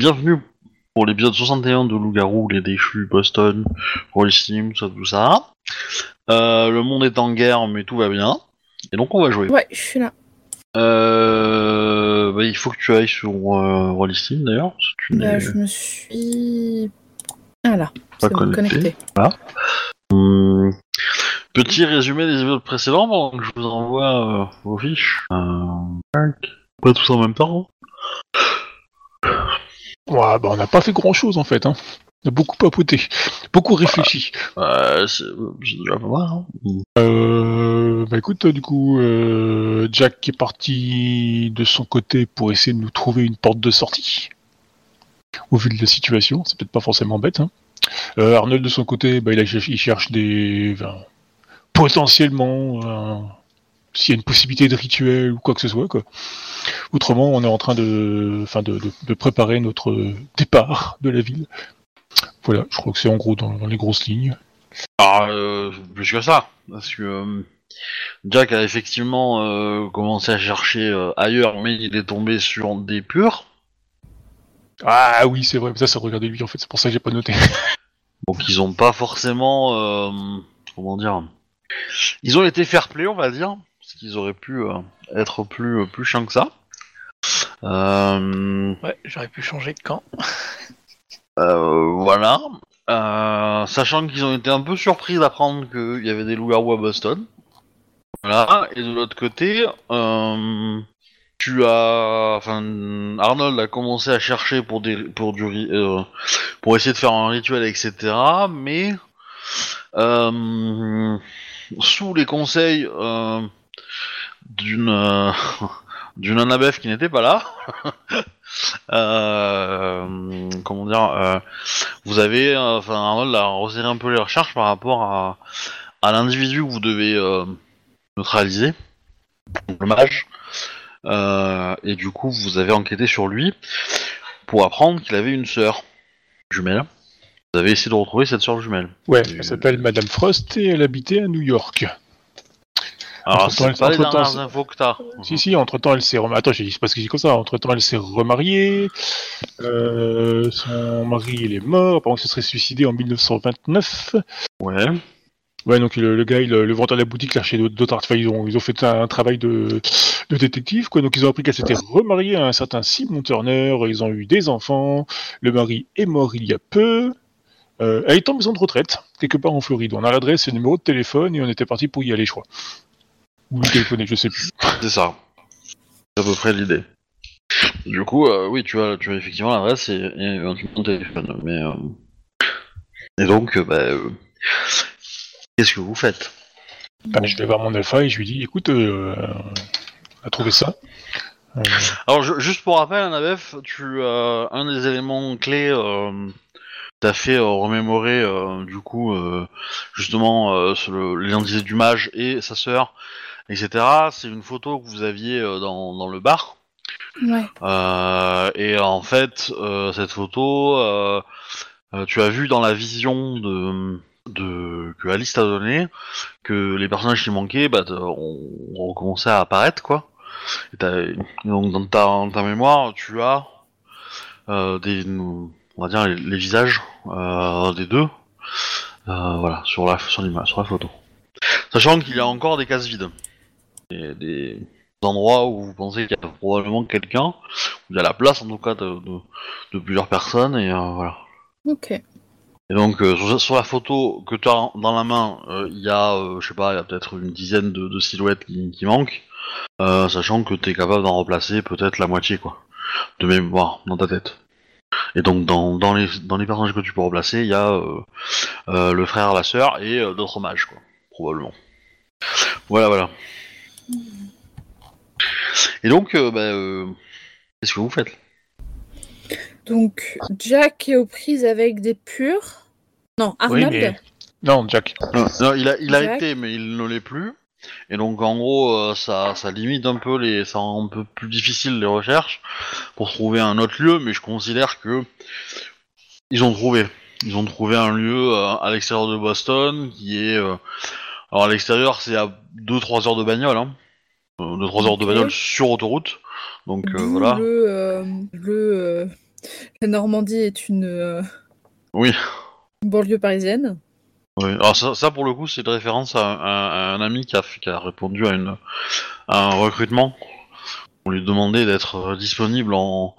Bienvenue pour l'épisode 61 de Loup-Garou, les déchus, Boston, Rollsim, tout ça, tout ça. Euh, le monde est en guerre, mais tout va bien. Et donc on va jouer. Ouais, je suis là. Euh, bah, il faut que tu ailles sur euh, d'ailleurs. tu Bah, n'es je me suis. Ah là, pas c'est bon, connecté. Hum, Petit résumé des épisodes précédents pendant que je vous envoie euh, vos fiches. Euh, tac. pas tous en même temps. Ouais, bah on n'a pas fait grand chose en fait. Hein. On a beaucoup papoté, beaucoup réfléchi. Euh. Hein. Euh, bah écoute, du coup, euh, Jack est parti de son côté pour essayer de nous trouver une porte de sortie. Au vu de la situation, c'est peut-être pas forcément bête. Hein. Euh, Arnold de son côté, bah, il, a- il cherche des, enfin, potentiellement, s'il y a une possibilité de rituel ou quoi que ce soit. Quoi. Autrement, on est en train de, enfin, de, de- de préparer notre départ de la ville. Voilà, je crois que c'est en gros dans, dans les grosses lignes. Ah, euh, plus que ça, parce que euh, Jack a effectivement euh, commencé à chercher ailleurs, mais il est tombé sur des purs. Ah oui, c'est vrai, mais ça, ça regardait lui en fait, c'est pour ça que j'ai pas noté. Donc ils ont pas forcément, comment dire, ils ont été fair play, on va dire, parce qu'ils auraient pu euh, être plus plus chiants que ça. Euh, Ouais, j'aurais pu changer de camp. Euh, voilà. Euh, sachant qu'ils ont été un peu surpris d'apprendre qu'il y avait des loups-garous à Boston. Voilà. Et de l'autre côté, euh, tu as, enfin, Arnold a commencé à chercher pour des, pour du, ri- euh, pour essayer de faire un rituel, etc. Mais euh, sous les conseils euh, d'une euh, d'une Annabeth qui n'était pas là. Euh, comment dire, euh, vous avez, enfin Arnold a resserré un peu les recherches par rapport à, à l'individu que vous devez neutraliser, le mage, et du coup vous avez enquêté sur lui pour apprendre qu'il avait une sœur jumelle. Vous avez essayé de retrouver cette sœur jumelle. Ouais, elle s'appelle Madame Frost et elle habitait à New York. Alors Entre-temps, c'est elle- pas les dernières c'est- infos que t'as. Si, si, entre-temps, elle s'est remariée. Attends, j'ai dit, c'est parce que comme ça. Entre-temps, elle s'est remariée. Euh, son mari, il est mort. Pendant qu'il se serait suicidé en 1929. Ouais. Ouais, donc le, le gars, il, le vendeur de la boutique, là, chez d'autres enfin, ils ont, ils ont fait un, travail de, de détective, quoi. Donc ils ont appris qu'elle s'était remariée à un certain Simon Turner. Ils ont eu des enfants. Le mari est mort il y a peu. Euh, elle est en maison de retraite, quelque part en Floride. On a l'adresse et le numéro de téléphone et on était parti pour y aller, je crois. Ou lui téléphoner, je sais plus. C'est ça. C'est à peu près l'idée. Du coup, euh, oui, tu as, tu as effectivement l'adresse et, et un numéro de téléphone. Mais, euh, Et donc, euh, bah, qu'est-ce que vous faites? Bah, je vais voir mon alpha et je lui dis, écoute, on a trouvé ça. Alors, je- juste pour rappel, Annabeth, tu un des éléments clés t'as fait remémorer, du coup, justement, le- l'identité du mage et sa sœur, etc. C'est une photo que vous aviez euh, dans, dans le bar. Ouais. Euh, et en fait, euh, cette photo, euh, euh, tu as vu dans la vision de, de que Alice t'a donné que les personnages qui manquaient bah, ont, ont recommencé à apparaître, quoi. Et donc dans ta, dans ta mémoire, tu as euh, des, on va dire les, les visages euh, des deux, euh, voilà, sur la sur l'image, sur la photo. Sachant qu'il y a encore des cases vides, des, des endroits où vous pensez qu'il y a probablement quelqu'un, où il y a la place en tout cas de, de, de plusieurs personnes et euh, voilà. Ok. Et donc euh, sur, sur la photo que tu as dans la main, euh, il y a, je sais pas, il y a peut-être une dizaine de, de silhouettes qui, qui manquent, sachant que tu es capable d'en replacer peut-être la moitié quoi, de mémoire dans ta tête. Et donc dans, dans les dans les personnages que tu peux replacer, il y a le frère, la sœur et d'autres mages quoi, probablement. Voilà voilà. Et donc euh, bah, euh, qu'est-ce que vous faites Donc, Jack est aux prises avec des purs. Non, Oui, Arnold. mais- Non, Jack. Non, non, il a, il a Jack. été, mais il ne l'est plus. Et donc, en gros, euh, ça, ça limite un peu les, ça rend un peu plus difficile les recherches pour trouver un autre lieu. Mais je considère que ils ont trouvé. Ils ont trouvé un lieu euh, à l'extérieur de Boston qui est, euh, alors à l'extérieur, c'est à 2-3 heures de bagnole, hein. 2-3 heures de bagnole sur autoroute. Donc euh, voilà. le, euh, le, euh, la Normandie est une euh, Oui. banlieue parisienne. Oui. Alors ça, ça, pour le coup, c'est une référence à, à- à un ami qui a, qui a répondu à, une, à un recrutement. On lui demandait d'être euh, disponible en,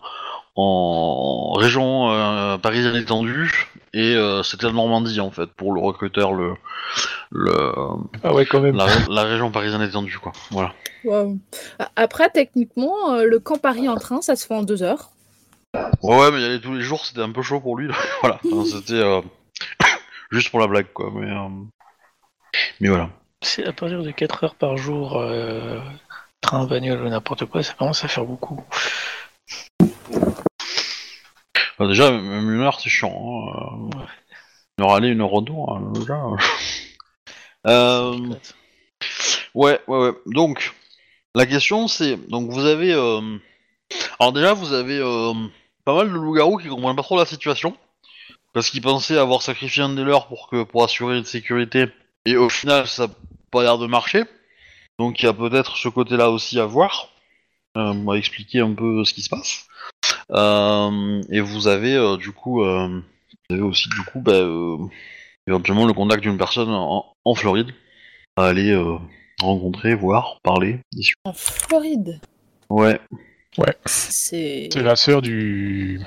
en région euh, parisienne étendue et euh, c'était la Normandie en fait pour le recruteur le, le Ah ouais, quand même. la, la région parisienne étendue quoi. Voilà. Après, techniquement, euh, le camp Paris en train, ça se fait en deux heures. Ouais, ouais, mais y aller tous les jours, c'était un peu chaud pour lui. voilà. Enfin, c'était euh, juste pour la blague quoi. Mais euh, mais voilà. C'est à partir de 4 heures par jour, euh, train, bagnole ou n'importe quoi, ça commence à faire beaucoup. Enfin, déjà, même une heure, c'est chiant. Hein. euh, Une heure aller, une heure retour, hein, déjà. Euh, ouais, ouais, ouais. Donc, la question, c'est... Donc, vous avez... euh, Alors déjà, vous avez euh, pas mal de loups-garous qui comprennent pas trop la situation. Parce qu'ils pensaient avoir sacrifié un des leurs pour, que... pour assurer une sécurité. Et au final, ça n'a pas l'air de marcher. Donc, il y a peut-être ce côté-là aussi à voir. Euh, on va expliquer un peu ce qui se passe. Euh, et vous avez euh, du coup, euh, vous avez aussi du coup, bah, euh, éventuellement le contact d'une personne en, en Floride à aller euh, rencontrer, voir, parler. En Floride? Ouais. C'est. C'est la sœur du.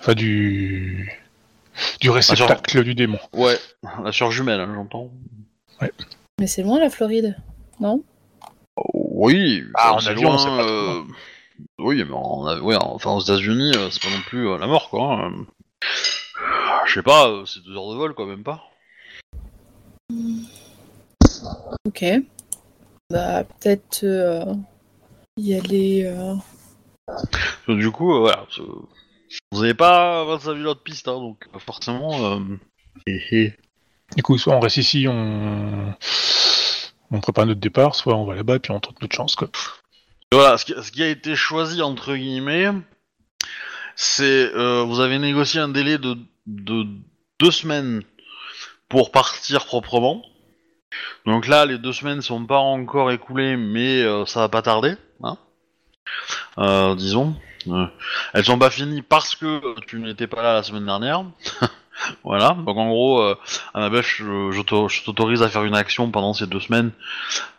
Enfin, du. Du réceptacle du démon. Ouais. La sœur jumelle, hein, j'entends. Mais c'est loin la Floride, non? Oui. Ah, en avion, loin, c'est pas trop euh, Oui, mais en, ouais, enfin aux États-Unis, euh, c'est pas non plus euh, la mort, quoi. hein. Je sais pas, euh, c'est deux heures de vol, quoi, même pas. Ok. Bah, peut-être euh, y aller. euh, Donc, du coup, euh, voilà. c'est- Vous avez pas 25 000 autres pistes, hein, donc euh, forcément. Euh... hé, hé. Du coup, soit on reste ici, on. On prépare notre départ, soit on va là-bas et puis on tente notre chance, quoi. Voilà, ce qui, a été choisi entre guillemets, c'est euh, vous avez négocié un délai de, de deux semaines pour partir proprement. Donc là, les deux semaines sont pas encore écoulées, mais euh, ça va pas tarder, hein. Euh, disons. Elles sont pas finies parce que tu n'étais pas là la semaine dernière. voilà. Donc en gros, euh, Annabelle, je, je t'au- je t'autorise à faire une action pendant ces deux semaines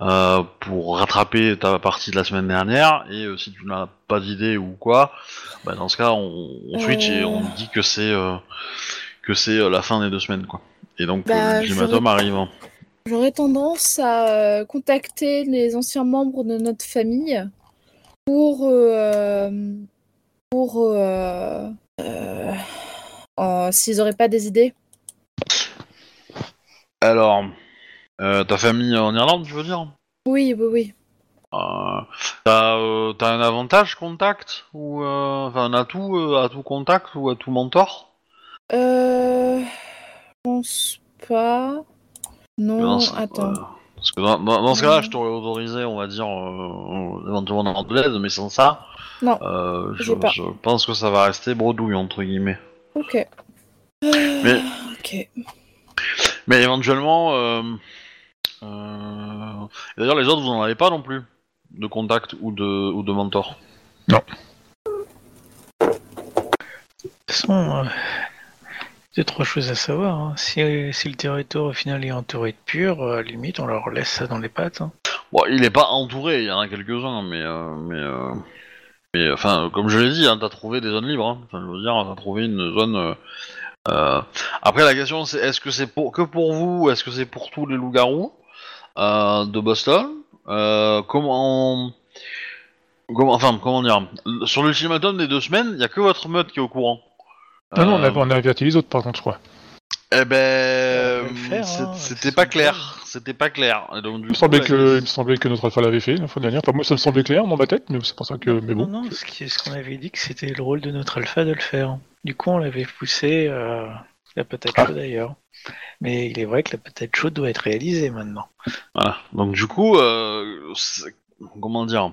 euh, pour rattraper ta partie de la semaine dernière. Et euh, si tu n'as pas d'idée ou quoi, bah, dans ce cas, on, on switch et on dit que c'est euh, que c'est euh, la fin des deux semaines, quoi. Et donc Bah, euh, l'ultimatum arrive. J'aurais tendance à euh, contacter les anciens membres de notre famille pour. euh, pour. euh, euh, euh, S'ils n'auraient pas des idées. Alors, euh, ta famille en Irlande, tu veux dire? Oui, oui, oui. Euh, T'as euh, t'as un avantage contact ou euh, enfin un atout euh, atout contact ou atout mentor? Euh. Je pense pas. Non, Non, c'est- attends. Parce que dans, dans- dans ce cas-là, je t'aurais autorisé, on va dire, euh, éventuellement d'avoir de l'aide, mais sans ça, Non, euh, je, j'ai pas. je pense que ça va rester bredouille, entre guillemets. Ok. Mais- Ok. Mais éventuellement, euh, euh, d'ailleurs, les autres, vous n'en avez pas non plus, de contact ou de, ou de mentor. De toute façon, euh, deux, trois choses à savoir. hein. Si, si le territoire au final est entouré de purs, euh, à la limite, on leur laisse ça dans les pattes. hein. Bon, il est pas entouré, il y en a quelques-uns, mais, euh, mais, euh, mais, enfin, comme je l'ai dit, hein, t'as trouvé des zones libres. Hein. Enfin, je veux dire, t'as trouvé une zone. euh, euh, Après, la question, c'est est-ce que c'est pour que pour vous, ou est-ce que c'est pour tous les loups-garous euh, de Boston Euh, Comment, comment, enfin, comment dire Sur l'ultimatum des deux semaines, il y a que votre meute qui est au courant. Non, non, on a, on a averti les autres, par contre, je crois. Eh ben, c'est- hein, c'était pas clair. C'était pas clair. Et donc, du Il me, coup, semblait la que, il me semblait que notre alpha l'avait fait la fois dernière. Enfin, moi, ça me semblait clair dans ma tête, mais c'est pour ça que. Mais bon. Non, non, ce qu'on avait dit que c'était le rôle de notre alpha de le faire. Du coup, on l'avait poussé euh, la patate Ah. chaude d'ailleurs. Mais il est vrai que la patate chaude doit être réalisée maintenant. Voilà. Donc du coup, euh, comment dire?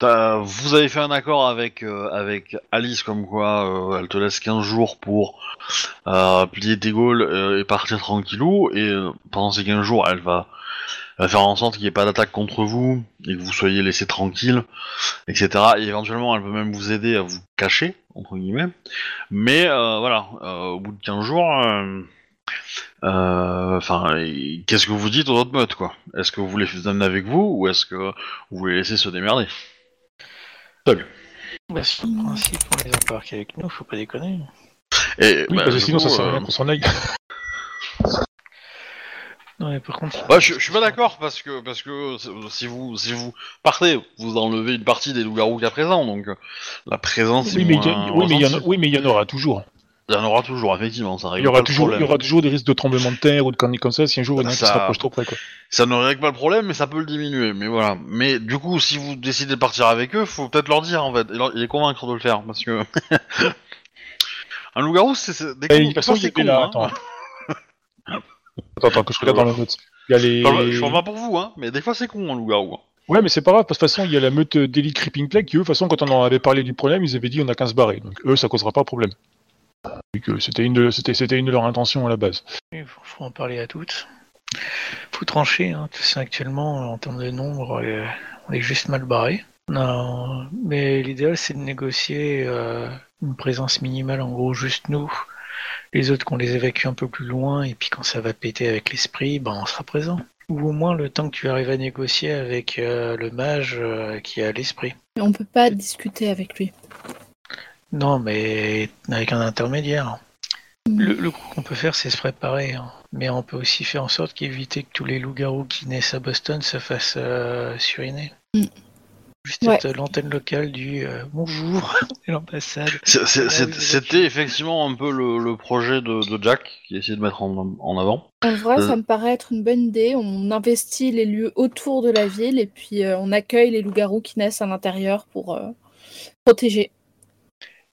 Vous avez fait un accord avec euh, avec Alice comme quoi euh, elle te laisse 15 jours pour euh, plier tes gaules et partir tranquillou. Et pendant ces 15 jours, elle va, elle va faire en sorte qu'il n'y ait pas d'attaque contre vous et que vous soyez laissé tranquille, etc. Et éventuellement, elle peut même vous aider à vous cacher entre guillemets. Mais voilà, au bout de 15 jours. Euh, euh, Enfin, qu'est-ce que vous dites aux autres meutes, quoi? Est-ce que vous les amener avec vous ou est-ce que vous les laissez se démerder? Seul. Bah, sur le principe, on les embarque avec nous, faut pas déconner. Et Oui, bah, parce que sinon, coup, ça sert à euh, rien qu'on s'en aille. Non, mais par contre. Ouais, je, je suis pas d'accord parce que parce que si vous si vous partez, vous enlevez une partie des loups-garous qu'il y a présent, donc la présence. Oui, est mais y, a- oui, mais il y en a- ressentie. oui, mais il y en aura toujours. Il y en aura toujours, effectivement, ça Il règle y aura pas le toujours, il y aura toujours des risques de tremblement de terre ou de conneries comme ça si un jour il y en a qui se rapproche trop près. Quoi. Ça ne règle pas le problème, mais ça peut le diminuer. Mais voilà. Mais du coup, si vous décidez de partir avec eux, faut peut-être leur dire en fait, et, leur- et les convaincre de le faire, parce que un loup-garou, c'est des Et cons- de façon, c'est con, là. hein. Attends. attends, attends, que je regarde dans la note. Il y a les... Je parle pas pour vous, hein, mais des fois c'est con un loup-garou. hein. Ouais, mais c'est pas grave, parce que de toute façon, il y a la meute d'Elite Creeping Plague qui, eux, de toute façon, quand on en avait parlé du problème, ils avaient dit on a qu'à se barrer. Donc, eux, ça causera pas de problème. Vu que c'était une, de- c'était, c'était une de leurs intentions à la base. Il faut, faut en parler à toutes. Faut trancher, hein. Tout ça, actuellement, en termes de nombre, euh, on est juste mal barré. Non, mais l'idéal, c'est de négocier euh, une présence minimale, en gros, juste nous. Les autres, qu'on les évacue un peu plus loin, et puis quand ça va péter avec l'esprit, ben, on sera présent. Ou au moins le temps que tu arrives à négocier avec euh, le mage euh, qui a l'esprit. On peut pas discuter avec lui. Non, mais avec un intermédiaire. Le, le coup qu'on peut faire, c'est se préparer. hein. Mais on peut aussi faire en sorte qu'éviter que tous les loups-garous qui naissent à Boston se fassent euh, suriner. Mm. Juste Ouais. être l'antenne locale du euh, bonjour et l'ambassade. C'est- c'est- Ah c'est- oui, C'était effectivement un peu le, le projet de, de Jack qui essayait de mettre en, en avant. En vrai, Euh. ça me paraît être une bonne idée. On investit les lieux autour de la ville et puis euh, on accueille les loups-garous qui naissent à l'intérieur pour euh, protéger.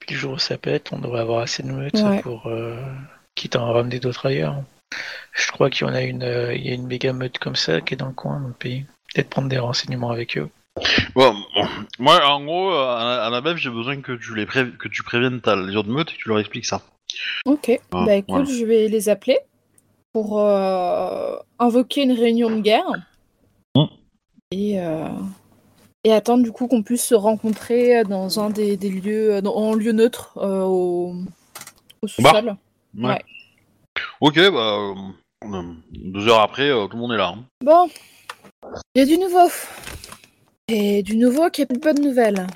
Puis le jour où ça pète, on devrait avoir assez de meutes Ouais. pour euh, quitte à en ramener d'autres ailleurs. Je crois qu'il y en a une, euh, il y a une méga meute comme ça qui est dans le coin dans le pays. Peut-être prendre des renseignements avec eux. Bon, bon. moi, en gros, à la, à la BEF, j'ai besoin que tu les pré- que tu préviennes ta, les autres meutes et que tu leur expliques ça. Ok. Ah, bah écoute, voilà. je vais les appeler pour euh, invoquer une réunion de guerre. Mm. Et, euh, et attendre du coup qu'on puisse se rencontrer dans un des, des lieux, euh, dans- en lieu neutre euh, au, au sous-sol. Ouais. Ok, bah, euh, euh, deux heures après, euh, tout le monde est là. hein. Bon, il y a du nouveau. Et du nouveau qui est une bonne nouvelle.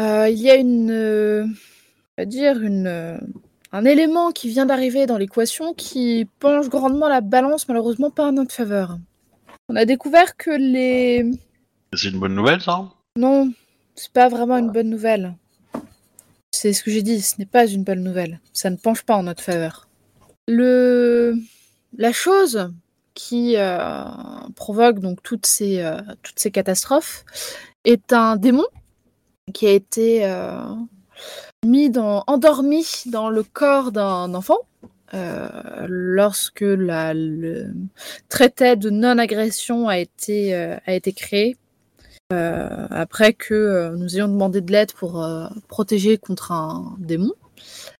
Euh, il y a une, euh, on va dire une, euh, un élément qui vient d'arriver dans l'équation qui penche grandement la balance, malheureusement pas en notre faveur. On a découvert que les, C'est une bonne nouvelle, ça non, c'est pas vraiment une bonne nouvelle. C'est ce que j'ai dit, ce n'est pas une bonne nouvelle. Ça ne penche pas en notre faveur. Le... La chose qui euh, provoque donc toutes ces, euh, toutes ces catastrophes est un démon qui a été euh, mis dans, endormi dans le corps d'un enfant lorsque la, le traité de non-agression a été, a été créé euh, après que euh, nous ayons demandé de l'aide pour euh, protéger contre un démon.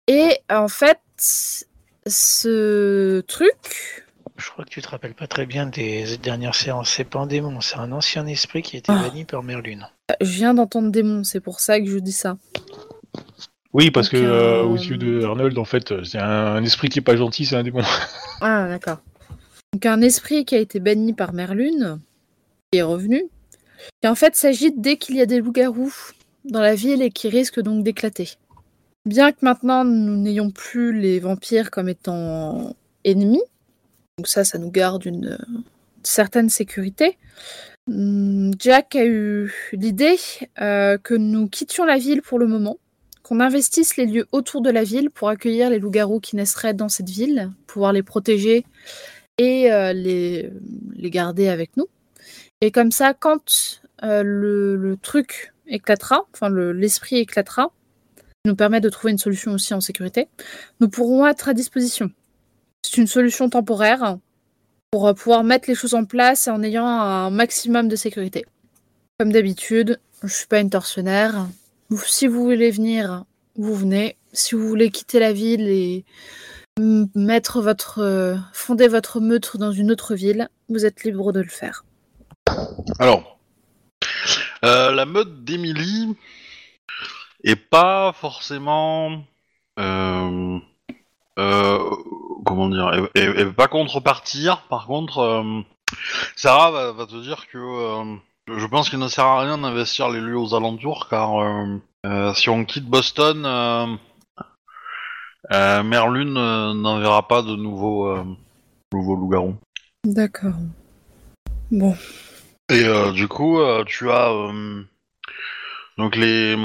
Et en fait, ce truc, Je crois que tu te rappelles pas très bien des dernières séances. C'est pas un démon, c'est un ancien esprit qui a été Ah. banni par Merlune. je viens d'entendre démon, c'est pour ça que je dis ça. Oui, parce que Donc, euh, aux yeux de Arnold, en fait, c'est un, un esprit qui est pas gentil, c'est un démon. Ah, d'accord. Donc un esprit qui a été banni par Merlune, qui est revenu, qui en fait s'agite dès qu'il y a des loups-garous dans la ville et qui risquent donc d'éclater. Bien que maintenant nous n'ayons plus les vampires comme étant ennemis, donc ça, ça nous garde une euh, certaine sécurité, hum, Jack a eu l'idée euh, que nous quittions la ville pour le moment, qu'on investisse les lieux autour de la ville pour accueillir les loups-garous qui naisseraient dans cette ville, pouvoir les protéger et euh, les garder avec nous. Et comme ça, quand euh, le, truc éclatera, enfin le- l'esprit éclatera, nous permet de trouver une solution aussi en sécurité, nous pourrons être à disposition. C'est une solution temporaire pour euh, pouvoir mettre les choses en place en ayant un maximum de sécurité. Comme d'habitude, je suis pas une tortionnaire. Si vous voulez venir, vous venez. Si vous voulez quitter la ville et mettre votre, euh, fonder votre meute dans une autre ville, vous êtes libre de le faire. Alors, euh, la meute d'Emily est pas forcément. euh, euh, comment dire Elle, elle- veut pas contrepartir. Par contre, Sarah va, te dire que je pense qu'il ne sert à rien d'investir les lieux aux alentours car si on quitte Boston, Merlune n'enverra pas de nouveaux, euh, loups-garous. D'accord. Bon. Et euh, du coup, euh, tu as euh, donc les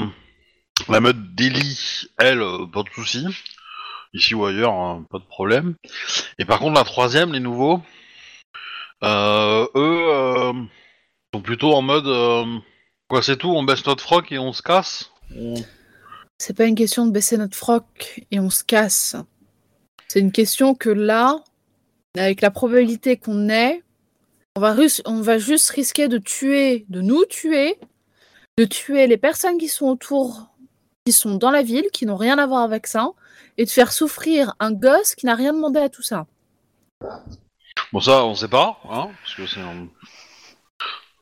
la meute d'Eli, elle, pas de souci. Ici ou ailleurs, hein, pas de problème. Et par contre, la troisième, les nouveaux, eux, sont plutôt en mode quoi, c'est tout, on baisse notre froc et on se casse. C'est pas une question de baisser notre froc et on se casse. C'est une question que là, avec la probabilité qu'on ait, on va, rus- on va juste risquer de tuer, de nous tuer, de tuer les personnes qui sont autour, qui sont dans la ville, qui n'ont rien à voir avec ça, et de faire souffrir un gosse qui n'a rien demandé à tout ça. Bon, ça, on sait pas, hein, parce que c'est un-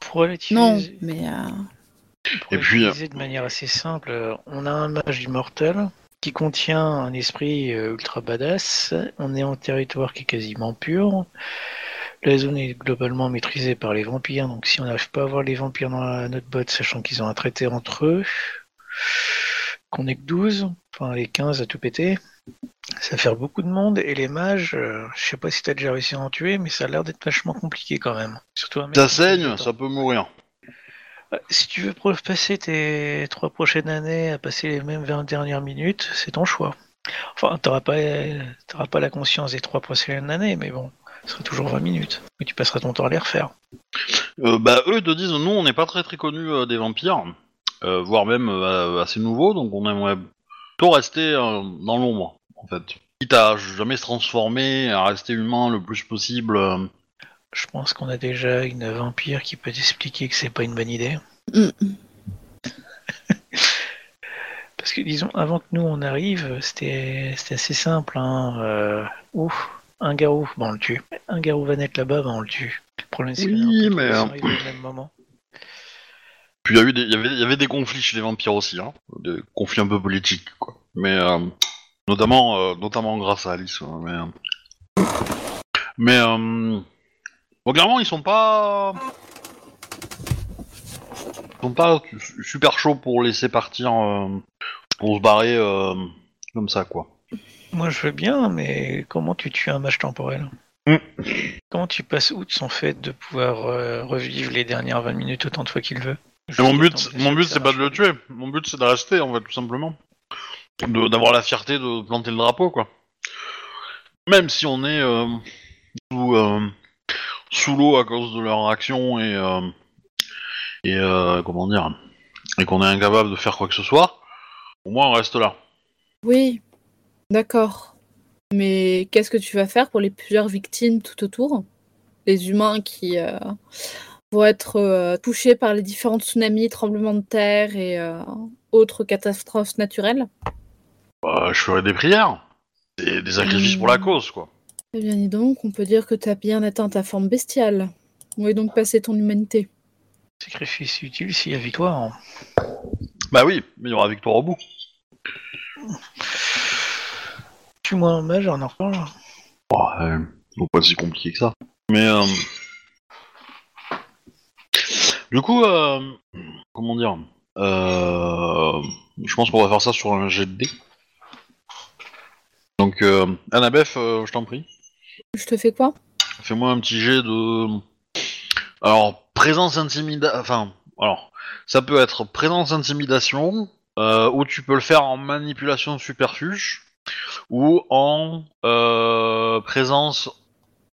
Pour relativiser, Non, mais euh, pour Et puis, de manière assez simple, on a un mage immortel qui contient un esprit euh, ultra badass. On est en territoire qui est quasiment pur. La zone est globalement maîtrisée par les vampires, donc si on n'arrive pas à voir les vampires dans la- notre botte, sachant qu'ils ont un traité entre eux, qu'on est que 12, enfin les 15 à tout péter, ça fait beaucoup de monde, et les mages, euh, je sais pas si t'as déjà réussi à en tuer, mais ça a l'air d'être vachement compliqué quand même. Surtout un ça saigne, ça peut mourir. Ouais, Si tu veux pro- passer tes trois prochaines années à passer les mêmes 20 dernières minutes, c'est ton choix. Enfin, t'auras pas, t'auras pas la conscience des trois prochaines années, mais bon, ce sera toujours 20 minutes. Mais tu passeras ton temps à les refaire. Euh, bah, eux te disent, nous, on n'est pas très très connus euh, des vampires, euh, voire même euh, assez nouveaux, donc on aimerait plutôt rester euh, dans l'ombre, en fait. Quitte à jamais se transformer, à rester humain le plus possible. euh. Je pense qu'on a déjà une vampire qui peut t'expliquer que c'est pas une bonne idée. mm, Parce que disons, avant que nous on arrive, c'était c'était assez simple. Hein. Euh, ouf, un garou, bon on le tue. Un garou va naître là-bas, ben on le tue. Le problème c'est Oui, mais, tous arrivés au même moment. Puis il y, a eu des- il y avait, il y avait des conflits chez les vampires aussi, hein, des conflits un peu politiques, quoi. Mais euh, notamment, euh, notamment grâce à Alice. ouais, mais euh, mais euh, bon, clairement, ils sont pas, ils sont pas su- super chauds pour laisser partir, euh, pour se barrer euh, comme ça, quoi. Moi je veux bien, mais comment tu tues un mage temporel Mm. Comment tu passes outre son fait de pouvoir euh, revivre les dernières 20 minutes autant de fois qu'il veut Et mon but, mon but, c'est pas de le tuer. Mon but, c'est de rester, en fait, tout simplement. De- D'avoir la fierté de planter le drapeau, quoi. Même si on est euh, sous, euh, sous l'eau à cause de leur action et euh, et euh, comment dire, et qu'on est incapable de faire quoi que ce soit, au moins on reste là. oui, d'accord. Mais qu'est-ce que tu vas faire pour les plusieurs victimes tout autour? Les humains qui euh, vont être euh, touchés par les différents tsunamis, tremblements de terre et euh, autres catastrophes naturelles? Bah, je ferai des prières, des, des sacrifices pour la Mm. cause, quoi. Eh bien, dis donc, on peut dire que tu as bien atteint ta forme bestiale. Où est donc passée ton humanité? Sacrifice utile s'il y a victoire. Bah oui, mais il y aura victoire au bout. Tue-moi un mage, en reparle. Bon, euh, pas si compliqué que ça. Mais euh, du coup, euh, comment dire euh, Je pense qu'on va faire ça sur un jet de dés. Donc, euh, Annabeth, euh, je t'en prie, Je te fais quoi? Fais-moi un petit jet de. Alors, présence intimidation. Enfin, alors, ça peut être présence intimidation, euh, ou tu peux le faire en manipulation superfuge, ou en euh, présence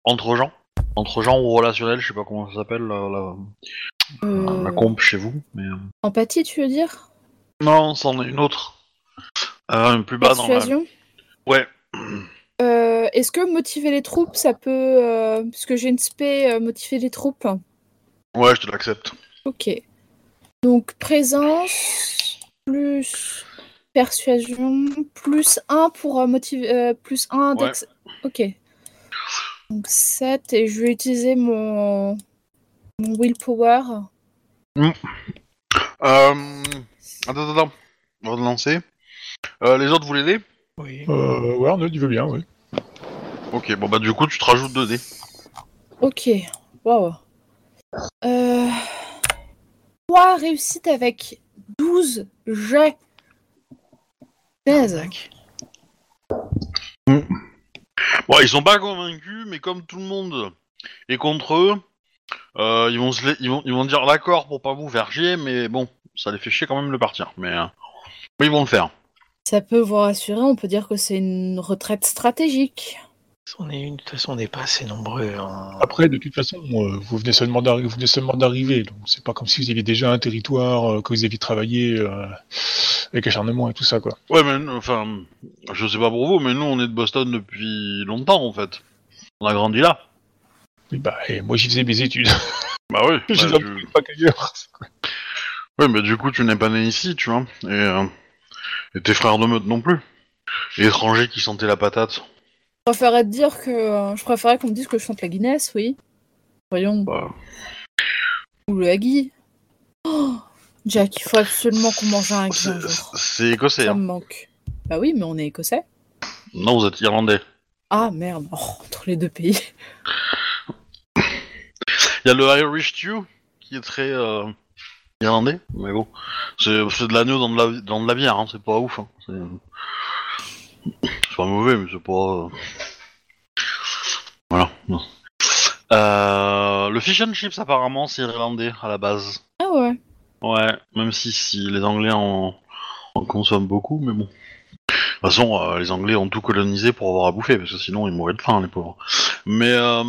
entre gens. Entre gens ou relationnel, je sais pas comment ça s'appelle la, la, Euh, la comp chez vous. Mais... euh, Empathie, tu veux dire? Non, c'en est une autre. Euh, plus bas dans la... Ouais. Est-ce que motiver les troupes, ça peut... Parce que j'ai une spé, motiver les troupes. Ouais, je te l'accepte. Ok. Donc présence plus persuasion plus 1 pour euh, motiver euh, plus 1 Ouais. dex. Ok. Donc 7 et je vais utiliser mon mon willpower. Euh... Attends, attends, attends. On va lancer. Euh, les autres, vous l'aidez Oui. Euh, ouais, Arnold, il veut bien, ouais. Ok, bon bah du coup, tu te rajoutes 2 dés. Ok. Waouh. Euh... 3 réussites avec 12 jets. 16. Tac. Bon, ils sont pas convaincus, mais comme tout le monde est contre eux, euh, ils, vont se la- ils, vont, ils vont dire d'accord pour pas vous faire chier, mais bon, ça les fait chier quand même de partir. Mais, euh, mais ils vont le faire. Ça peut vous rassurer, on peut dire que c'est une retraite stratégique. On est une, de toute façon, on n'est pas assez nombreux. hein. Après, de toute façon, euh, vous venez seulement d'arri- vous venez seulement d'arriver, donc c'est pas comme si vous aviez déjà un territoire, euh, que vous aviez travaillé euh, avec acharnement et tout ça, quoi. Ouais, mais enfin, je sais pas pour vous, mais nous on est de Boston depuis longtemps en fait. On a grandi là. Oui, bah, et moi j'y faisais mes études. Bah oui. Je bah, les tu- pas qu'ailleurs. Ouais, mais du coup, tu n'es pas né ici, tu vois. Et, euh, et tes frères de meute non plus. Et étrangers qui sentaient la patate. Je préférerais te dire que. euh, je préférerais qu'on me dise que je chante la Guinness, oui. Voyons. Bah, Ou le Haggy. Oh, Jack, il faut absolument qu'on mange un Haggy c'est écossais. Ça Hein. me manque. Bah oui, mais on est écossais. Non, vous êtes irlandais. Ah merde, oh, entre les deux pays. Il y a le Irish Stew qui est très euh, irlandais, mais bon. C'est c'est de l'agneau dans, de la- dans de la bière, hein, c'est pas ouf. Hein. C'est pas mauvais, mais c'est pas. euh, Voilà. non. Euh, le fish and chips, apparemment, c'est irlandais à la base. Ah ouais. Ouais, même si, si les Anglais en, en consomment beaucoup, mais bon. De toute façon, euh, les Anglais ont tout colonisé pour avoir à bouffer, parce que sinon ils mourraient de faim, les pauvres. Mais euh,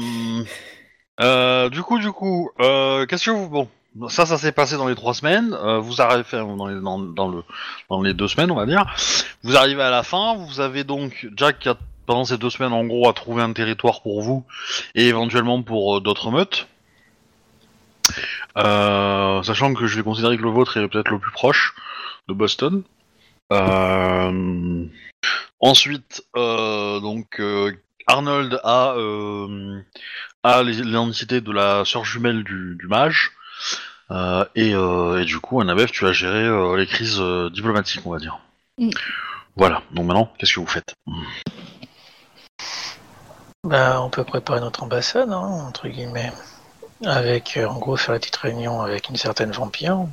euh, du coup, du coup, qu'est-ce que vous bon Ça, ça s'est passé dans les trois semaines. euh, vous arrivez dans les, deux semaines, on va dire. Vous arrivez à la fin. Vous avez donc Jack qui a pendant ces deux semaines, en gros, a trouvé un territoire pour vous et éventuellement pour euh, d'autres meutes. Euh, sachant que je vais considérer que le vôtre est peut-être le plus proche de Boston. Ensuite, donc Arnold a, a l'identité de la sœur jumelle du, du mage. Euh, et, euh, et du coup, Annabeth, tu as géré euh, les crises euh, diplomatiques, on va dire. Mm. Voilà. Donc maintenant, qu'est-ce que vous faites? Bah, on peut préparer notre ambassade, hein, entre guillemets. Avec, euh, en gros, faire la petite réunion avec une certaine vampire.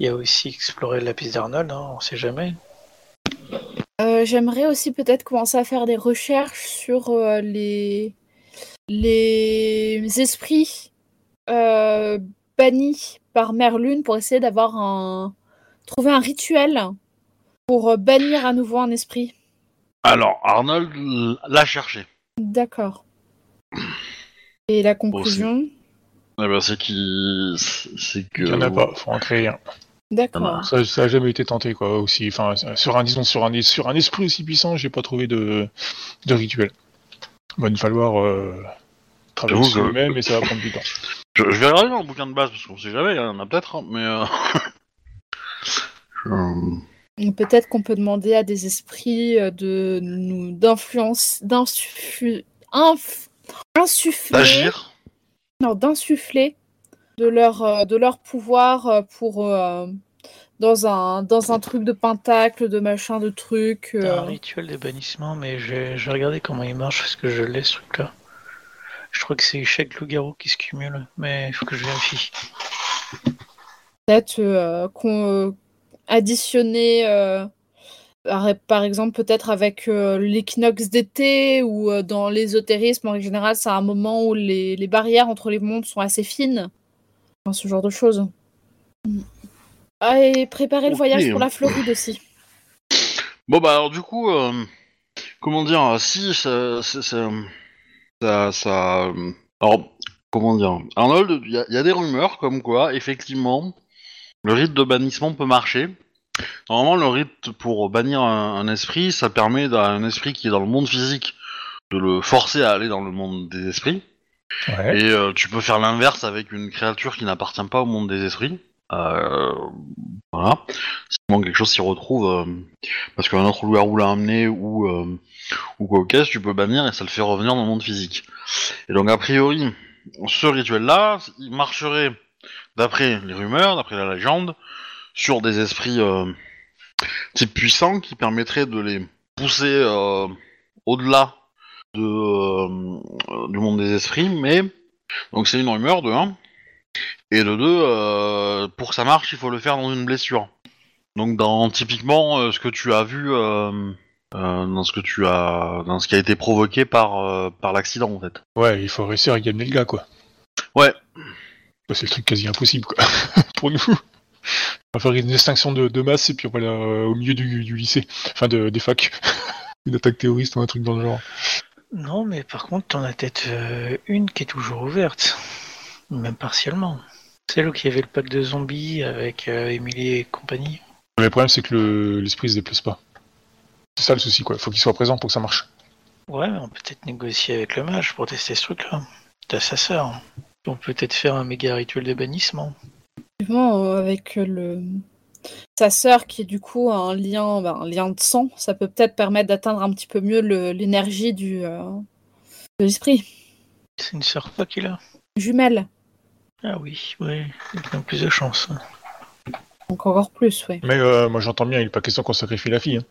Il y a aussi explorer la piste d'Arnold, hein, on sait jamais. Euh, J'aimerais aussi peut-être commencer à faire des recherches sur euh, les les esprits euh, bannis par Merlune pour essayer d'avoir un trouver un rituel pour euh, bannir à nouveau un esprit. Alors, Arnold l'a cherché. D'accord. Et la conclusion? Eh ben, c'est qu'il, c'est que. Il y en a pas, faut en créer un. D'accord. Ça, ça a jamais été tenté, quoi, aussi. Enfin, sur un, disons, sur un, sur un esprit aussi puissant, j'ai pas trouvé de, de rituel. Il va nous falloir euh, travailler sur nous-mêmes et ça va prendre du temps. Je, je vais regarder dans le bouquin de base parce qu'on sait jamais, il y en a peut-être, hein, mais. euh, je- Peut-être qu'on peut demander à des esprits euh, de nous d'influence d'insuffu- inf- insuffler D'agir. non, d'insuffler de leur euh, de leur pouvoir euh, pour euh, dans un dans un truc de pentacle de machin de truc euh. un rituel de bannissement, mais je vais, je vais regarder comment il marche parce que je l'ai ce truc-là. Je crois que c'est chaque loup-garou qui se cumule, mais il faut que je vérifie. peut-être euh, qu'on euh, additionner euh, par, exemple peut-être avec euh, l'équinoxe d'été ou euh, dans l'ésotérisme en général c'est un moment où les, les barrières entre les mondes sont assez fines Enfin, ce genre de choses ah, et préparer le voyage pour la Floride aussi Bon, bah, alors, du coup, euh, comment dire, si ça. ça, ça, ça- ça, alors, comment dire, Arnold, il y, a- il y a des rumeurs comme quoi, effectivement, le rite de bannissement peut marcher. Normalement, le rite pour bannir un, un esprit, ça permet à un esprit qui est dans le monde physique de le forcer à aller dans le monde des esprits. Ouais. Et euh, tu peux faire l'inverse avec une créature qui n'appartient pas au monde des esprits. Euh, voilà. S'il manque quelque chose, s'il retrouve, euh, parce qu'un autre loup-garou l'a amené ou euh, ou quoi qu'est-ce, tu peux bannir et ça le fait revenir dans le monde physique. Et donc a priori, ce rituel-là, il marcherait d'après les rumeurs, d'après la légende, sur des esprits euh, type puissants qui permettraient de les pousser au-delà de, du monde des esprits, mais donc c'est une rumeur de 1. Et de deux, euh, pour que ça marche, il faut le faire dans une blessure. Donc dans typiquement euh, ce que tu as vu euh, euh, dans ce que tu as dans ce qui a été provoqué par euh, par l'accident en fait. Ouais, il faut réussir à gagner le gars, quoi. Ouais. Bah, c'est le truc quasi impossible, quoi. Pour nous. On va faire une distinction de, de masse et puis on va aller euh, au milieu du, du lycée. Enfin, de, des facs. une attaque terroriste ou un truc dans le genre. Non, mais par contre, t'en as peut-être euh, une qui est toujours ouverte. Même partiellement. Celle où il y avait le pack de zombies avec euh, Emily et compagnie. Mais le problème, c'est que le- l'esprit se déplace pas. C'est ça le souci, quoi. Faut qu'il soit présent pour que ça marche. Ouais, mais on peut peut-être négocier avec le mage pour tester ce truc-là. T'as sa sœur. On peut peut-être faire un méga rituel de bannissement. Effectivement, euh, avec le sa sœur qui est du coup un lien, ben, un lien de sang, ça peut peut-être permettre d'atteindre un petit peu mieux le- l'énergie du euh, de l'esprit. C'est une sœur quoi qu'il a Jumelle, Ah oui, oui. Il a plus de chance. donc encore plus, ouais. Mais euh, moi, j'entends bien, il n'est pas question qu'on sacrifie la fille. hein.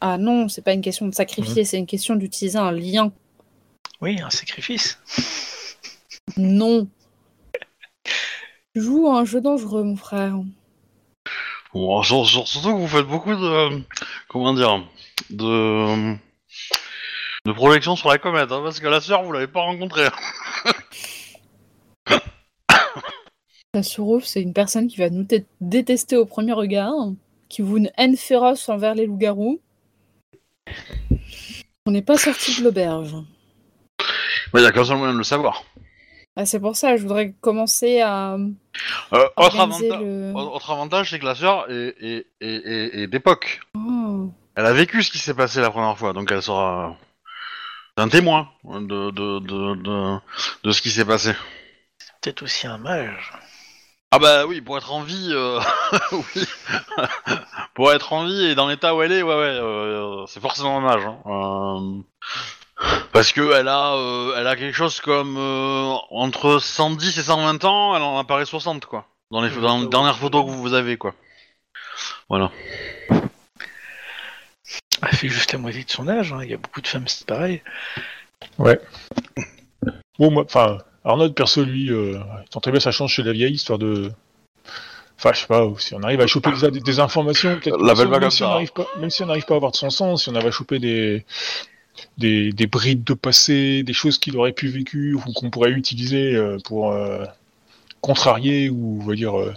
Ah non, c'est pas une question de sacrifier, c'est une question d'utiliser un lien. Oui, un sacrifice. Non. À un jeu dangereux, mon frère. Bon, sur- sur- surtout que vous faites beaucoup de comment dire de de projection sur la comète, hein, parce que la sœur vous l'avez pas rencontrée. La Sourouf, c'est une personne qui va nous dé- détester au premier regard, qui vous une haine féroce envers les loups-garous. On n'est pas sorti de l'auberge. Il y a qu'un seul moyen de le savoir. Ah, c'est pour ça, je voudrais commencer à Euh, autre, organiser avanta- le... autre avantage, c'est que la sœur est, est, est, est- est d'époque. Oh. Elle a vécu ce qui s'est passé la première fois, donc elle sera un témoin de, de, de, de, de ce qui s'est passé. Peut-être aussi un mage. Ah bah oui, pour être en vie, euh, oui. pour être en vie et dans l'état où elle est, ouais, ouais, euh, c'est forcément un âge. Hein. Euh, Parce que elle a, euh, elle a quelque chose comme euh, entre 110 et 120 ans, elle en apparaît 60 quoi. Dans les, dans les dernières photos que vous avez quoi. Voilà. Elle fait juste la moitié de son âge. hein. Il y a beaucoup de femmes, c'est pareil. Bon, moi, enfin, Arnaud, perso, lui, euh, tenterait bien sa chance chez la vieille, histoire de. Enfin, je sais pas, si on arrive à choper des, des informations, peut-être L'appelle même, pas comme si on ça. n'arrive pas, même si on n'arrive pas à avoir de son sens, si on arrive à choper des, des, des brides de passé, des choses qu'il aurait pu vécu ou qu'on pourrait utiliser euh, pour euh, contrarier ou, on va dire, euh,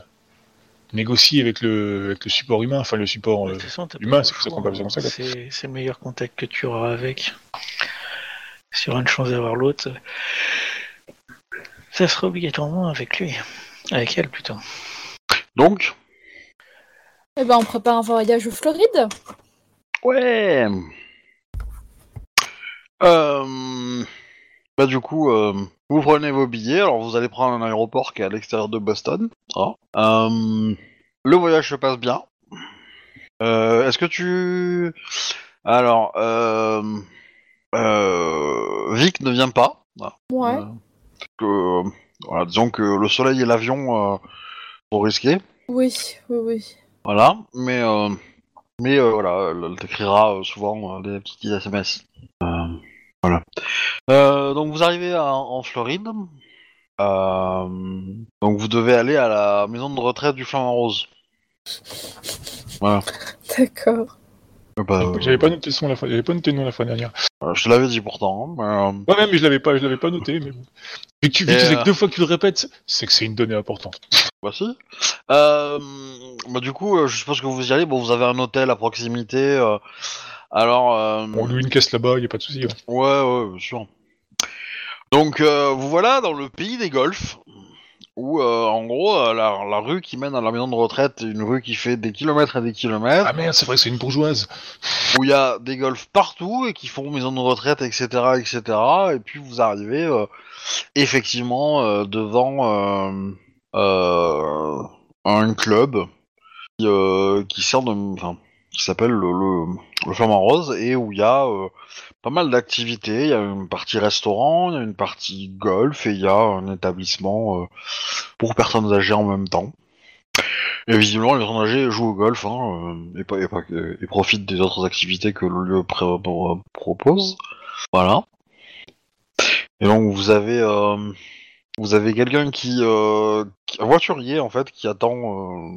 négocier avec le, avec le support humain, enfin le support. Euh, façon, humain, pas c'est ça qu'on ça comme ça. C'est c'est le meilleur contact que tu auras avec. Si tu auras une chance d'avoir l'autre, ça sera obligatoirement avec lui. Avec elle plutôt. Donc, Eh ben, on prépare un voyage au Floride. ouais. Euh, bah du coup, euh, vous prenez vos billets. Alors vous allez prendre un aéroport qui est à l'extérieur de Boston. Ah. Euh, le voyage se passe bien. Euh, Est-ce que tu... Alors, euh, euh, Vic ne vient pas. Ah. Ouais. Que, voilà, disons que le soleil et l'avion euh, sont risqués. Oui, oui, oui. Voilà, mais euh, mais euh, voilà, elle, t'écrira souvent des petits SMS. Voilà. Donc vous arrivez à- en Floride. Euh, donc vous devez aller à la maison de retraite du Flamant Rose. Voilà. D'accord. Euh, bah, euh, J'avais pas noté son la fois, j'avais pas noté le nom la fois dernière. euh, je te l'avais dit pourtant. hein, mais, euh, Ouais, mais je l'avais pas, je l'avais pas noté. Mais bon. vu que tu, vu que deux fois que tu le répètes, c'est que c'est une donnée importante. voici. Euh, bah, du coup, je suppose que vous y allez. Bon, vous avez un hôtel à proximité. euh, alors. euh, On loue une caisse là-bas, y a pas de souci. ouais. Ouais, ouais, bien sûr. Donc, euh, vous voilà dans le pays des golfs, où, euh, en gros, euh, la, la rue qui mène à la maison de retraite est une rue qui fait des kilomètres et des kilomètres, Ah merde, c'est vrai que c'est une bourgeoise. où il y a des golfs partout et qui font maison de retraite, etc., etc. Et puis vous arrivez euh, effectivement euh, devant, un club qui, euh, qui sert de, enfin, qui s'appelle le, le, le Flamant Rose et où il y a euh, pas mal d'activités. Il y a une partie restaurant, il y a une partie golf et il y a un établissement euh, pour personnes âgées en même temps. Et visiblement, les personnes âgées jouent au golf hein, euh, et, profitent des autres activités que le lieu propose. Voilà. Et donc vous avez vous avez quelqu'un qui, qui- un voiturier en fait qui attend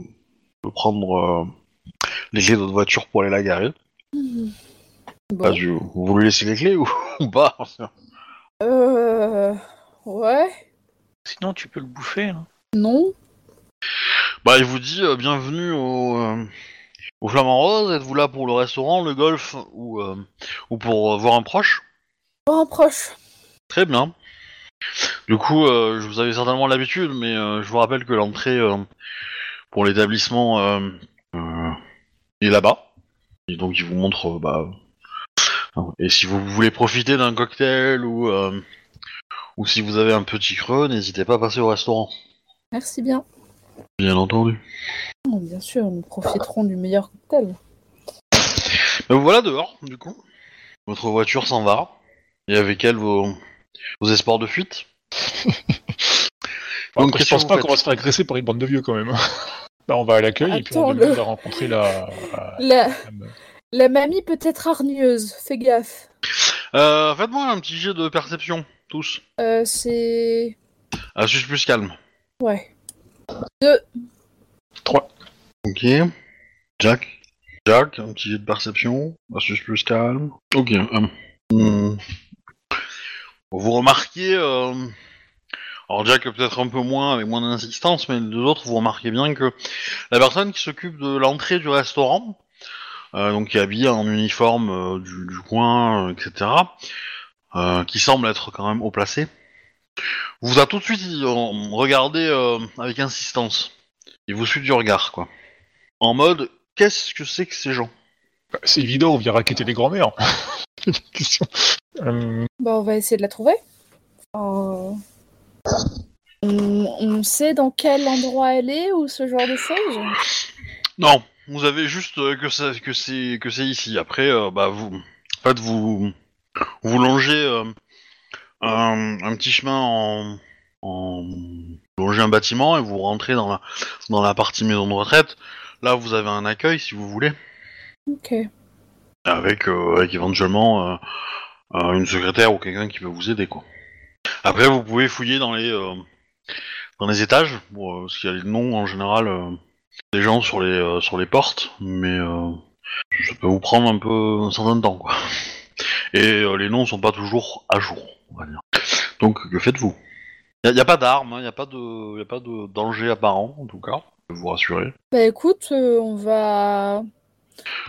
de prendre les clés de votre voiture pour aller la garer. Mhm. Bah, vous lui laissez les clés ou, ou pas? Euh... Ouais. Sinon, tu peux le bouffer. hein. Non. Bah il vous dit euh, bienvenue au euh, au Flamand Rose. Êtes-vous là pour le restaurant, le golf ou euh, ou pour euh, voir un proche? Pas un proche. Très bien. Du coup, euh, je vous avais certainement l'habitude, mais euh, je vous rappelle que l'entrée euh, pour l'établissement est là-bas. Et donc, il vous montre. euh, bah, et si vous voulez profiter d'un cocktail ou euh, ou si vous avez un petit creux, n'hésitez pas à passer au restaurant. Merci bien. Bien entendu. Oh, bien sûr, nous profiterons du meilleur cocktail. Mais vous voilà dehors, du coup. Votre voiture s'en va. Et avec elle vos, vos espoirs de fuite. Bon, Donc, après, qu'est-ce je pense pas qu'on va se faire agresser par une bande de vieux quand même. Là, on va à l'accueil et puis on demande à rencontrer la. La... mamie peut être hargneuse, fais gaffe. Euh, Faites-moi un petit jet de perception, tous. Euh, c'est... Astuce plus calme. Ouais. Deux. Trois. Ok. Jack. Jack, un petit jet de perception. Astuce plus calme. Ok. hmm. Vous remarquez... euh, Alors Jack peut-être un peu moins, avec moins d'insistance, mais les deux autres, vous remarquez bien que la personne qui s'occupe de l'entrée du restaurant, euh, donc qui est habillée en uniforme euh, du, du coin, euh, etc., euh, qui semble être quand même haut placé, vous a tout de suite regardé euh, avec insistance. Il vous suit du regard, quoi. En mode, qu'est-ce que c'est que ces gens? Bah, c'est évident, on vient raqueter les grands-mères. Euh, Bah, on va essayer de la trouver. Euh, On... on sait dans quel endroit elle est ou ce genre de choses Non, vous avez juste euh, que c'est que c'est ici. Après, euh, bah vous, en fait, vous vous longez euh, un, un petit chemin en, longez un bâtiment et vous rentrez dans la dans la partie maison de retraite. Là, vous avez un accueil si vous voulez, Ok. avec euh, avec éventuellement une secrétaire ou quelqu'un qui peut vous aider, quoi. Après, vous pouvez fouiller dans les euh, dans les étages, euh, parce qu'il y a les noms en général euh, des gens sur les sur les portes, mais ça peut vous prendre un peu un certain temps, quoi. Et les noms sont pas toujours à jour, on va dire. Donc, que faites-vous? Il n'y a, pas d'armes, il n'y a pas de y a pas de danger apparent, en tout cas. Je peux vous rassurer. Bah écoute, on va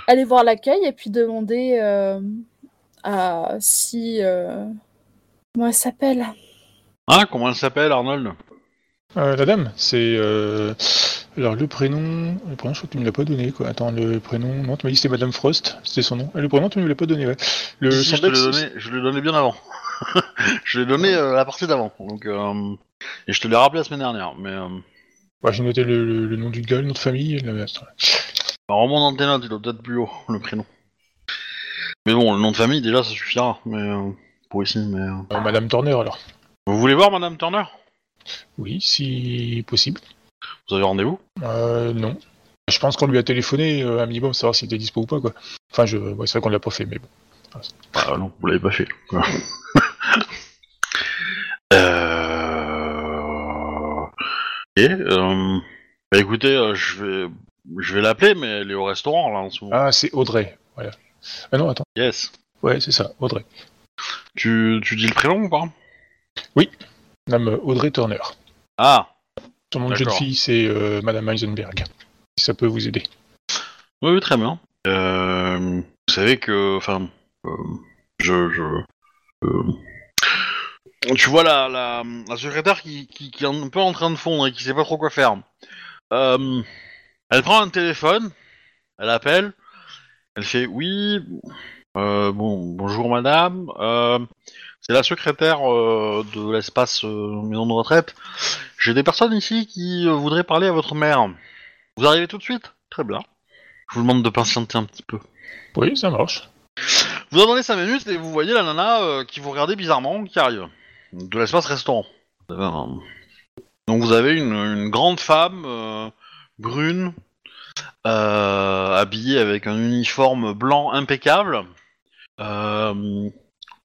aller voir l'accueil et puis demander à si... Comment elle s'appelle? Ah, comment elle s'appelle, Arnold? Euh, la dame, c'est. euh, Alors, le prénom. Le prénom, je crois que tu me l'as pas donné, quoi. Attends, le prénom. Non, tu m'as dit que c'était Madame Frost, c'était son nom. Ah, le prénom, tu me l'as pas donné, ouais. Le Si, si, son je te l'ai d'ex, donné, je bien avant. je l'ai donné euh, la partie d'avant. Donc, euh, et je te l'ai rappelé la semaine dernière. Mais euh, Ouais, j'ai noté le, le- le nom du gars, le nom de famille. le- attends. bah, remonte dans tes notes, il doit peut-être plus haut, le prénom. Mais bon, le nom de famille, déjà, ça suffira. Mais euh, pour ici, mais. euh. Madame Turner, alors. Vous voulez voir Madame Turner? Oui, si possible. Vous avez rendez-vous? Euh, non. Je pense qu'on lui a téléphoné euh, un minimum, savoir s'il était dispo ou pas, quoi. Enfin, je... ouais, c'est vrai qu'on l'a pas fait, mais bon. Ah non, vous l'avez pas fait. quoi. euh... Et, euh... bah, écoutez, euh, je vais, je vais l'appeler, mais elle est au restaurant là en ce moment. Ah, c'est Audrey, voilà. Ah non, attends. Yes. Ouais, c'est ça, Audrey. Tu, tu dis le prénom ou pas? Madame Audrey Turner. Ah. Son nom de jeune D'accord. fille, c'est euh, Madame Heisenberg. Si ça peut vous aider. Oui, oui, très bien. Euh, vous savez que, enfin, euh, je, je, euh, tu vois la, la, la secrétaire qui, qui, qui est un peu en train de fondre et qui sait pas trop quoi faire. Euh, elle prend un téléphone, elle appelle, elle fait oui, euh, bon, bonjour madame, euh, c'est la secrétaire euh, de l'espace maison de retraite. J'ai des personnes ici qui voudraient parler à votre mère. Vous arrivez tout de suite? Très bien. Je vous demande de patienter un petit peu. Oui, ça marche. Vous attendez 5 minutes et vous voyez la nana qui vous regardait bizarrement qui arrive. De l'espace restaurant. Donc vous avez une, une grande femme brune, habillée avec un uniforme blanc impeccable. Euh,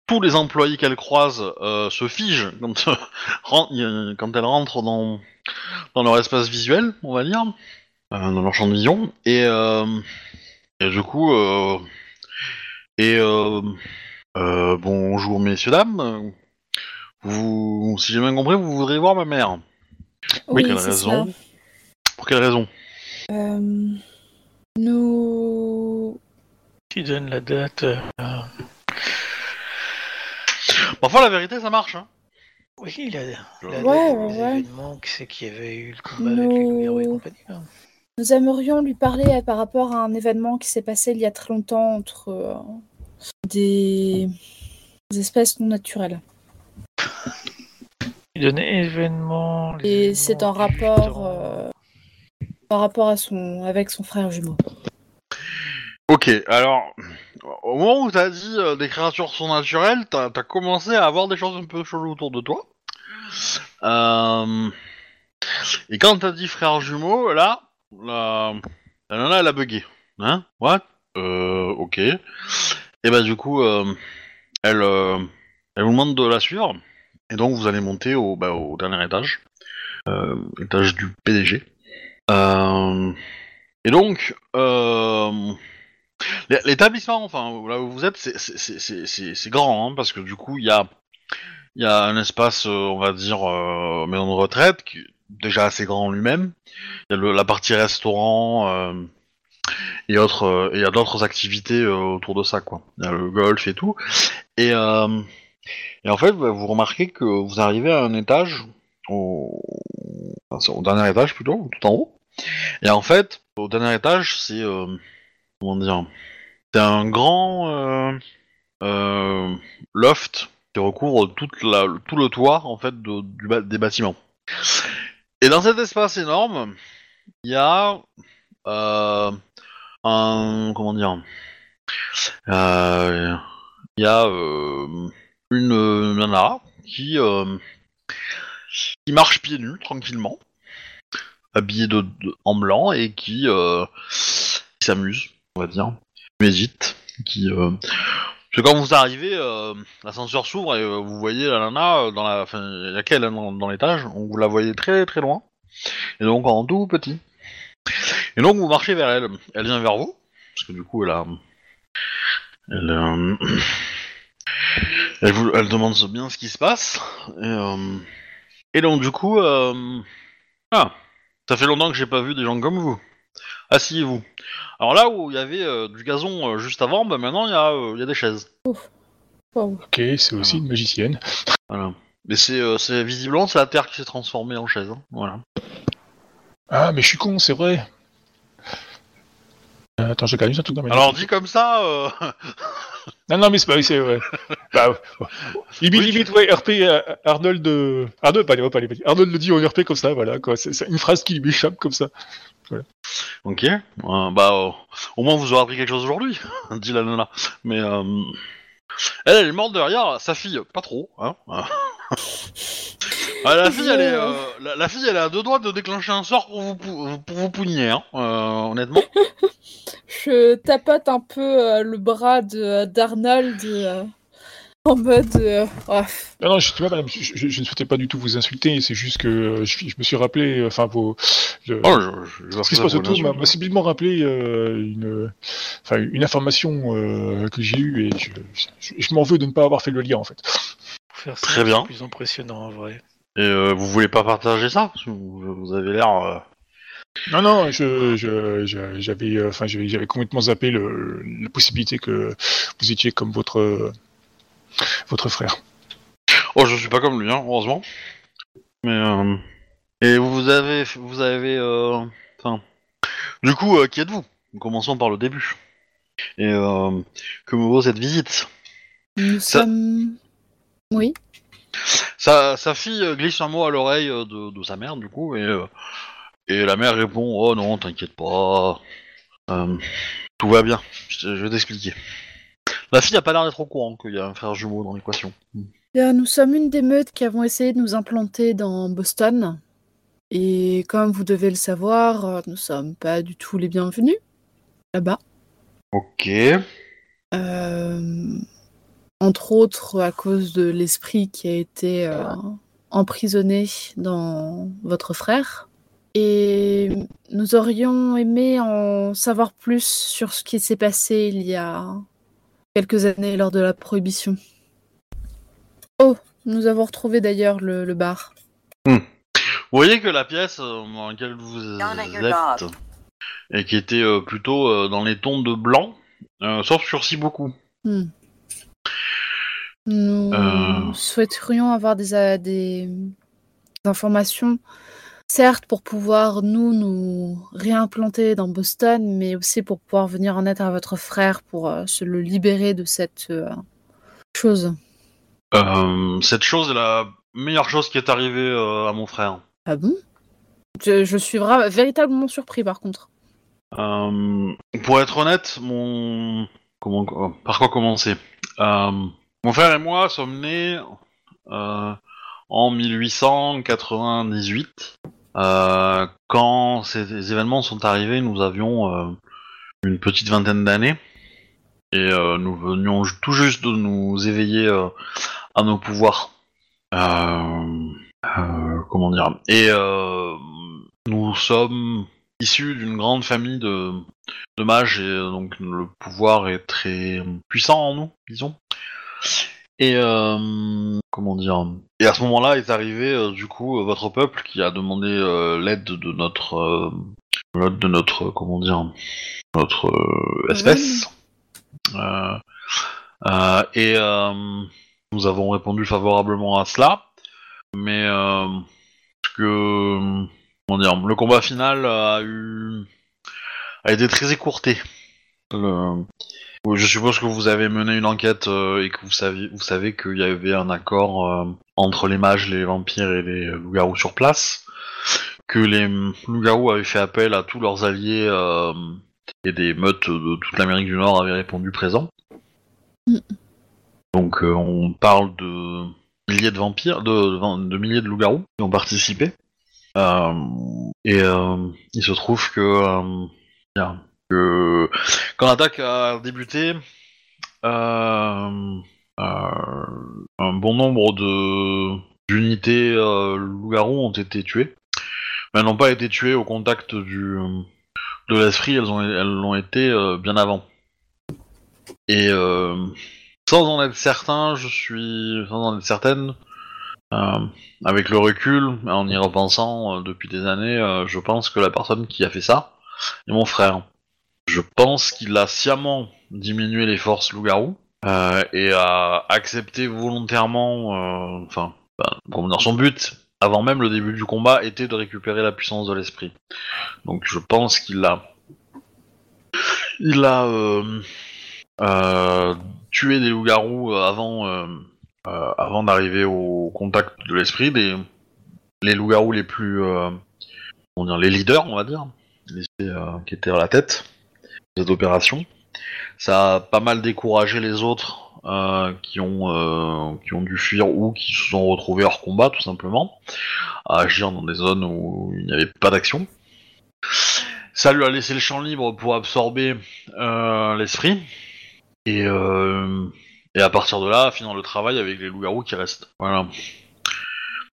tous les employés qu'elle croise euh, se figent quand, elle rentre dans, dans leur espace visuel, on va dire, euh, dans leur champ de vision. Et, et du coup, et bonjour messieurs dames. Vous, si j'ai bien compris, vous voudriez voir ma mère. Oui, quelle c'est raison. Pour quelle raison Euh, nous. Tu donnes la date. euh, Parfois la vérité ça marche. Hein. Oui, la, la Ouais, date ouais, des ouais. événements, qui c'est qu'il y avait eu le combat avec les loups et Nous- compagnie. là. Nous aimerions lui parler euh, par rapport à un événement qui s'est passé il y a très longtemps entre euh, des... des espèces non naturelles. Tu donnais événements. les Et c'est en rapport euh, par rapport à son avec son frère jumeau. Ok, alors au moment où t'as dit euh, des créatures surnaturelles, t'as as commencé à avoir des choses un peu cheloues autour de toi. Euh, Et quand t'as dit frère jumeau, là, elle a bugué. Hein? What? Euh, ok. Et bah du coup, euh, elle, elle vous demande de la suivre. Et donc vous allez monter au, bah, au dernier étage. Étage du PDG. Et donc, euh, L'établissement, enfin, là où vous êtes, c'est- grand, hein, parce que du coup, il y a, un espace, euh, on va dire, euh, maison de retraite, déjà assez grand lui-même. Il y a la partie restaurant euh, et autres, il y a d'autres activités autour de ça, quoi. Il y a le golf et tout. Et, en fait, vous remarquez que vous arrivez à un étage, au, dernier étage plutôt, tout en haut. Et en fait, au dernier étage, c'est comment un grand euh, euh, loft qui recouvre tout le toit en fait du des bâtiments. Et dans cet espace énorme, il y a euh, un comment dire Il y a une nana qui marche pieds nus tranquillement, habillée en blanc et qui s'amuse, on va dire, médite, qui euh... parce que quand vous arrivez, euh, l'ascenseur s'ouvre et euh, vous voyez la nana dans la, enfin, il hein, dans, l'étage, donc vous la voyez très très loin, et donc en tout petit. Et donc vous marchez vers elle, elle vient vers vous, parce que du coup elle a, elle, elle, vous- elle demande bien ce qui se passe, et, et donc du coup, ah, ça fait longtemps que j'ai pas vu des gens comme vous. Asseyez-vous. Alors là où il y avait euh, du gazon euh, juste avant, bah maintenant il y, a, euh, il y a des chaises. Wow. Ok, c'est aussi une magicienne. Voilà. Mais c'est euh, c'est- visiblement c'est la terre qui s'est transformée en chaise. hein. Voilà. Ah, mais je suis con, c'est vrai. Euh, attends, j'ai quand même un truc dans ma Alors dit comme ça, euh, Non, non, mais c'est pas c'est ouais. bah, ouais. limite, Oui, tu- limite, ouais, RP, euh, Arnold, euh, Arnold, pas, pas, pas, Arnold le dit en RP comme ça, voilà, quoi. C'est c'est une phrase qui lui échappe comme ça. Ok. Euh, bah euh, au moins vous aurez appris quelque chose aujourd'hui, dit la nana. Mais euh, elle, elle est morte derrière sa fille, pas trop. Hein. Ah, la fille, elle est, euh, la, la fille, elle est à deux doigts de déclencher un sort pour vous, pou- pour vous pougner, hein, euh, honnêtement. Je tapote un peu euh, le bras de d'Arnold en mode euh, ah, Non, non, je, tu vois, madame, je, je- je ne souhaitais pas du tout vous insulter, c'est juste que euh, je, je me suis rappelé, euh, enfin, vos. le- Oh, je, je, je Ce qui se passe autour une m'a subitement rappelé euh, une, enfin, une information euh, que j'ai eue et je, je, je m'en veux de ne pas avoir fait le lien en fait. Faire ça, Très c'est bien. plus impressionnant en vrai. Et euh, vous voulez pas partager ça? Vous, avez l'air. euh, Non, non, je, je, je- j'avais, euh, enfin, j'avais, j'avais complètement zappé le, la possibilité que vous étiez comme votre, euh, votre frère. Oh, je suis pas comme lui, hein, heureusement. Mais euh... et vous avez, vous avez, euh... enfin, du coup, euh, qui êtes-vous? Commençons par le début. Et euh, que me vaut cette visite? Nous Ça- sommes. Oui. sa, sa fille glisse un mot à l'oreille de, de sa mère, du coup, et, Et la mère répond Oh non, t'inquiète pas. Euh, tout va bien, je, je vais t'expliquer. La fille a pas l'air d'être au courant qu'il y a un frère jumeau dans l'équation. Bien, nous sommes une des meutes qui avons essayé de nous implanter dans Boston. Et comme vous devez le savoir, euh, nous sommes pas du tout les bienvenus là-bas. Ok. Euh, entre autres à cause de l'esprit qui a été euh, emprisonné dans votre frère. Et nous aurions aimé en savoir plus sur ce qui s'est passé il y a quelques années lors de la prohibition. Oh, nous avons retrouvé d'ailleurs le, le bar. Vous voyez que la pièce euh, dans laquelle vous êtes, et qui était euh, plutôt euh, dans les tons de blanc, euh, s'obscurcit beaucoup. Hmm. Nous souhaiterions avoir des informations, certes pour pouvoir nous nous réimplanter dans Boston, mais aussi pour pouvoir venir en aide à votre frère pour euh, se le libérer de cette euh, chose. Euh, cette chose est la meilleure chose qui est arrivée à mon frère. Ah bon? Je, je suis véritablement surpris par contre. Pour être honnête, mon comment par quoi commencer? Mon frère et moi sommes nés en 1898. Euh, quand ces événements sont arrivés, nous avions euh, une petite vingtaine d'années et euh, nous venions tout juste de nous éveiller à nos pouvoirs. Comment dire? Et nous sommes issus d'une grande famille de, de mages et donc le pouvoir est très puissant en nous, disons. Et euh, comment dire Et à ce moment-là est arrivé euh, du coup euh, votre peuple qui a demandé euh, l'aide de notre euh, l'aide de notre comment dire notre euh, espèce. Euh, euh, et euh, nous avons répondu favorablement à cela, mais euh, que comment dire, le combat final a eu a été très écourté. Le- Je suppose que vous avez mené une enquête euh, et que vous savez, vous savez qu'il y avait un accord euh, entre les mages, les vampires et les loups-garous sur place, que les loups-garous avaient fait appel à tous leurs alliés euh, et des meutes de toute l'Amérique du Nord avaient répondu présent. Mm. Donc euh, on parle de milliers de vampires, de, milliers de loups-garous qui ont participé. Euh, et euh, il se trouve que, euh, quand l'attaque a débuté, euh, euh, un bon nombre d'unités euh, loups-garous ont été tuées. Mais elles n'ont pas été tuées au contact du de l'esprit, elles ont elles l'ont été bien avant. Et sans en être certain, je suis sans en être certaine, avec le recul, en y repensant depuis des années, je pense que la personne qui a fait ça est mon frère. Je pense qu'il a sciemment diminué les forces loup-garou euh, et a accepté volontairement, euh, enfin, ben, son but avant même le début du combat était de récupérer la puissance de l'esprit. Donc je pense qu'il a, il a euh, euh, tué des loups-garous avant, d'arriver au contact de l'esprit, des les loups-garous les plus, comment dire, les leaders, on va dire, qui étaient à la tête cette opération. Ça a pas mal découragé les autres euh, qui ont euh, qui ont dû fuir ou qui se sont retrouvés hors combat tout simplement, à agir dans des zones où il n'y avait pas d'action. Ça lui a laissé le champ libre pour absorber euh, l'esprit et et à partir de là finir le travail avec les loups-garous qui restent. Voilà.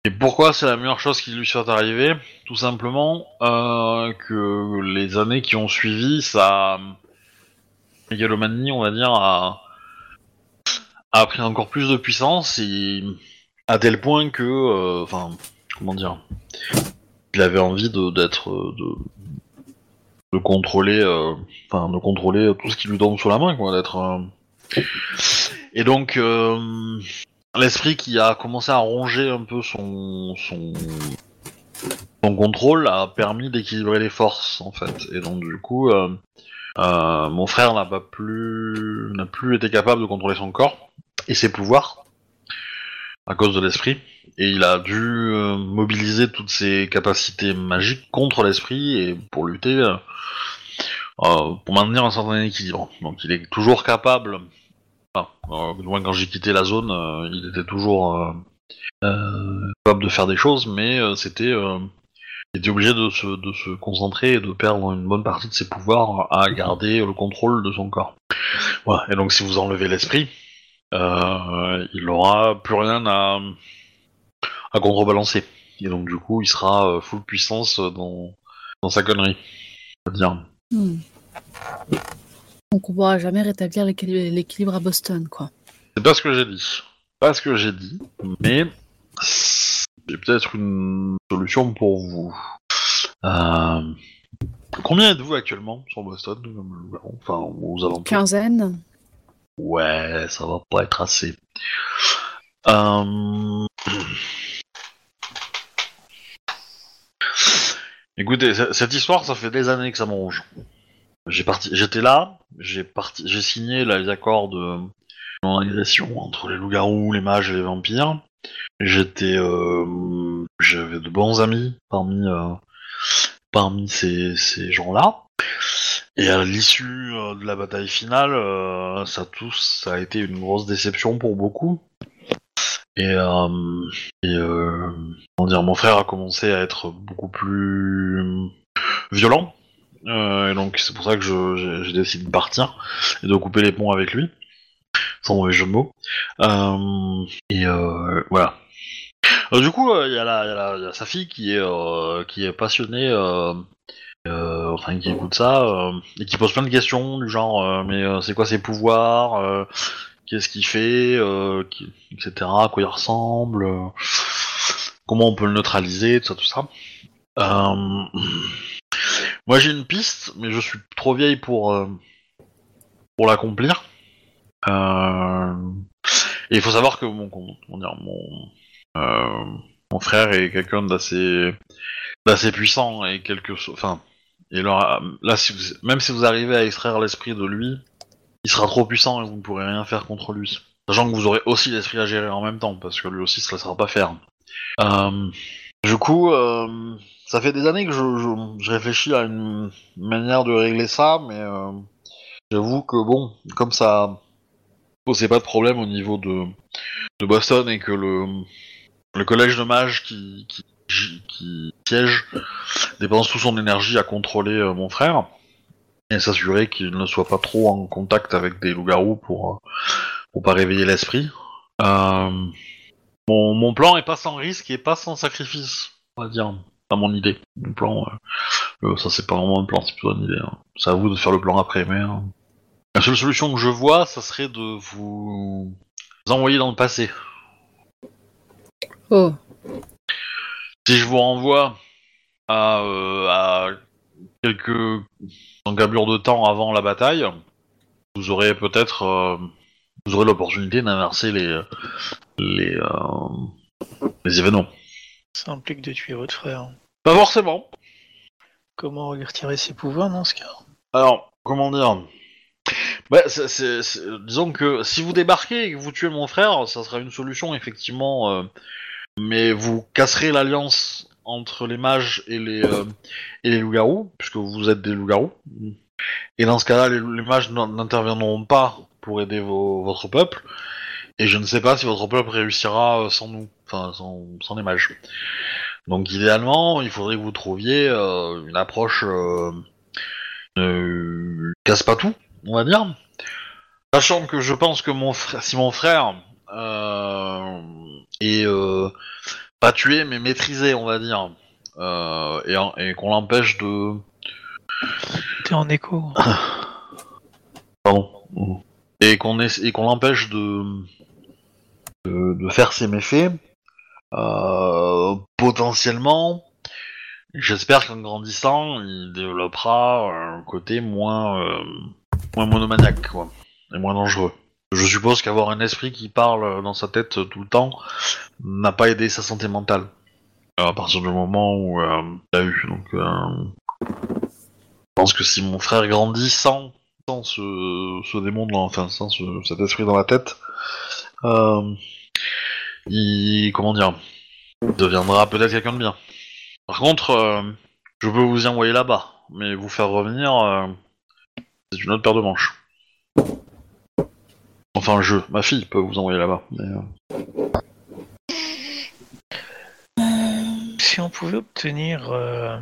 Et pourquoi c'est la meilleure chose qui lui soit arrivée Tout simplement euh, que les années qui ont suivi, ça mégalomanie, on va dire, a, a pris encore plus de puissance et à tel point que, euh, enfin, comment dire, il avait envie d'être, de, de contrôler, euh, enfin, de contrôler tout ce qui lui tombe sous la main, quoi, d'être. euh. Et donc, l'esprit qui a commencé à ronger un peu son contrôle a permis d'équilibrer les forces, en fait. Et donc, du coup. euh, euh, mon frère n'a pas plus n'a plus été capable de contrôler son corps et ses pouvoirs à cause de l'esprit. et il a dû euh, mobiliser toutes ses capacités magiques contre l'esprit et pour lutter, pour maintenir un certain équilibre. Donc il est toujours capable, enfin, euh, du moins quand j'ai quitté la zone, euh, il était toujours euh, euh, capable de faire des choses, mais c'était, il était obligé de se, de se concentrer et de perdre une bonne partie de ses pouvoirs à garder le contrôle de son corps. Voilà. Et donc si vous enlevez l'esprit, il n'aura plus rien à, à contrebalancer. Et donc du coup, il sera full puissance dans, dans sa connerie. C'est-à-dire. Hmm. Donc on pourra jamais rétablir l'équil- l'équilibre à Boston, quoi. C'est pas ce que j'ai dit. Pas ce que j'ai dit, mais j'ai peut-être une solution pour vous. Euh, Combien êtes-vous actuellement sur Boston? Enfin, aux alentours Quinzaine. Ouais, ça va pas être assez. Euh, Écoutez, cette histoire, ça fait des années que ça me ronge. J'étais là, j'ai signé les accords de non-agression entre les loups-garous, les mages et les vampires. Euh, j'avais de bons amis parmi euh, ces, gens-là. Et à l'issue euh, de la bataille finale, ça a été une grosse déception pour beaucoup. Et, comment dire, mon frère a commencé à être beaucoup plus violent. Euh, et donc c'est pour ça que j'ai décidé de partir et de couper les ponts avec lui, sans mauvais jeu de mots. Euh, et euh, voilà. Du coup, il y, y y a sa fille qui est qui est passionnée. enfin qui écoute ça et qui pose plein de questions du genre mais c'est quoi ses pouvoirs qu'est-ce qu'il fait etc à quoi il ressemble comment on peut le neutraliser tout ça tout ça moi j'ai une piste mais je suis trop vieille pour euh, pour l'accomplir Euh, et il faut savoir que mon mon euh, mon frère est quelqu'un d'assez d'assez puissant et quelque enfin et même si vous arrivez à extraire l'esprit de lui, il sera trop puissant et vous ne pourrez rien faire contre lui. Sachant que vous aurez aussi l'esprit à gérer en même temps, parce que lui aussi se laissera pas faire. Du coup, euh, ça fait des années que je, réfléchis à une manière de régler ça, mais euh, j'avoue que bon, comme ça posait pas de problème au niveau de, Boston et que le, collège de mages qui, siège dépense toute son énergie à contrôler euh, mon frère et s'assurer qu'il ne soit pas trop en contact avec des loups-garous pour, pour pas réveiller l'esprit. Mon, mon plan est pas sans risque et pas sans sacrifice, on va dire. Pas mon idée. Mon plan, euh, euh, ça c'est pas vraiment un plan, c'est plutôt une idée. hein. C'est à vous de faire le plan après, mais euh, la seule solution que je vois, ça serait de vous envoyer dans le passé. Oh. Si je vous renvoie à, euh, à quelques encablures de temps avant la bataille, vous aurez peut-être euh, vous aurez l'opportunité d'inverser les les, euh, les événements. Ça implique de tuer votre frère. Pas forcément. Comment lui retirer ses pouvoirs dans ce cas? Alors, comment dire? Bah, c'est- c'est- c'est- Disons que si vous débarquez et que vous tuez mon frère, ça sera une solution, effectivement. euh, mais vous casserez l'alliance entre les mages et les, euh, et les loups-garous, puisque vous êtes des loups-garous. Et dans ce cas-là, les, les mages n'interviendront pas pour aider vos- votre peuple. Et je ne sais pas si votre peuple réussira euh, sans nous, enfin sans, sans les mages. Donc idéalement, il faudrait que vous trouviez euh, une approche euh, euh, casse pas tout, on va dire. Sachant que je pense que mon frère, si mon frère euh, est pas tué mais maîtrisé, on va dire, et, qu'on l'empêche de, T'es en écho. pardon, et qu'on qu'on l'empêche de, de faire ses méfaits, euh, potentiellement, j'espère qu'en grandissant, il développera un côté moins euh, moins monomaniaque, quoi, et moins dangereux. Je suppose qu'avoir un esprit qui parle dans sa tête tout le temps n'a pas aidé sa santé mentale. Euh, À partir du moment où euh, il a eu. Donc, je pense que si mon frère grandit sans, sans ce, démon, enfin sans ce- cet esprit dans la tête, il comment dire, deviendra peut-être quelqu'un de bien. Par contre, euh, je peux vous y envoyer là-bas, mais vous faire revenir, euh, c'est une autre paire de manches. Enfin, je, ma fille peut vous envoyer là-bas. euh, Si on pouvait obtenir euh,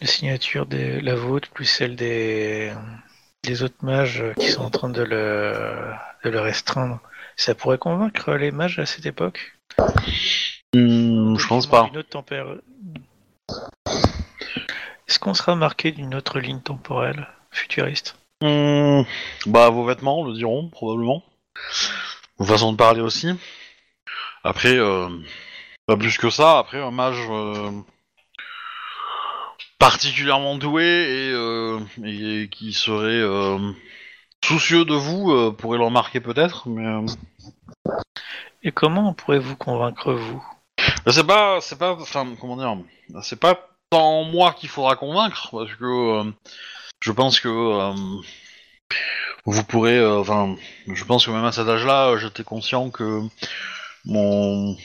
la signature de la vôtre plus celle des, des autres mages qui sont en train de le, de le restreindre, ça pourrait convaincre les mages à cette époque hmm, je pense pas. Une autre tempéra- Est-ce qu'on sera marqué d'une autre ligne temporelle futuriste Hmm, bah, vos vêtements le diront, probablement. Vos façons de parler aussi. Après, euh, pas plus que ça. Après, un mage euh, particulièrement doué et, euh, et qui serait soucieux de vous euh, pourrait le remarquer peut-être, mais euh, Et comment on pourrait vous? Convaincre, vous c'est pas, c'est pas, enfin, comment dire, c'est pas tant moi qu'il faudra convaincre parce que euh, je pense que euh, vous pourrez, euh, enfin, je pense que même à cet âge-là, j'étais conscient que mon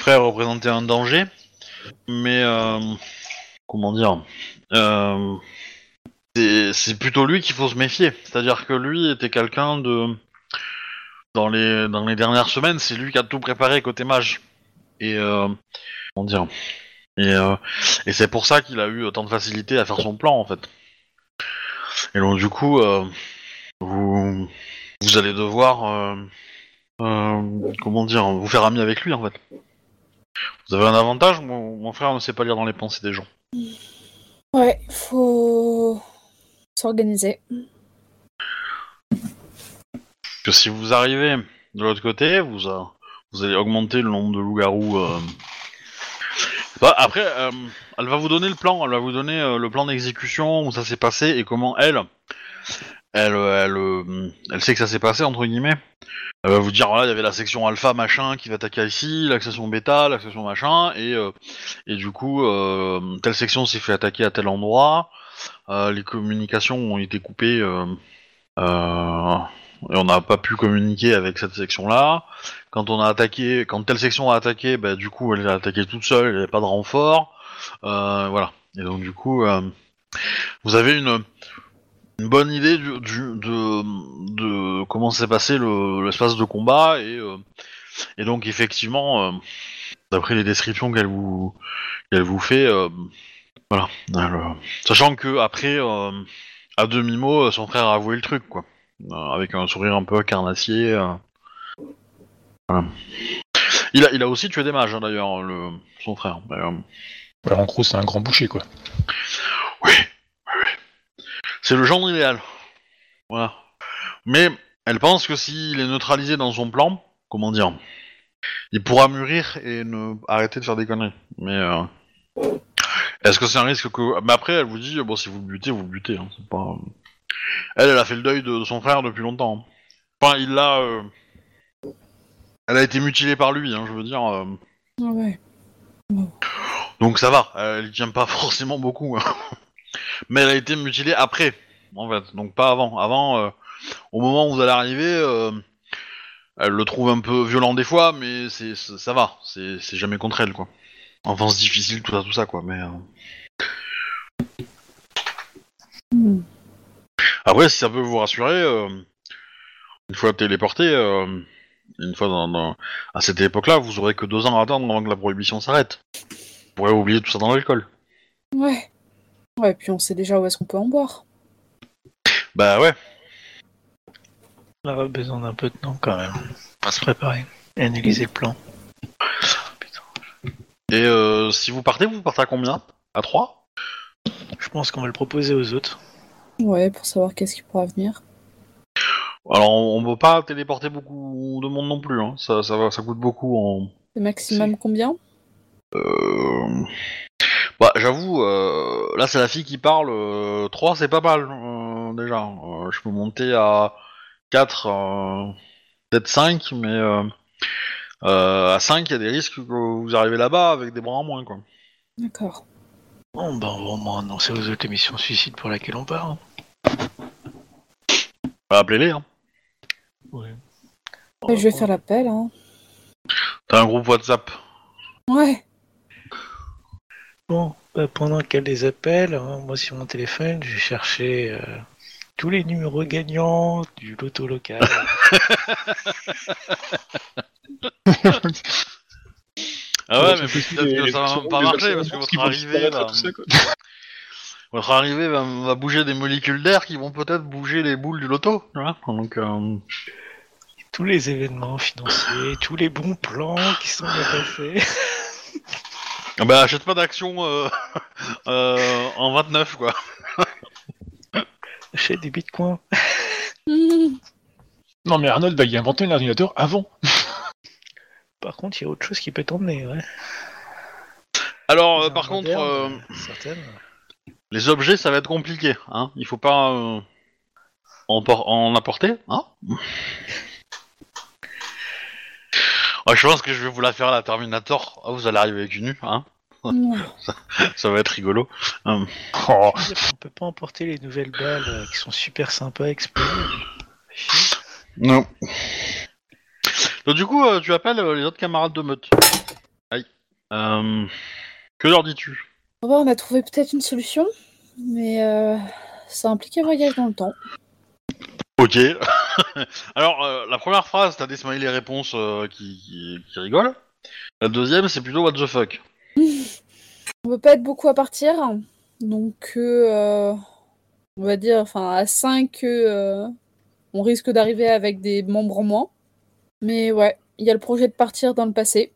frère représentait un danger, mais euh, comment dire, euh, c'est plutôt lui qu'il faut se méfier. C'est-à-dire que lui était quelqu'un de dans les dans les dernières semaines, c'est lui qui a tout préparé côté mage. Et euh, comment dire? Et, euh, et c'est pour ça qu'il a eu autant de facilité à faire son plan en fait. Et donc du coup, euh, vous vous allez devoir comment dire vous faire ami avec lui en fait. Vous avez un avantage, mon, mon frère ne sait pas lire dans les pensées des gens. Ouais, faut s'organiser. Si vous arrivez de l'autre côté, vous, vous allez augmenter le nombre de loups-garous. euh. Bah, après, euh, elle va vous donner le plan, elle va vous donner euh, le plan d'exécution, où ça s'est passé et comment elle, elle, euh, elle, euh, elle sait que ça s'est passé, entre guillemets. Elle va vous dire, voilà, il y avait la section alpha machin qui va attaquer ici, la section bêta, la section machin, et, euh, du coup, euh, telle section s'est fait attaquer à tel endroit, euh, les communications ont été coupées. euh, euh, et on n'a pas pu communiquer avec cette section-là. Quand on a attaqué, quand telle section a attaqué, bah, du coup, elle a attaqué toute seule, elle n'avait pas de renfort. Euh, voilà. Et donc, du coup, euh, vous avez une, bonne idée de, comment s'est passé le- l'espace de combat. Et, euh, donc, effectivement, euh, d'après les descriptions qu'elle vous, fait, euh, voilà. Sachant que après, euh, à demi-mot, son frère a avoué le truc, quoi. Euh, avec un sourire un peu carnassier. euh. Voilà. Il a, il a aussi tué des mages, hein, d'ailleurs, le, son frère. Mais, euh, Voilà, en gros, c'est un grand boucher, quoi. oui, oui, oui. C'est le genre idéal. Voilà. Mais elle pense que s'il est neutralisé dans son plan, comment dire, il pourra mûrir et ne arrêter de faire des conneries. Mais euh, est-ce que c'est un risque que... Mais après, elle vous dit, bon, si vous le butez, vous le butez. Hein, c'est pas... Elle, elle a fait le deuil de, de son frère depuis longtemps. hein. Enfin, il l'a... euh, Elle a été mutilée par lui, hein, je veux dire. euh, Ah ouais. donc ça va, elle y tient pas forcément beaucoup. Mais elle a été mutilée après, en fait, donc pas avant. Avant, euh, au moment où vous allez arriver, euh, elle le trouve un peu violent des fois, mais c'est c'est- ça va, c'est c'est jamais contre elle, quoi. Enfance difficile, tout ça, tout ça, quoi. Mais euh, Hmm. après, si ça peut vous rassurer, euh, une fois téléporté, euh, une fois dans, dans- à cette époque-là, vous aurez que deux ans à attendre avant que la prohibition s'arrête. Vous pourrez oublier tout ça dans l'alcool. Ouais. Ouais, puis on sait déjà où est-ce qu'on peut en boire. Bah ouais. On aura besoin d'un peu de temps quand même. Pour se préparer et analyser le plan. Et euh, si vous partez, vous partez à combien? À 3 Je pense qu'on va le proposer aux autres. Ouais, pour savoir qu'est-ce qui pourra venir. Alors on, on peut pas téléporter beaucoup de monde non plus, hein. ça, ça, va, ça coûte beaucoup en... Le maximum combien? Euh... Bah j'avoue, euh, là c'est la fille qui parle, euh, 3 c'est pas mal euh, déjà. Euh, je peux monter à 4, euh, peut-être 5, mais euh, à 5 il y a des risques que vous arrivez là-bas avec des bras en moins quoi. D'accord. Bon, ben on va au moins annoncer aux autres l'émission suicide pour laquelle on part. hein. Bah, appelez-les hein. Ouais. Ouais, je vais faire l'appel, hein. T'as un groupe WhatsApp. Ouais. Bon, bah, pendant qu'elle les appelle, hein, moi sur mon téléphone, je vais chercher euh, tous les numéros gagnants du loto local. Ah ouais, mais peut-être que ça va pas marcher parce que votre vont arrivée, va, votre arrivée va, va bouger des molécules d'air qui vont peut-être bouger les boules du loto. Tu vois Donc, euh, tous les événements financiers, tous les bons plans qui sont bien passés. ah bah achète pas d'action euh, euh, en 29 quoi. Achète des bitcoins. Non, mais Arnold va y inventer un ordinateur avant. Par contre, il y a autre chose qui peut t'emmener, ouais. Alors euh, par contre, moderne, euh, certaines. les objets ça va être compliqué. Hein Il faut pas euh, en, por- en apporter. Hein Ouais, je pense que je vais vous la faire à la Terminator. Ah, vous allez arriver avec une nu, hein. Ça va être rigolo. Oh, Je veux dire qu'on peut pas emporter les nouvelles balles euh, qui sont super sympas à exploser. Chier. Non. Donc du coup, euh, tu appelles euh, les autres camarades de meute. Aïe. Euh, que leur dis-tu? Bon, bah, on a trouvé peut-être une solution, mais euh, ça implique un voyage dans le temps. Ok. Alors, euh, la première phrase, t'as des smileys réponses euh, qui, qui, qui rigolent. La deuxième, c'est plutôt what the fuck. On peut pas être beaucoup à partir, donc euh, on va dire, enfin à 5, on risque d'arriver avec des membres en moins. Mais ouais, il y a le projet de partir dans le passé.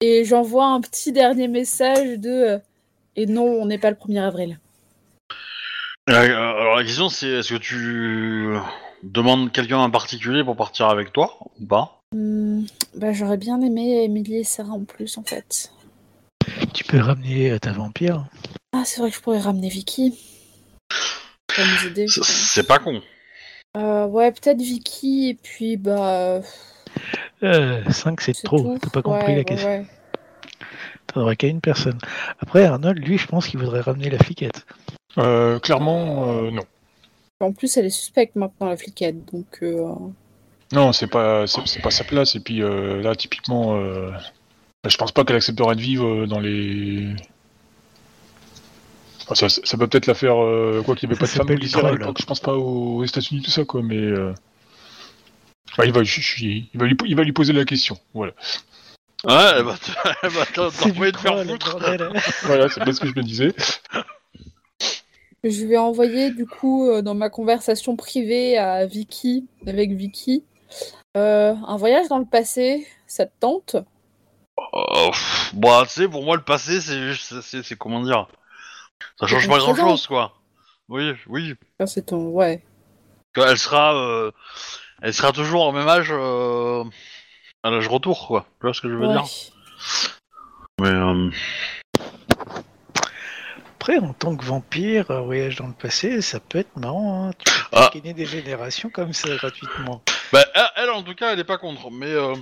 Et j'envoie un petit dernier message de euh, Et non, on n'est pas le 1er avril. Euh, alors la question, c'est est-ce que tu demandes quelqu'un en particulier pour partir avec toi ou pas? Hmm, bah, J'aurais bien aimé Émilie et Sarah en plus, en fait. Tu peux ramener euh, ta vampire. Ah, c'est vrai que je pourrais ramener Vicky. Pense. C'est pas con. Euh, ouais, peut-être Vicky, et puis bah. Euh, 5 c'est c'est trop, t'as pas compris Ouais, la question. ouais. T'aurais qu'à une personne. Après, Arnold, lui, je pense qu'il voudrait ramener la fliquette. euh, clairement, euh, non. En plus, elle est suspecte maintenant, la fliquette, donc. euh, Non, c'est pas, c'est c'est pas sa place. Et puis euh, là, typiquement, euh, je pense pas qu'elle acceptera de vivre euh, dans les. Enfin, ça, ça peut peut-être la faire, euh, quoi qu'il n'y avait Ça pas de femme s'appelle du policière à l'époque, je pense pas aux, aux États-Unis, tout ça, quoi, mais. euh, bah, il, va, je- je- il, va lui, il va lui poser la question, voilà. Ouais, elle va te- elle va te- t'en C'est envoyer du te faire foutre. Voilà, c'est bien ce que je me disais. Je vais envoyer, du coup, euh, dans ma conversation privée à Vicky, avec Vicky, euh, un voyage dans le passé, ça te tente? Euh, pff, bon, tu sais, pour moi, le passé, c'est- comment dire? Ça change pas grand chose, quoi. Oui, oui. Ah, C'est ton. Ouais. Elle sera, euh, elle sera toujours au même âge, euh, à l'âge retour, quoi. Tu vois ce que je veux ouais. dire Mais, euh, Après, en tant que vampire, un voyage dans le passé, ça peut être marrant. Hein. Tu peux Ah. gagner des générations comme ça gratuitement. bah, elle, elle, en tout cas, elle est pas contre. Mais euh,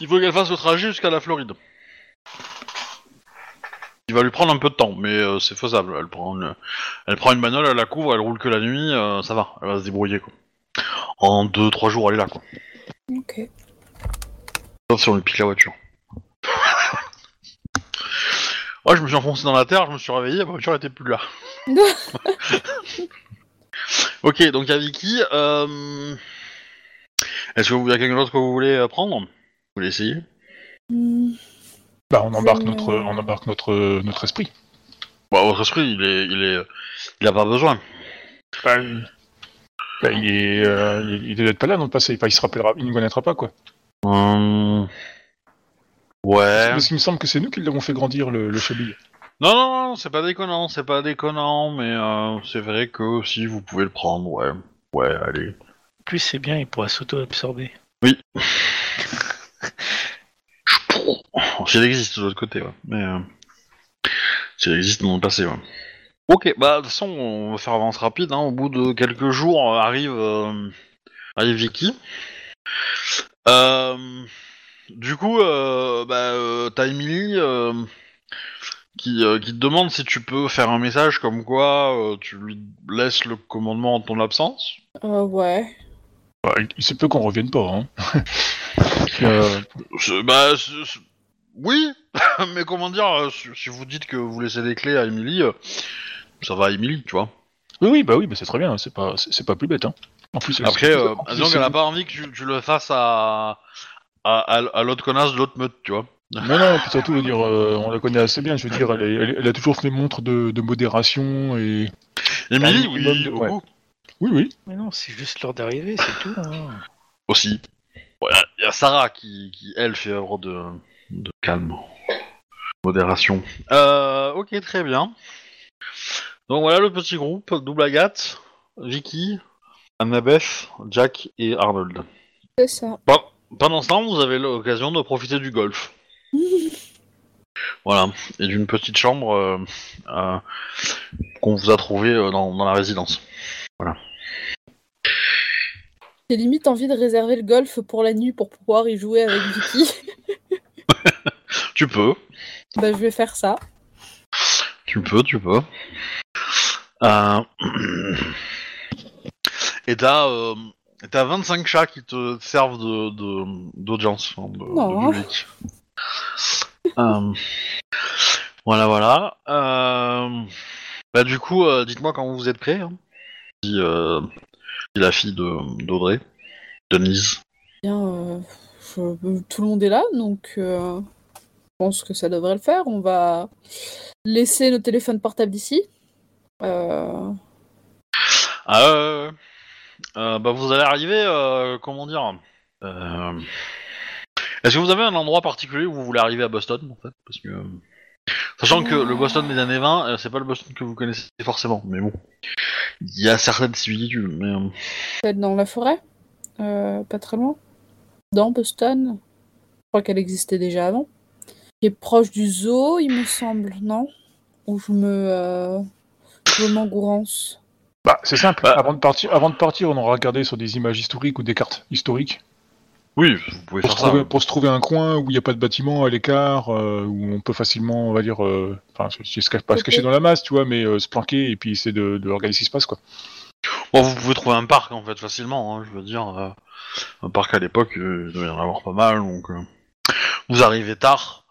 il faut qu'elle fasse le trajet jusqu'à la Floride. Va lui prendre un peu de temps, mais euh, c'est faisable. Elle prend, une, elle prend une bagnole, elle la couvre, elle roule que la nuit, euh, ça va. Elle va se débrouiller, quoi. En 2-3 jours, elle est là, quoi. Ok. Sauf si on lui pique la voiture. ouais, je me suis enfoncé dans la terre, je me suis réveillé, la voiture était plus là. ok, donc il y a Vicky. euh, Est-ce que vous y a quelqu'un d'autre que vous voulez prendre? Vous voulez essayer? Bah, on embarque notre, on embarque notre, notre esprit. Bah, votre esprit, il est, il est, il a pas besoin. Bah, il, bah, il est, euh, il, il devait être pas là dans le passé. Enfin, il se rappellera, il ne connaîtra pas quoi. Hum, Ouais. Parce qu'il me semble que c'est nous qui l'avons fait grandir le, le chablis. Non, non, non, c'est pas déconnant, c'est pas déconnant, mais euh, c'est vrai que si vous pouvez le prendre, ouais. Ouais, allez. En plus, c'est bien, il pourra s'auto-absorber. S'il existe de l'autre côté, ouais. Mais euh, s'il existe dans le passé, ouais. Ok, bah de toute façon, on va faire avance rapide. Hein. Au bout de quelques jours, euh, arrive, euh, arrive Vicky. Euh, du coup, euh, bah, euh, t'as Emily euh, qui, euh, qui te demande si tu peux faire un message comme quoi euh, tu lui laisses le commandement en ton absence. euh, ouais. Bah, il, se peut qu'on revienne pas. Hein. Euh, Bah, c'est- c'est- oui, mais comment dire, euh, si vous dites que vous laissez les clés à Emily, euh, ça va à Emily, tu vois. Oui, oui, bah oui, bah c'est très bien, c'est pas, c'est pas plus bête. Hein. En plus, Après, euh, en plus, disons c'est- qu'elle a pas envie que tu, tu le fasses à, à, à- à l'autre connasse de l'autre meute, tu vois. Non, non, puis surtout, je veux dire, euh, on la connaît assez bien. Je veux dire, elle, elle, elle a toujours fait montre de, de modération et. Emily, Un oui, minimum de- ouais. beaucoup. Oui, oui. Mais non, c'est juste l'heure d'arriver, c'est tout. hein. Aussi. Il y a Sarah qui, qui, elle, fait œuvre de, de calme. Modération. Euh, ok, très bien. Donc voilà le petit groupe, double Agathe, Vicky, Annabeth, Jack et Arnold. C'est ça. Bon, pendant ce temps, vous avez l'occasion de profiter du golf. Voilà, et d'une petite chambre euh, euh, qu'on vous a trouvée euh, dans, dans la résidence. J'ai limite envie de réserver le golf pour la nuit pour pouvoir y jouer avec Vicky. Tu peux, bah, je vais faire ça. tu peux, tu peux. Euh, Et t'as euh, t'as 25 chats qui te servent de de- d'audience, hein, de, Non. de public. Euh, Voilà, voilà. Euh, Bah du coup, euh, dites-moi quand vous êtes prêts. Hein. Dit, euh, dit la fille de d'Audrey, Denise. Bien, euh, je- tout le monde est là, donc euh, pense que ça devrait le faire. On va laisser nos téléphones portables ici. Euh, Ah, euh, euh, bah vous allez arriver, euh, comment dire euh, Est-ce que vous avez un endroit particulier où vous voulez arriver à Boston, en fait? Parce que, sachant que le Boston des années 20, euh, c'est pas le Boston que vous connaissez forcément, mais bon, il y a certaines similitudes. Mais peut-être dans la forêt, pas très loin? Dans Boston? Je crois qu'elle existait déjà avant. Qui est proche du zoo, il me semble, non? Ou je me. Euh, je m'engourance? Bah, c'est simple. Bah. Avant, de partir, avant de partir, on aura regardé sur des images historiques ou des cartes historiques oui, vous pouvez pour faire se, ça. trouver, pour se trouver un coin où il n'y a pas de bâtiment à l'écart, euh, où on peut facilement, on va dire, euh, enfin, se- cache- pas se cacher dans la masse, tu vois, mais euh, se planquer et puis essayer de, de regarder ce qui se passe, quoi. Bon, vous pouvez trouver un parc en fait facilement. hein, je veux dire, euh, un parc à l'époque, euh, il devait y en avoir pas mal. Donc, euh, vous arrivez tard.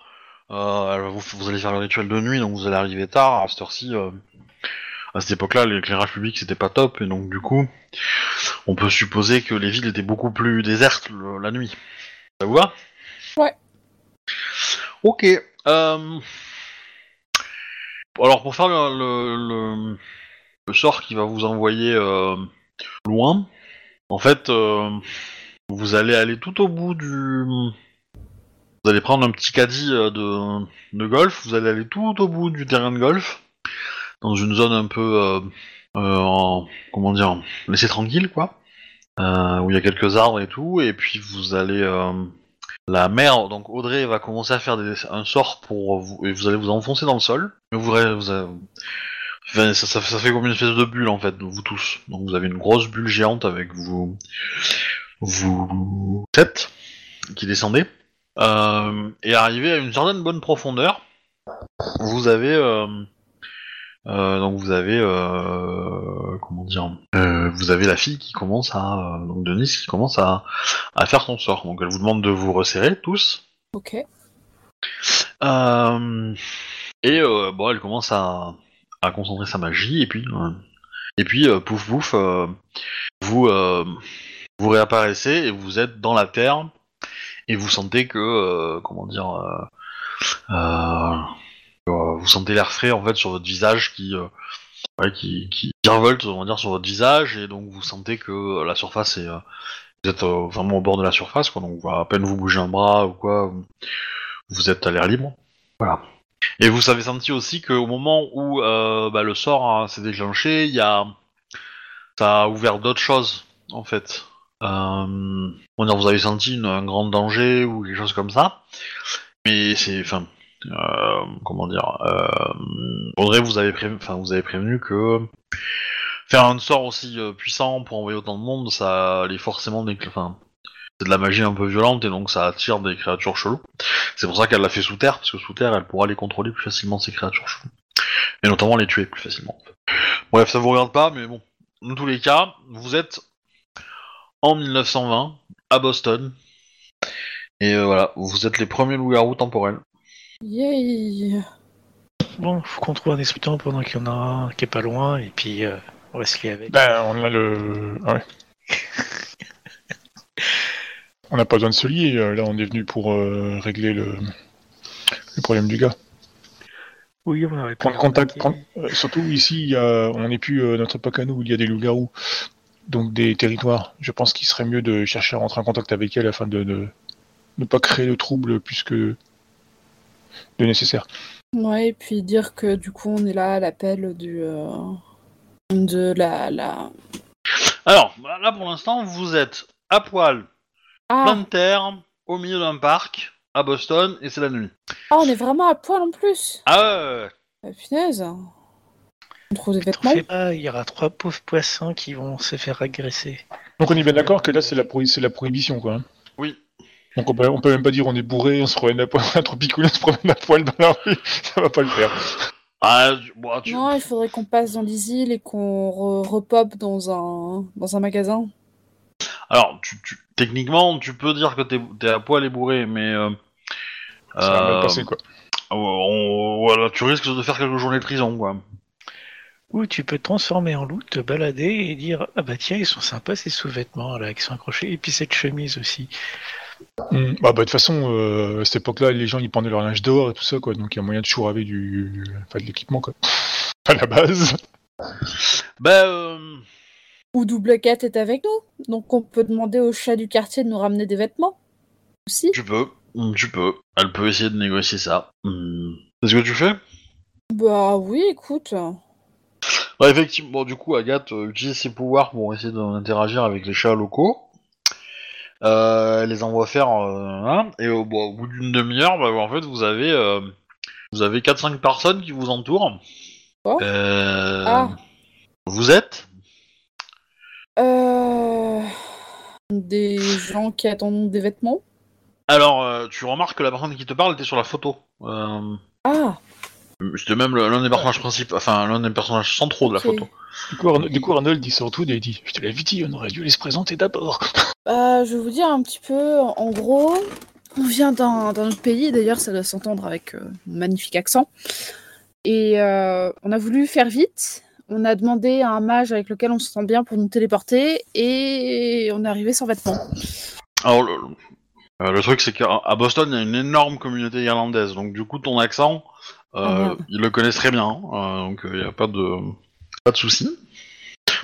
Euh, vous, vous allez faire le rituel de nuit, donc vous allez arriver tard. À cette heure-ci, euh, à cette époque-là, l'éclairage public c'était pas top, et donc du coup, on peut supposer que les villes étaient beaucoup plus désertes le- la nuit. Ça vous va? Ouais. Ok. Euh... Alors pour faire le, le, le- le sort qui va vous envoyer euh, loin, en fait, euh, vous allez aller tout au bout du. Vous allez prendre un petit caddie euh, de, golf, vous allez aller tout au bout du terrain de golf, dans une zone un peu. euh, euh, en- comment dire Laissée tranquille, quoi. Où il y a quelques arbres et tout, et puis vous allez. la mère, donc Audrey, va commencer à faire des- un sort pour vous, et vous allez vous enfoncer dans le sol. Vous, vous ça, ça- ça fait comme une espèce de bulle en fait, vous tous. Donc vous avez une grosse bulle géante avec vous, vous têtes qui descendez. Euh, et arrivé à une certaine bonne profondeur, vous avez euh, euh, donc vous avez comment dire, vous avez la fille qui commence à donc Denise qui commence à, à faire son sort. Donc elle vous demande de vous resserrer tous. Ok. Et bon, elle commence à, à concentrer sa magie et puis et puis pouf pouf, vous vous réapparaissez et vous êtes dans la terre et vous sentez que euh, comment dire euh, euh, vous sentez l'air frais en fait sur votre visage qui ouais, qui qui dire sur votre visage. Et donc vous sentez que la surface est vous êtes vraiment au bord de la surface quoi. Donc à peine vous bougez un bras ou quoi vous êtes à l'air libre. Voilà. Et vous avez senti aussi qu'au moment où bah, le sort hein, s'est déclenché, y a ça a ouvert d'autres choses en fait. Euh, vous avez senti un grand danger ou quelque chose comme ça, mais c'est, enfin, euh, comment dire, euh, Audrey, vous avez prévenu, vous avez prévenu que faire un sort aussi euh, puissant pour envoyer autant de monde, ça allait forcément déclencher. Enfin, c'est de la magie un peu violente et donc ça attire des créatures cheloues. C'est pour ça qu'elle l'a fait sous terre, parce que sous terre, elle pourra les contrôler plus facilement, ces créatures cheloues. Et notamment les tuer plus facilement. Bref, ça vous regarde pas, mais bon. Dans tous les cas, vous êtes en 1920, à Boston. Et euh, voilà, vous êtes les premiers loups-garous temporels. Yay Bon, faut qu'on trouve un disputant pendant qu'il y en a un qui est pas loin, et puis euh, on va se lier avec. Ben, on a le. Ouais. on n'a pas besoin de se lier. euh, Là, on est venu pour euh, régler le... le problème du gars. Oui, on aurait pu Prendre contact. prendre- euh, surtout ici, il y a... on n'est plus euh, notre époque à nous où il y a des loups-garous, donc des territoires. Je pense qu'il serait mieux de chercher à rentrer en contact avec elle afin de ne pas créer de troubles plus que de nécessaire. Ouais, et puis dire que du coup on est là à l'appel du euh, de la la Alors, là pour l'instant, vous êtes à poil, plein ah, de terre, au milieu d'un parc, à Boston, et c'est la nuit. ah on est vraiment à poil en plus. Ah. Ah, punaise. Vêtements. fais pas, il y aura trois pauvres poissons qui vont se faire agresser. Donc on est bien d'accord que là, c'est la, pro- c'est la prohibition, quoi. hein. Oui. Donc on peut, on peut même pas dire on est bourré, on se promène à poil, un tropicoule, on se promène à poil dans la rue, ça va pas le faire. Ah, tu- bon, tu- Non, il faudrait qu'on passe dans les îles et qu'on re- repop dans un dans un magasin. Alors, tu, tu- techniquement, tu peux dire que t'es es à poil et bourré, mais... euh, Ça va mal euh, passer, quoi. on- voilà, tu risques de faire quelques journées de prison, quoi. Ou tu peux te transformer en loup, te balader et dire Ah bah tiens, ils sont sympas ces sous-vêtements là qui sont accrochés, et puis cette chemise aussi. Hmm. Bah, bah, de toute façon, euh, à cette époque-là, les gens ils pendaient leur linge dehors et tout ça, quoi. Donc il y a moyen de chouraver du, enfin, de l'équipement, quoi. À la base. Ben, euh, Ou Double Cat est avec nous, donc on peut demander au chat du quartier de nous ramener des vêtements. Aussi. tu peux, tu peux. Elle peut essayer de négocier ça. Mm. C'est ce que tu fais? Bah oui, écoute. Effectivement, du coup, Agathe euh, utilise ses pouvoirs pour essayer d'interagir avec les chats locaux. Euh, elle les envoie faire, euh, hein, et au, bon, au bout d'une demi-heure, bah, en fait, vous avez, vous avez 4-5 personnes qui vous entourent. Oh. Ah. Vous êtes? Des gens qui attendent des vêtements? Alors, euh, tu remarques que la personne qui te parle était sur la photo. Euh, Ah, C'était même l'un des personnages principaux, enfin l'un des personnages centraux de la photo. Du coup, Arnold, du coup, Arnold, il sort tout et il dit Je te l'avais dit, on aurait dû les se présenter d'abord. bah, je vais vous dire un petit peu. En gros, on vient d'un autre pays. D'ailleurs, ça doit s'entendre avec euh, mon magnifique accent. Et euh, on a voulu faire vite. On a demandé à un mage avec lequel on se sent bien pour nous téléporter. Et on est arrivé sans vêtements. Alors, le, euh, le truc, c'est qu'à Boston, il y a une énorme communauté irlandaise, donc du coup, ton accent, Ah, merde. ils le connaissent très bien, hein, euh, donc il n'y a pas de, pas de souci.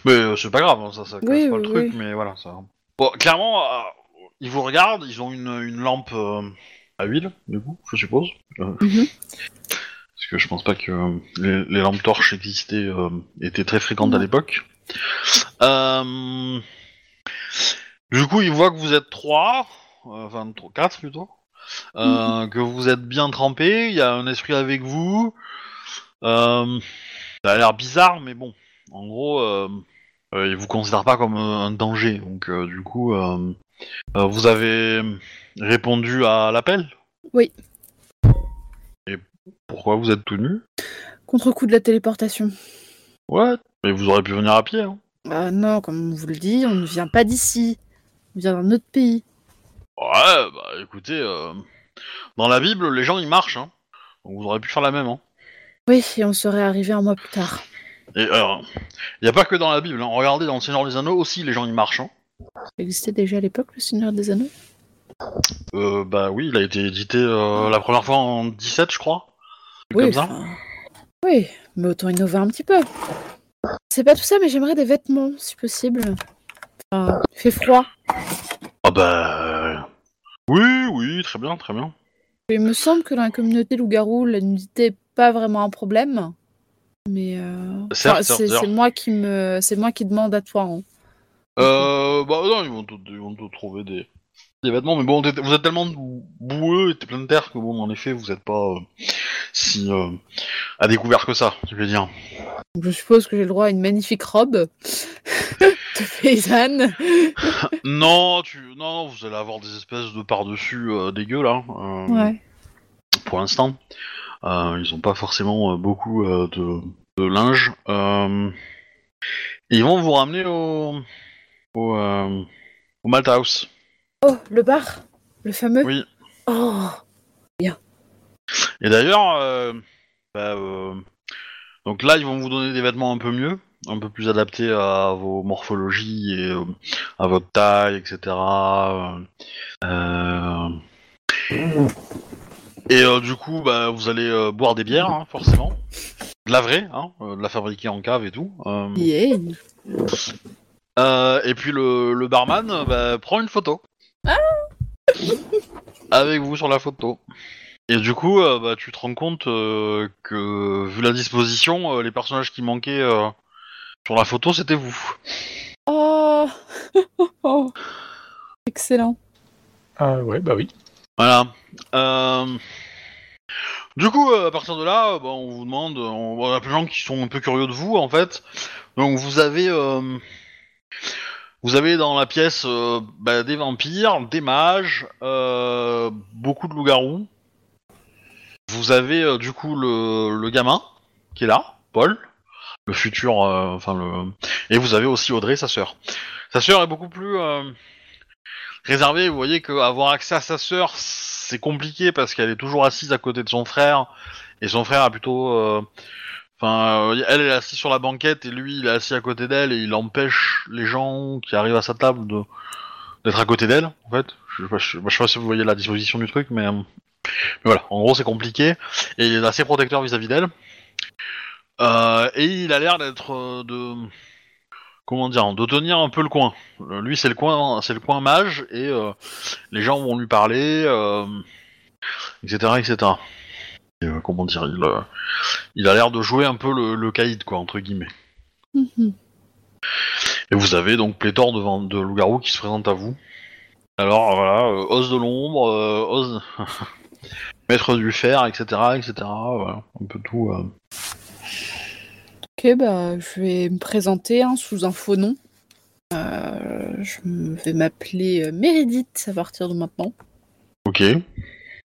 Mais euh, c'est pas grave, hein, ça, ça casse Oui, pas oui, le truc, mais voilà. Ça... Bon, clairement, euh, ils vous regardent, ils ont une, une lampe euh, à huile, du coup, je suppose. Euh, Mhm. Parce que je pense pas que euh, les, les lampes torches existaient, euh, étaient très fréquentes à l'époque. Euh, du coup, ils voient que vous êtes trois, euh, enfin trois- quatre plutôt, euh, que vous êtes bien trempés, il y a un esprit avec vous. Euh, ça a l'air bizarre, mais bon, en gros, euh, euh, ils vous considèrent pas comme un danger. Donc, du coup, vous avez répondu à l'appel? Oui. Et pourquoi vous êtes tout nu? Contre-coup de la téléportation. Ouais, mais vous aurez pu venir à pied. Hein. Ah non, comme on vous le dit, on ne vient pas d'ici. On vient d'un autre pays. Ouais, bah écoutez, euh, dans la Bible, les gens ils marchent, hein. Donc vous aurez pu faire la même, hein. Oui, et on serait arrivé un mois plus tard. Et alors, il y a pas que dans la Bible, hein. regardez dans le Seigneur des Anneaux aussi, les gens ils marchent, hein. Ça existait déjà à l'époque, le Seigneur des Anneaux? Euh, bah oui, il a été édité euh, la première fois en 17, je crois. Oui, comme ça. enfin, oui, mais autant innover un petit peu. C'est pas tout ça, mais j'aimerais des vêtements, si possible. Enfin, il fait froid. Ah bah... Oui, oui, très bien, très bien. Il me semble que dans la communauté loup-garou, la nudité est pas vraiment un problème. Mais euh... Enfin, c'est moi qui me, c'est moi qui demande à toi. hein. Euh, bah non, ils vont te, ils vont te trouver des, des vêtements, mais bon, vous êtes tellement boueux et plein de terre que bon, en effet, vous êtes pas euh, si euh, à découvert que ça, je veux dire. Je suppose que j'ai le droit à une magnifique robe paysanne. non, tu, non, non, vous allez avoir des espèces de par-dessus euh, dégueux là. euh, Ouais. Pour l'instant, Euh, ils ont pas forcément beaucoup de, de linge. Ils vont vous ramener au au, au Malthouse. Oh, le bar? Le fameux? Oui. Oh Et d'ailleurs, bah, donc là, ils vont vous donner des vêtements un peu mieux, un peu plus adaptés à vos morphologies et euh, à votre taille, etc. Euh, Et euh, du coup, bah, vous allez euh, boire des bières, hein, forcément. De la vraie, hein, euh, de la fabriquer en cave et tout. Euh, Yeah. euh, et puis le, le barman euh, bah, prend une photo. Avec vous sur la photo. Et du coup, euh, bah, tu te rends compte euh, que, vu la disposition, euh, les personnages qui manquaient euh, sur la photo, c'était vous. Oh. Excellent. Ah ouais, bah oui. Voilà. Euh, Du coup, euh, à partir de là, euh, bah, on vous demande, on, on a plein de gens qui sont un peu curieux de vous, en fait. Donc vous avez, euh, vous avez dans la pièce euh, bah, des vampires, des mages, euh, beaucoup de loups-garous. Vous avez euh, du coup le, le gamin qui est là, Paul, le futur, euh, enfin le, et vous avez aussi Audrey, sa sœur. Sa sœur est beaucoup plus euh, réservée. Vous voyez qu'avoir accès à sa sœur, c'est compliqué parce qu'elle est toujours assise à côté de son frère et son frère a plutôt, euh, enfin, euh, elle est assise sur la banquette et lui il est assis à côté d'elle et il empêche les gens qui arrivent à sa table de d'être à côté d'elle en fait. Je, je, sais pas si vous voyez la disposition du truc, mais, mais voilà. En gros, c'est compliqué et il est assez protecteur vis-à-vis d'elle. Euh, et il a l'air d'être euh, de comment dire, de tenir un peu le coin. Euh, Lui, c'est le coin, c'est le coin mage et euh, les gens vont lui parler, euh, etc., etc. Et, comment dire, il, il a l'air de jouer un peu le, le caïd, quoi, entre guillemets. Mhm. Et vous avez donc pléthore de, de loups-garous qui se présentent à vous. Alors voilà, os de l'ombre, os, maître du fer, etc., etc. Voilà, un peu tout. Ok, bah, je vais me présenter hein, sous un faux nom. Euh, je vais m'appeler euh, Meredith à partir de maintenant, Ok.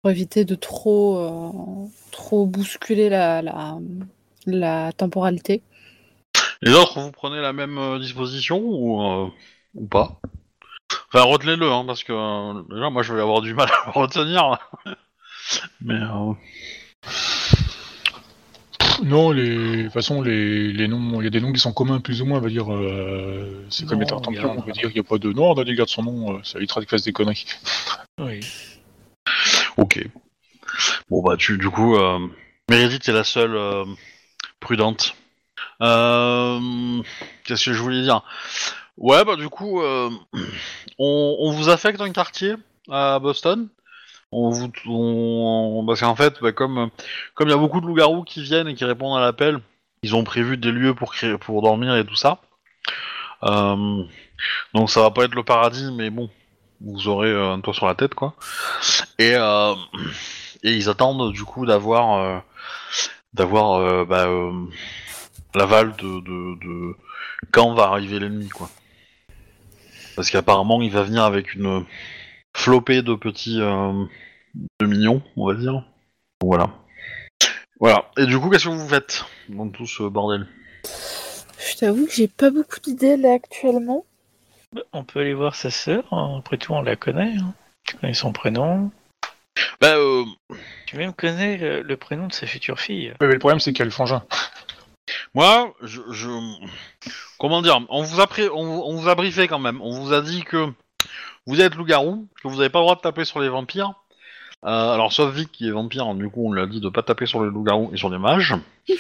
pour éviter de trop, euh, trop bousculer la, la, la temporalité. Les autres, vous prenez la même disposition ou, euh, ou pas? Enfin, retenez-le, hein, parce que déjà, moi, je vais avoir du mal à retenir. Mais Non, les... de toute façon, les, les noms, il y a des noms qui sont communs plus ou moins, on va dire. euh, C'est comme étant champion, on va dire, il n'y a pas de nom, on garde son nom, euh, ça évitera qu'il fasse des conneries. Oui. ok. Bon bah, tu, du coup, euh, Meredith est la seule euh, prudente. Euh, Qu'est-ce que je voulais dire? Ouais, bah du coup, euh, on, on vous affecte un quartier à Boston? On vous, parce qu'en fait, bah, comme il y a beaucoup de loups-garous qui viennent et qui répondent à l'appel, ils ont prévu des lieux pour dormir et tout ça. Euh, donc ça va pas être le paradis, mais bon, vous aurez euh, un toit sur la tête, quoi. Et euh, ils attendent du coup d'avoir bah, l'aval de, de, de quand va arriver l'ennemi, quoi. Parce qu'apparemment, il va venir avec une flopée de petits euh, de mignons, on va dire. Voilà. Voilà. Et du coup, qu'est-ce que vous faites dans tout ce bordel? Je t'avoue que j'ai pas beaucoup d'idées là actuellement. Bah, On peut aller voir sa sœur, hein. après tout on la connaît. hein. Tu connais son prénom. Bah, euh, Tu même connais le, le prénom de sa future fille. Mais le problème, c'est qu'il y a le frangin. Moi, je, je... comment dire, on vous a pré- on, vous- on vous a briefé quand même. On vous a dit que vous êtes loup-garou, que vous n'avez pas le droit de taper sur les vampires. Euh, alors sauf Vic qui est vampire, du coup on lui a dit de pas taper sur les loups-garous et sur les mages.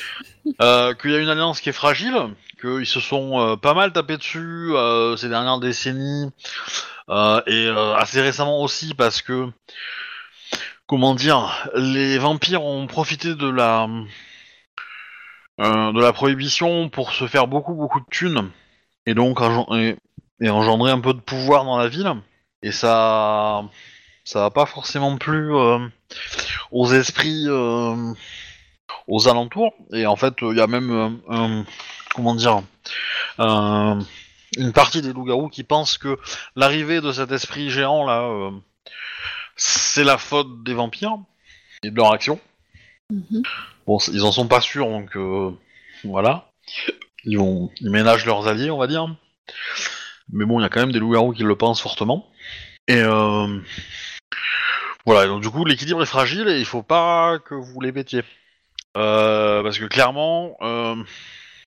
Euh, qu'il y a une alliance qui est fragile, qu'ils se sont euh, pas mal tapés dessus ces dernières décennies et assez récemment aussi parce que comment dire, les vampires ont profité de la de la prohibition pour se faire beaucoup beaucoup de thunes et donc et engendrer un peu de pouvoir dans la ville et ça ça va pas forcément plu euh, aux esprits euh, aux alentours et en fait il y a même euh, un- comment dire un- une partie des loups-garous qui pensent que l'arrivée de cet esprit géant là c'est la faute des vampires et de leur action Mhm. Bon, ils en sont pas sûrs, donc euh, voilà. Ils vont, ils ménagent leurs alliés, on va dire. Mais bon, il y a quand même des loups-garous qui le pensent fortement. Et euh, Voilà, donc du coup, l'équilibre est fragile et il faut pas que vous les pétiez. Euh, parce que clairement, euh,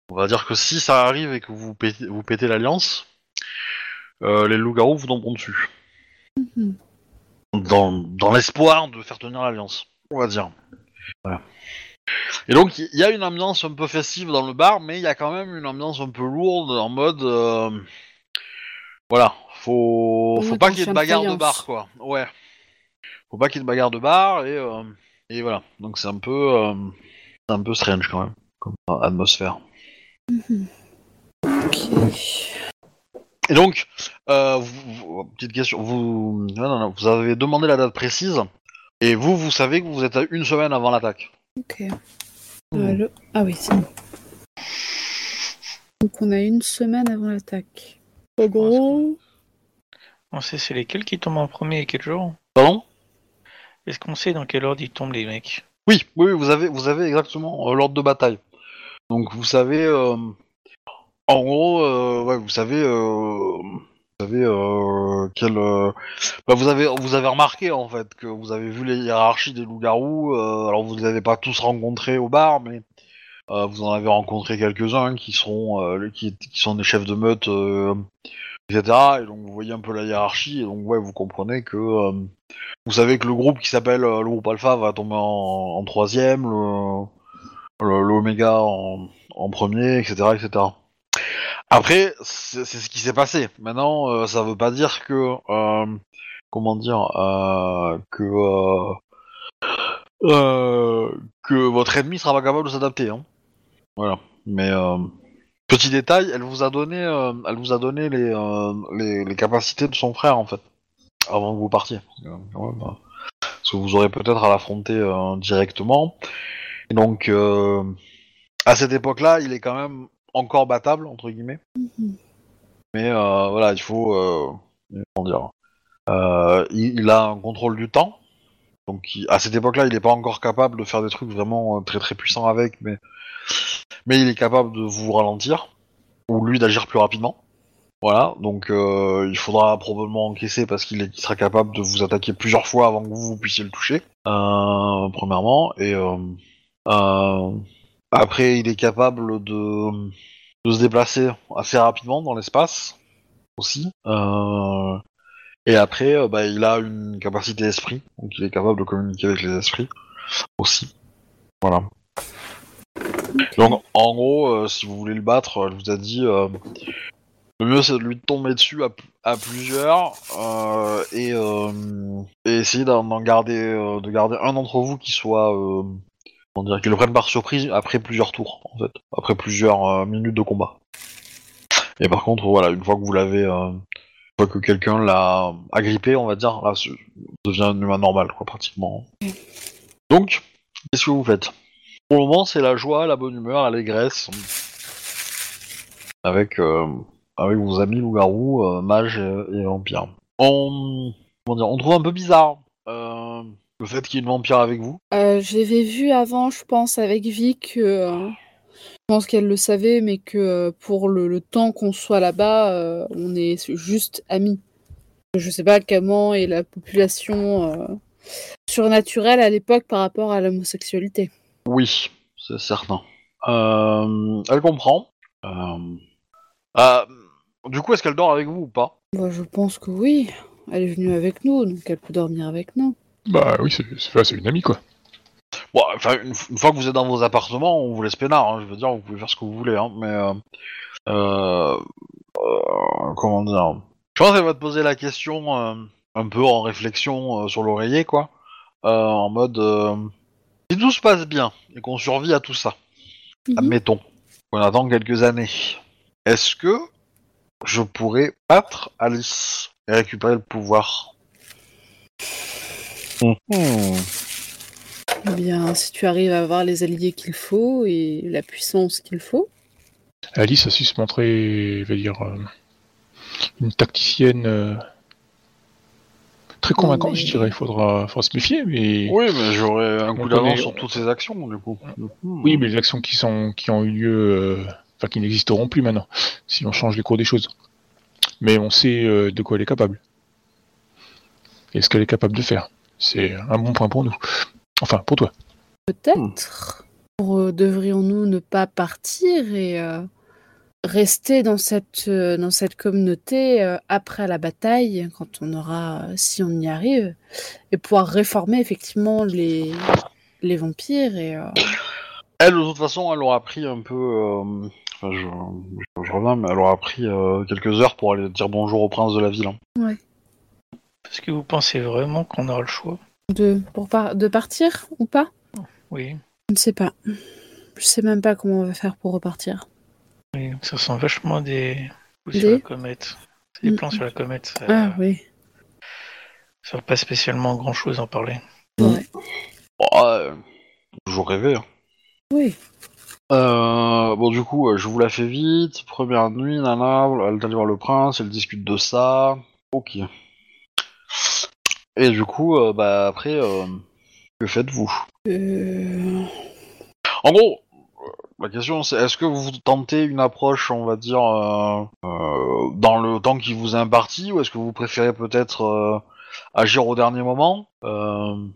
on va dire que si ça arrive et que vous pétez, vous pétez l'alliance, euh, les loups-garous vous tomberont dessus. Mhm. Dans, dans l'espoir de faire tenir l'alliance, on va dire. Voilà. Et donc, il y a une ambiance un peu festive dans le bar, mais il y a quand même une ambiance un peu lourde en mode. voilà, faut, faut pas qu'il y ait de bagarre de bar, quoi. Ouais. Faut pas qu'il y ait de bagarre de bar et, euh, et voilà. Donc c'est un peu, euh, c'est un peu strange quand même comme euh, atmosphère. Ok. Et donc, euh, vous- vous- petite question, vous, non, non, vous avez demandé la date précise et vous, vous savez que vous êtes à une semaine avant l'attaque. Ok. Allô? Ah oui, c'est bon. Donc on a une semaine avant l'attaque. En gros, On sait c'est lesquels qui tombent en premier et quel jour Pardon? Est-ce qu'on sait dans quel ordre ils tombent les mecs? Oui, oui, vous avez, vous avez exactement euh, l'ordre de bataille. Donc vous savez, euh, en gros, euh, ouais, vous savez, vous savez quel, bah, vous avez, vous avez remarqué en fait que vous avez vu les hiérarchies des loups-garous. alors vous les avez pas tous rencontrés au bar, mais vous en avez rencontré quelques-uns qui seront, qui, qui sont des chefs de meute, etc. Et donc vous voyez un peu la hiérarchie. Et donc ouais, vous comprenez que euh, vous savez que le groupe qui s'appelle euh, le groupe Alpha va tomber en, troisième, le, le, en, premier, etc., etc. Après, c'est ce qui s'est passé. Maintenant, euh, ça veut pas dire que, euh, comment dire, que que votre ennemi sera pas capable de s'adapter. Hein. Voilà. Mais petit détail, elle vous a donné, euh, elle vous a donné les, euh, les, les capacités de son frère en fait, avant que vous partiez. Euh, ouais, bah, parce que vous aurez peut-être à l'affronter euh, directement. Et donc, euh, à cette époque-là, il est quand même encore battable entre guillemets. Mhm. Mais euh, voilà, il faut, euh, comment dire, euh, il, il a un contrôle du temps. Donc, à cette époque-là, il n'est pas encore capable de faire des trucs vraiment euh, très très puissants avec, mais mais il est capable de vous ralentir ou lui d'agir plus rapidement. Voilà, donc euh, il faudra probablement encaisser parce qu'il sera capable de vous attaquer plusieurs fois avant que vous, vous puissiez le toucher. Euh, premièrement, et euh, euh, après il est capable de, de se déplacer assez rapidement dans l'espace aussi. Euh, et après, euh, bah, il a une capacité d'esprit, donc il est capable de communiquer avec les esprits aussi. Voilà. Donc, en gros, euh, si vous voulez le battre, elle vous a dit euh, le mieux c'est de lui tomber dessus à, plusieurs euh, et, euh, essayer d'en garder, euh, de garder un d'entre vous qui soit, euh, comment dire, qui le prenne par surprise après plusieurs tours, en fait, après plusieurs euh, minutes de combat. Et par contre, voilà, une fois que vous l'avez, euh, fois que quelqu'un l'a agrippé, on va dire, là, ça devient un humain normal, quoi, pratiquement. Donc, qu'est-ce que vous faites? Pour le moment, c'est la joie, la bonne humeur, l'allégresse, avec, euh, avec vos amis loups-garous, euh, mages et, vampires. On, comment dire, on trouve un peu bizarre euh, le fait qu'il y ait une vampire avec vous. je l'avais vu avant, je pense, avec Vic. euh, je pense qu'elle le savait, mais que euh, pour le, le temps qu'on soit là-bas, euh, on est juste amis. Je sais pas comment est la population euh, surnaturelle à l'époque par rapport à l'homosexualité. Oui, c'est certain. Euh, elle comprend. Euh, euh, du coup, est-ce qu'elle dort avec vous ou pas? Bah, je pense que oui. Elle est venue avec nous, donc elle peut dormir avec nous. Bah oui, c'est c'est- c'est une amie quoi. Bon, enfin, une, une fois que vous êtes dans vos appartements, on vous laisse peinard. hein, je veux dire, vous pouvez faire ce que vous voulez. Hein, mais euh, euh, euh, comment dire Je pense qu'elle va te poser la question euh, un peu en réflexion euh, sur l'oreiller, quoi. Euh, en mode, euh, si tout se passe bien et qu'on survit à tout ça, Mhm. admettons qu'on attend quelques années, est-ce que je pourrais battre Alice et récupérer le pouvoir? Mhm. Eh bien, si tu arrives à avoir les alliés qu'il faut et la puissance qu'il faut. Alice a su se montrer, je vais dire, euh, une tacticienne euh, très convaincante, mais- je dirais. Il faudra, faudra se méfier, mais Oui, mais j'aurais un On coup d'avance sur toutes ces actions, du coup. oui, mais les actions qui sont, qui ont eu lieu, euh, enfin qui n'existeront plus maintenant, si on change les cours des choses. Mais on sait euh, de quoi elle est capable et ce qu'elle est capable de faire. C'est un bon point pour nous. Enfin, pour toi. Peut-être. Euh, Devrions-nous ne pas partir et euh, rester dans cette, euh, dans cette communauté euh, après la bataille, quand on aura, si on y arrive, et pouvoir réformer effectivement les, les vampires et euh, Elle, de toute façon, elle aura pris un peu. euh, Enfin, je, je, je reviens, mais elle aura pris euh, quelques heures pour aller dire bonjour au prince de la ville. hein. Est-ce que vous pensez vraiment qu'on aura le choix? De, pour par- de partir ou pas? Oui. Je ne sais pas. Je sais même pas comment on va faire pour repartir. oui. Ça sent vachement des. ou sur Des la comète. C'est des Mm. plans sur la comète. Ça, Ah oui. ça va pas spécialement grand chose en parler. Ouais. Ouais, toujours rêvé. hein. Oui. Euh, bon, du coup, euh, je vous la fais vite. Première nuit, Nana, elle est allée voir le prince, elle discute de ça. Ok. Et du coup, euh, bah après, euh, que faites-vous? Euh, En gros, la question c'est est-ce que vous tentez une approche, on va dire, dans le temps qui vous est imparti, ou est-ce que vous préférez peut-être agir au dernier moment? Hmm.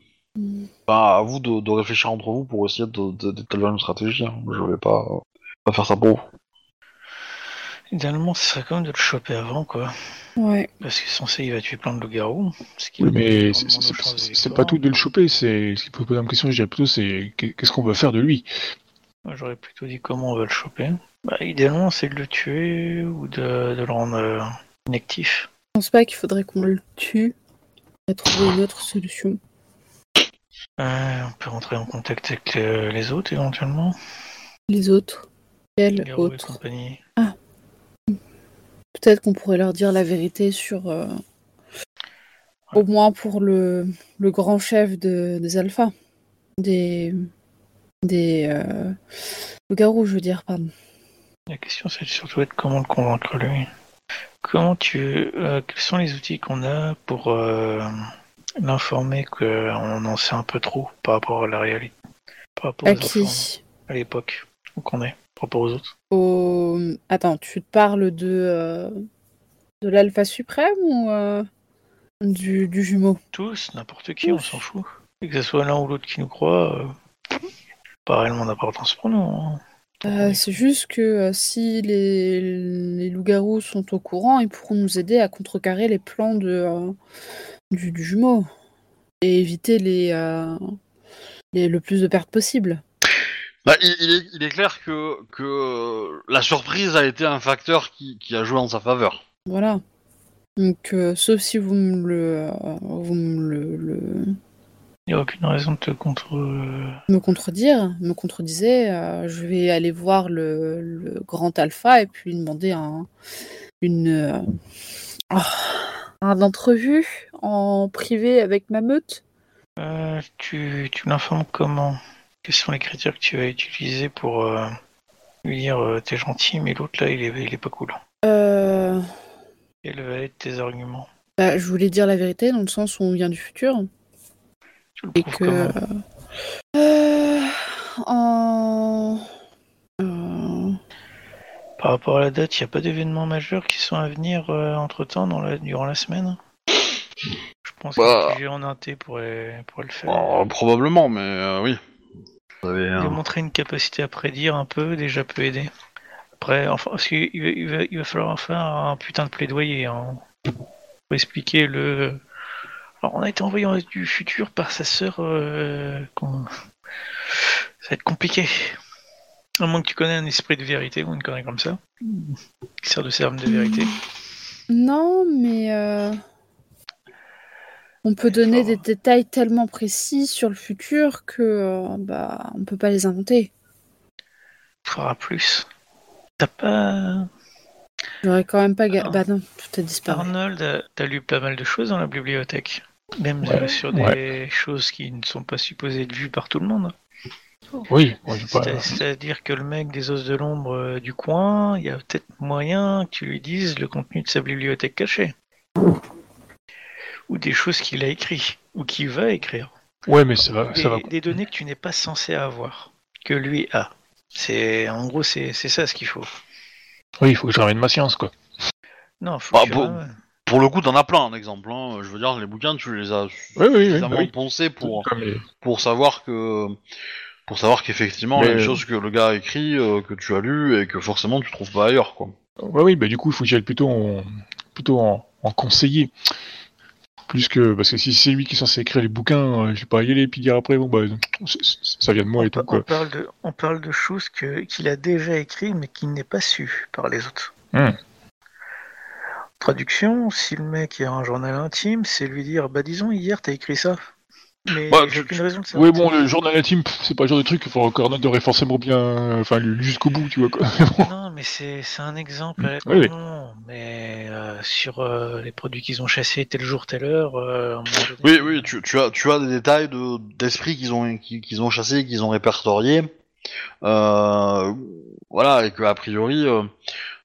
ben, à vous de, de réfléchir entre vous pour essayer de- de- d'établir une stratégie. hein. Je vais pas, pas faire ça pour vous. Idéalement, ce serait quand même de le choper avant, quoi. Ouais. Parce que censé, il va tuer plein de loups-garous. ce qui Oui, mais c'est- pas tout de le choper. C'est ce qui peut poser une question. Je dirais plutôt, c'est qu'est- qu'est-ce qu'on va faire de lui? Moi, J'aurais plutôt dit comment on va le choper. Bah, idéalement, c'est de le tuer ou de, de le rendre euh, inactif. Je pense pas qu'il faudrait qu'on le tue. On va trouver une autre solution. Euh, on peut rentrer en contact avec euh, les autres éventuellement. Les autres. Quels autres compagnie. Peut-être qu'on pourrait leur dire la vérité sur. euh, Au moins pour le, le grand chef de- des alphas. Des. Des. Euh... loups-garous, je veux dire, pardon. La question, c'est surtout être comment le convaincre lui. Comment tu, euh, quels sont les outils qu'on a pour euh, l'informer qu'on en sait un peu trop par rapport à la réalité, par rapport À aux qui à l'époque où qu'on est, rapport aux autres. Au... Attends, tu te parles de. euh, De l'alpha suprême ou. euh, Du, du jumeau? Tous, n'importe qui, on s'en fout. Et que ce soit l'un ou l'autre qui nous croit, euh, pas réellement d'importance pour nous. hein. Euh, c'est juste que euh, si les, les loups-garous sont au courant, ils pourront nous aider à contrecarrer les plans de, euh, du, du jumeau et éviter les, les- le plus de pertes possible. Bah, il, il est, il est clair que, que la surprise a été un facteur qui, qui a joué en sa faveur. Voilà. Donc, euh, sauf si vous me le, euh, vous me le, le- Il n'y a aucune raison de te contre. euh, me contredire, me contredisez, euh, je vais aller voir le, le grand alpha et puis lui demander un, une, euh, oh, un entrevue en privé avec ma meute. euh, tu tu l'informes comment? Quels sont les critères que tu vas utiliser pour euh, lui dire euh, t'es gentil, mais l'autre là il est, il est pas cool. Euh, Quels va être tes arguments? Bah, je voulais dire la vérité dans le sens où on vient du futur Tu le et que euh, en euh, Par rapport à la date, il n'y a pas d'événements majeurs qui sont à venir entre temps dans la, durant la semaine? Je pense Bah. que le en inté pourrait, pourrait le faire. Euh, probablement, mais euh, oui. Avez, Démontrer une capacité à prédire un peu déjà peut aider. Après, enfin, parce qu'il va, il va, il va falloir faire un putain de plaidoyer hein, pour expliquer le. Alors, on a été envoyé en- du futur par sa sœur. euh, Ça va être compliqué. À moins que tu connais un esprit de vérité ou une connerie comme ça, qui sert de serme de vérité. non, mais euh, on peut donner des détails tellement précis sur le futur que euh, bah on peut pas les inventer. fera plus. T'as pas. J'aurais quand même pas. ga- Ah. Bah non, tout a disparu. Arnold, t'as lu pas mal de choses dans la bibliothèque. Même Ouais, sur des choses qui ne sont pas supposées être vues par tout le monde. Oui, C'est-à-dire que le mec des os de l'ombre euh, du coin, il y a peut-être moyen que tu lui dises le contenu de sa bibliothèque cachée. Ou des choses qu'il a écrit, ou qu'il va écrire. ouais, mais ça va, Des, ça va. des données que tu n'es pas censé avoir, que lui a. C'est En gros, c'est c'est ça ce qu'il faut. Oui, il faut que je ramène ma science, quoi. Non, faut Bah, que pour le coup, t'en as plein d'exemples. Hein. Je veux dire, les bouquins, tu les as Oui, oui, oui. bah oui. poncés pour les- pour savoir que pour savoir qu'effectivement il y a Mais- des choses que le gars a écrit euh, que tu as lu et que forcément tu trouves pas ailleurs quoi. Ouais, oui, bah du coup, il faut que j'aille plutôt en, plutôt en, en conseiller. Plus que, parce que si c'est lui qui est censé écrire les bouquins, euh, je vais pas y aller et puis dire après, bon, bah, ça vient de moi et tout, on quoi. parle de, on parle de choses que- qu'il a déjà écrites mais qu'il n'est pas su par les autres. Hmm. Traduction, si le mec a un journal intime, c'est lui dire Bah disons, hier t'as écrit ça. Mais Bah, j'ai aucune raison de savoir. Oui, bon, le journal intime, c'est pas le genre de truc qu'il faut Cornette aurait forcément bien, enfin, jusqu'au bout, tu vois, quoi. Non, mais c'est c'est un exemple. Oui, oui. Mais euh, sur euh, les produits qu'ils ont chassés tel jour, telle heure. euh, donné- Oui oui tu, tu as tu as des détails de d'esprit qu'ils ont qui- qu'ils ont chassé qu'ils ont répertorié euh, voilà et que a priori euh, euh,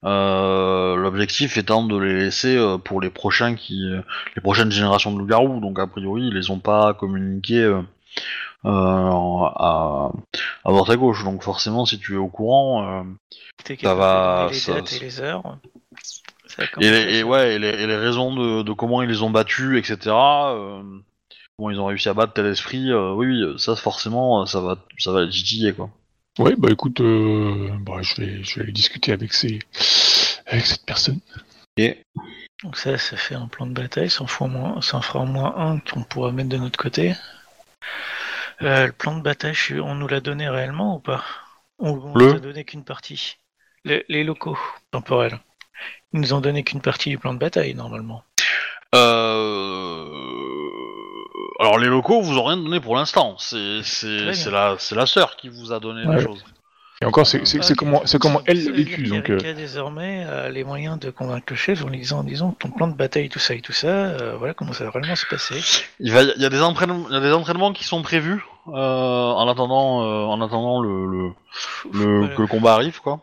l'objectif étant de les laisser euh, pour les prochains qui les prochaines générations de loups-garous donc a priori ils les ont pas communiqués euh, euh, à, à droite à gauche donc forcément si tu es au courant euh, ça va, ça- et les heures. Ça Et les, ouais, et les, et les raisons de, de comment ils les ont battus, etc. euh, comment ils ont réussi à battre tel esprit, euh, oui, oui, ça forcément, euh, ça va, ça va les titiller, quoi. Ouais, bah écoute, euh, bah, je vais, je vais aller discuter avec ces, avec cette personne. Donc ça, ça fait un plan de bataille, ça en fera au moins, ça en fera au moins un qu'on pourra mettre de notre côté. Euh, le plan de bataille, on nous l'a donné réellement ou pas? On, on Le? nous a donné qu'une partie? Les, les locaux temporels. Ils nous ont donné qu'une partie du plan de bataille normalement. euh... alors les locaux vous ont rien donné pour l'instant. C'est, la, c'est la sœur qui vous a donné Ouais. les choses. Et encore, c'est c'est- c'est comment, c'est comment elle l'étudie, donc. euh, désormais a les moyens de convaincre le chef en lui disant, disons, ton plan de bataille, tout ça et tout ça, euh, voilà comment ça va vraiment se passer. Il va, il y a des entraînements, il y a des entraînements qui sont prévus euh, en attendant, euh, en attendant le, le, le- Voilà. que le combat arrive, quoi.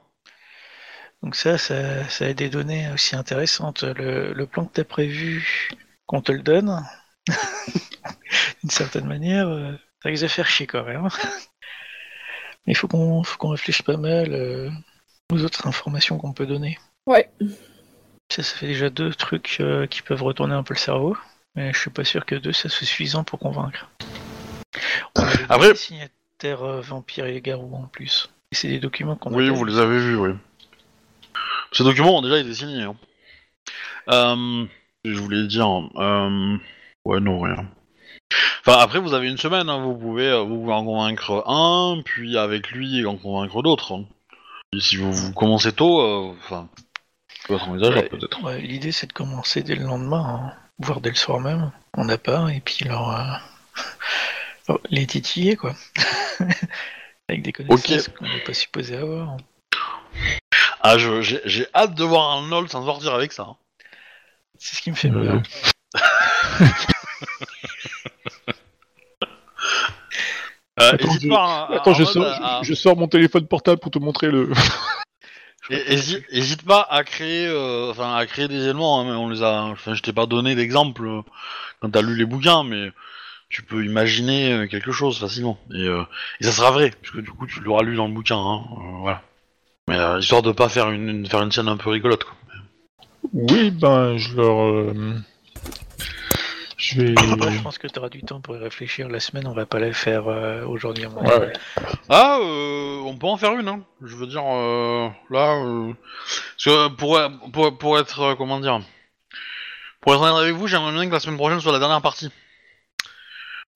Donc ça, ça, ça a des données aussi intéressantes. Le, le plan que tu as prévu, qu'on te le donne, d'une certaine manière, euh, ça risque de faire chier quand même. Mais il faut qu'on faut qu'on réfléchisse pas mal euh, aux autres informations qu'on peut donner. Ouais. Ça, ça fait déjà deux trucs euh, qui peuvent retourner un peu le cerveau, mais je suis pas sûr que deux, ça soit suffisant pour convaincre. On a Après- deux signataires euh, vampires et garous en plus. Et c'est des documents qu'on a Oui, vous les avez vus, oui. Ces documents ont déjà été signés. Hein. Euh, je voulais dire. Euh, ouais, non, rien. Enfin, après, vous avez une semaine. hein, vous pouvez, euh, vous pouvez en convaincre un, puis avec lui en convaincre d'autres. hein. Et si vous, vous commencez tôt, euh, enfin, ça peut être envisageable Ouais, peut-être. ouais, L'idée c'est de commencer dès le lendemain, hein, voire dès le soir même. On n'a pas, et puis leur, euh, leur- les titiller quoi. Avec des connaissances qu'on n'est pas supposé avoir. Ah, je- j'ai j'ai hâte de voir Arnold s'en sortir avec ça. hein. C'est ce qui me fait peur. Euh, Attends, hésite je- pas, à- Attends, je sors, à- je, je sors mon téléphone portable pour te montrer le. Hésite, pas à créer, euh, enfin à créer des éléments. hein, mais on les a, enfin, je t'ai pas donné d'exemple euh, quand t'as lu les bouquins, mais tu peux imaginer quelque chose facilement. Et, euh, et ça sera vrai, puisque du coup tu l'auras lu dans le bouquin, hein, euh, voilà. Mais euh, histoire de pas faire une, une- faire une scène un peu rigolote. Quoi. Oui, ben, je leur. Je vais. Après, je pense que tu auras du temps pour y réfléchir. La semaine, on va pas la faire euh, aujourd'hui. Ouais, ouais. Ah, euh, on peut en faire une. Hein. Je veux dire, euh, là, euh, parce que pour, pour, pour être, euh, comment dire, pour être honnête avec vous, j'aimerais bien que la semaine prochaine soit la dernière partie.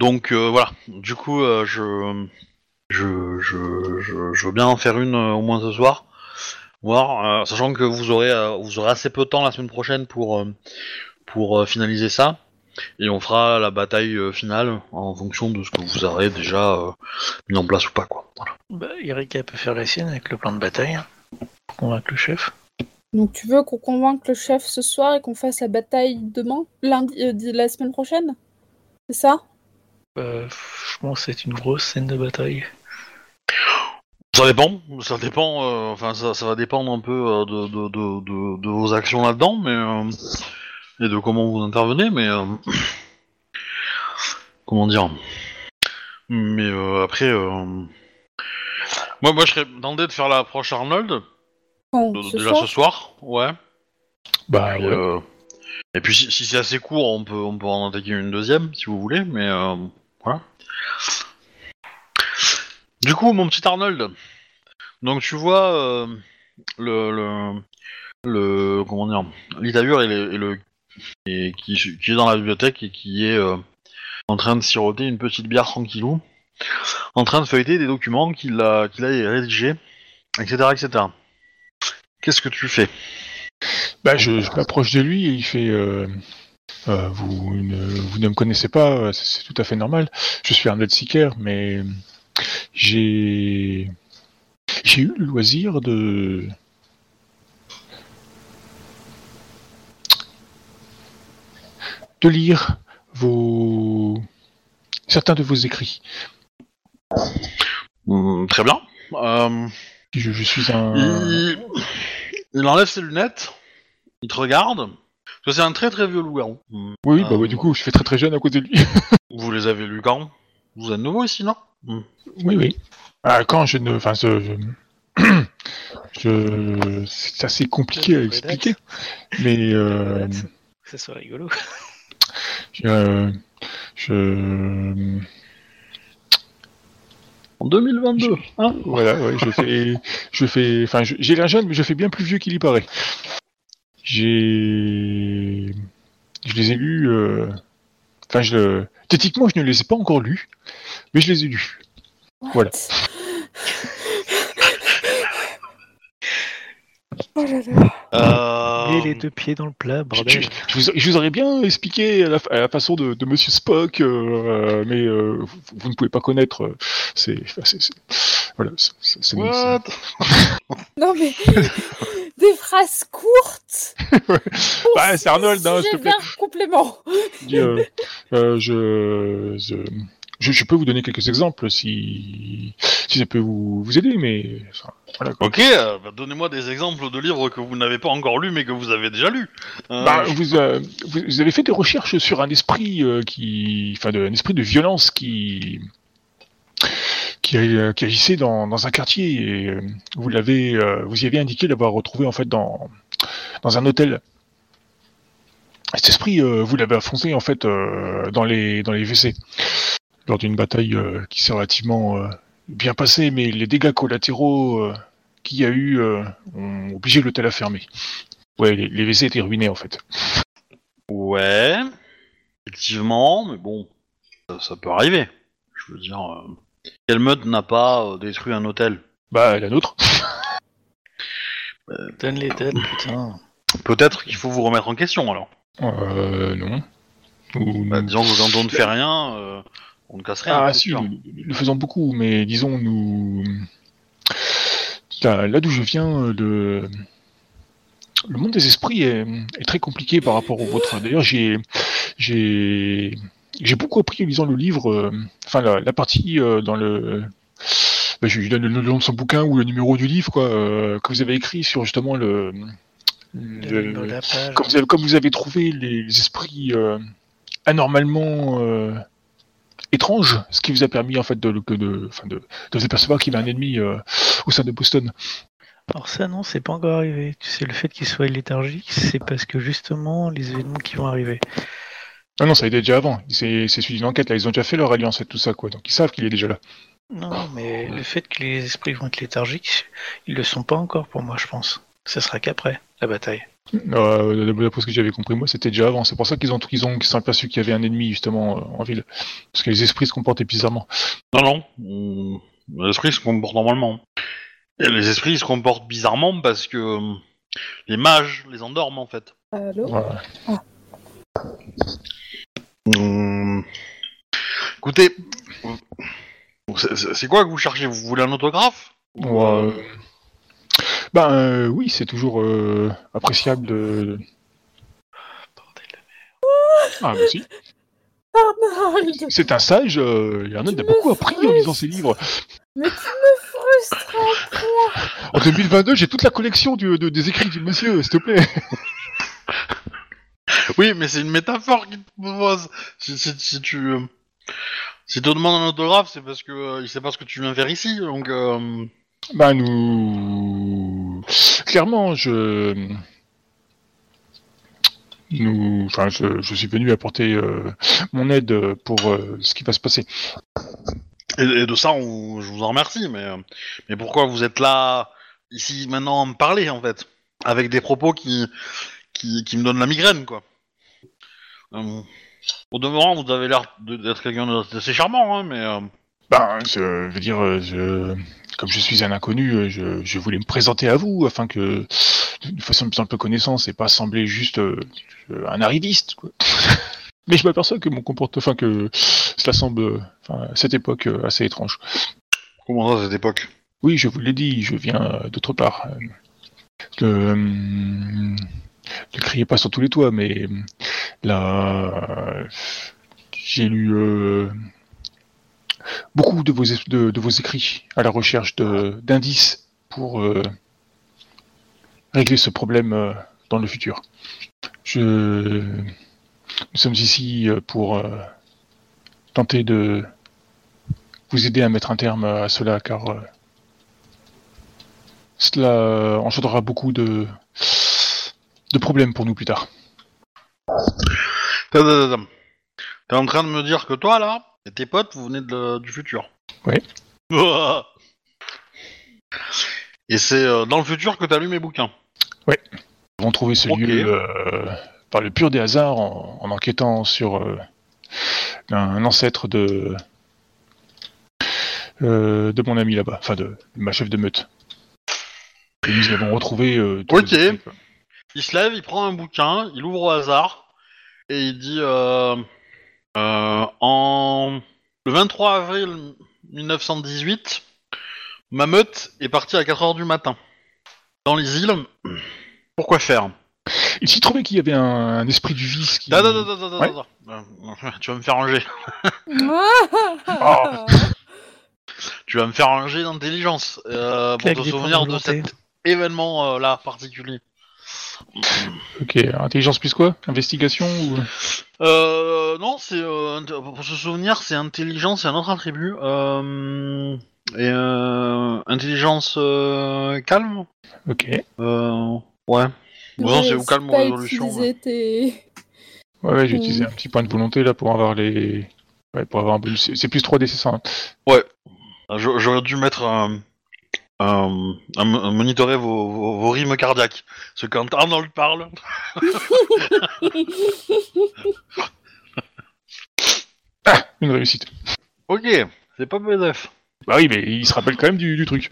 Donc euh, voilà. Du coup, euh, je, je, je, je, je veux bien en faire une euh, au moins ce soir. Voir, euh, sachant que vous aurez, euh, vous aurez assez peu de temps la semaine prochaine pour, euh, pour euh, finaliser ça. Et on fera la bataille euh, finale en fonction de ce que vous aurez déjà euh, mis en place ou pas, quoi. Voilà. Bah, Erika peut faire la sienne avec le plan de bataille pour convaincre le chef. Donc tu veux qu'on convainque le chef ce soir et qu'on fasse la bataille demain, lundi, euh, la semaine prochaine? C'est ça? Euh, je pense que c'est une grosse scène de bataille. Ça dépend, ça dépend, euh, enfin ça, ça va dépendre un peu euh, de, de, de, de, de vos actions là-dedans, mais euh, et de comment vous intervenez, mais euh, comment dire. Mais euh, après, euh, moi, moi je serais tenté de faire l'approche Arnold de- Ce déjà soir ce soir, ouais. Bah, ouais. euh, Et puis si, si c'est assez court, on peut, on peut en attaquer une deuxième si vous voulez, mais euh, voilà. Du coup, mon petit Arnold, donc tu vois euh, le, le, le comment dire, l'Itavure et, et le et qui, est dans la bibliothèque et qui est euh, en train de siroter une petite bière tranquillou, en train de feuilleter des documents qu'il a qu'il a rédigés, etc., etc. Qu'est-ce que tu fais? Bah, je, m'approche de lui et il fait euh, euh, vous, ne, vous ne me connaissez pas, c'est tout à fait normal. Je suis Arnold Seeker, mais j'ai eu le loisir de de lire vos certains de vos écrits. Hum, Très bien. Euh, Je, je suis un il... il enlève ses lunettes, il te regarde. C'est un très très vieux loup-garou. Oui, oui, bah Euh, ouais, du coup, je fais très très jeune à côté de lui. Vous les avez lus quand? Vous êtes nouveau ici, non? Hum. Oui, oui. Ah, quand je ne. Enfin, je. je... je- C'est assez compliqué à expliquer. Mais. Euh, Que ça soit rigolo. Je. je... En 2022, hein Voilà, ouais, je fais. Je fais. Enfin, j'ai l'air jeune, mais je fais bien plus vieux qu'il y paraît. J'ai. Je les ai lus. euh, Enfin, je. Techniquement, je ne les ai pas encore lus, mais je les ai lus. Voilà. Oh là là. Euh, Et les deux pieds dans le plat, Je, bordel. je- je vous, je vous aurais bien expliqué à la, à la façon de, de Monsieur Spock, euh, mais euh, vous, vous ne pouvez pas connaître. euh, C'est, voilà, c'est, What? Non mais des phrases courtes. Bah, c'est Arnold, hein, s'il te plaît. complément. euh, euh, je, je, je, je peux vous donner quelques exemples si, si ça peut vous, vous aider, mais enfin, voilà. quoi. Ok, euh, bah, donnez-moi des exemples de livres que vous n'avez pas encore lus mais que vous avez déjà lus. Euh, Bah, vous, euh, vous, vous avez fait des recherches sur un esprit euh, qui, enfin, de, un esprit de violence qui, qui, qui agissait dans, dans un quartier et vous l'avez, vous y avez indiqué l'avoir retrouvé en fait dans, dans un hôtel. Cet esprit, euh, vous l'avez affronté en fait euh, dans les dans les WC lors d'une bataille euh, qui s'est relativement euh, bien passée, mais les dégâts collatéraux euh, qu'il y a eu euh, ont obligé l'hôtel à fermer. Ouais, les, les WC étaient ruinés en fait. Ouais, effectivement, mais bon, ça, ça peut arriver. Je veux dire, euh, quelle meute n'a pas euh, détruit un hôtel? Bah, la nôtre. Donne les dates, putain. Peut-être qu'il faut vous remettre en question alors. Euh, non. Ou- Bah, disons que quand on ne fait rien, euh, on ne casse rien. ah, si, sûr. nous, faisons beaucoup, mais disons, nous. Là, là d'où je viens, le... le monde des esprits est, est très compliqué par rapport au vôtre. D'ailleurs, j'ai. J'ai. J'ai beaucoup appris en lisant le livre, euh, enfin la, la partie euh, dans le, bah, je lui donne le nom de son bouquin ou le numéro du livre quoi, euh, que vous avez écrit sur justement le, comme vous avez, comme vous avez trouvé les, les esprits euh, anormalement étranges, ce qui vous a permis en fait de, de, de, de, de vous apercevoir qu'il y avait un ennemi euh, au sein de Boston. Alors ça non, c'est pas encore arrivé. Tu sais, le fait qu'il soit léthargique, c'est parce que justement les événements qui vont arriver. Ah non, ça a été déjà avant. C'est suivi d'une enquête là. Ils ont déjà fait leur alliance et tout ça quoi. Donc ils savent qu'il est déjà là. Non, non, mais le fait que les esprits vont être léthargiques, ils le sont pas encore pour moi, je pense. Ça sera qu'après la bataille. Euh, D'après ce que j'avais compris moi, c'était déjà avant. C'est pour ça qu'ils ont qu'ils ont qu'ils sont aperçus qu'il y avait un ennemi justement euh, en ville, parce que les esprits se comportaient bizarrement. Non, non. on- Les esprits se comportent normalement. Et les esprits se comportent bizarrement parce que euh, les mages les endorment en fait. Allô Voilà. Hum. Écoutez, c'est- quoi que vous cherchez? Vous voulez un autographe? Ou, euh, Ben euh, oui, c'est toujours euh, appréciable de. Bordel. Ah bah si. Arnold C'est un sage, euh, et Arnold a Tu beaucoup appris en lisant ses livres. Mais tu me frustres un point En 2022, j'ai toute la collection du- de- des écrits du monsieur, s'il te plaît. Oui, mais c'est une métaphore qu'il te propose. Si, si, si tu euh, si te demande un autographe, c'est parce que euh, il sait pas ce que tu viens faire ici. Donc euh, Ben nous... Clairement, je... nous, enfin, je, je suis venu apporter euh, mon aide pour euh, ce qui va se passer. Et, et de ça, on- je vous en remercie, mais, euh, mais pourquoi vous êtes là, ici, maintenant, à me parler, en fait? Avec des propos qui, qui, qui me donnent la migraine, quoi. Euh, au demeurant, vous avez l'air de- d'être quelqu'un d'assez charmant, hein, mais... euh, Ben, je veux dire, euh, je, comme je suis un inconnu, euh, je, je voulais me présenter à vous afin que, de façon un peu connaissance et pas sembler juste euh, un arriviste. Quoi. Mais je m'aperçois que mon comportement, enfin que cela semble, enfin, à cette époque euh, assez étrange. comment ça, cette époque? Oui, je vous l'ai dit, je viens euh, d'autre part. Euh, Le, ne criez pas sur tous les toits, mais là, j'ai lu euh, beaucoup de vos, écrits à la recherche d'indices pour euh, régler ce problème euh, dans le futur. Nous sommes ici euh, pour tenter de vous aider à mettre un terme à cela, car cela engendrera beaucoup de, de problèmes pour nous plus tard. T'es en train de me dire que toi, là, et tes potes, vous venez de- du futur Ouais. Et c'est euh, dans le futur que t'as lu mes bouquins Nous avons trouvé ce Ok. lieu euh, par le pur des hasards en, en enquêtant sur euh, un ancêtre de euh, de mon ami là-bas, enfin de ma chef de meute. Et nous l'avons retrouvé. euh, Ok. quoi. Il se lève, il prend un bouquin, il ouvre au hasard, et il dit euh, en le 23 avril 1918, ma meute est partie à 4h du matin. Dans les îles, pourquoi faire? Il s'y trouvait qu'il y avait un, un esprit du vice qui. Attends, attends, attends, attends, Ouais. attends. Euh, Tu vas me faire jet. Ah. Tu vas me faire jet d'intelligence euh, pour te souvenir de cet événement euh, là particulier. Ok, intelligence plus quoi? Investigation ou... Euh, non, c'est euh, pour se souvenir, c'est intelligence, c'est un autre attribut. Euh, et euh, intelligence euh, calme. Ok. Euh, ouais. Bon, non, c'est ou calme ou résolution. tes- Ouais, ouais, j'ai utilisé un petit point de volonté là pour avoir les. Ouais, pour avoir un bonus. C'est- plus 3D, c'est ça. hein? ouais. Je- J'aurais dû mettre un. Un- monitorer vos, vos, vos rythmes cardiaques. Parce que quand Arnold parle, Une réussite. ok, c'est pas BDF. Bah oui, mais il se rappelle quand même du, du truc.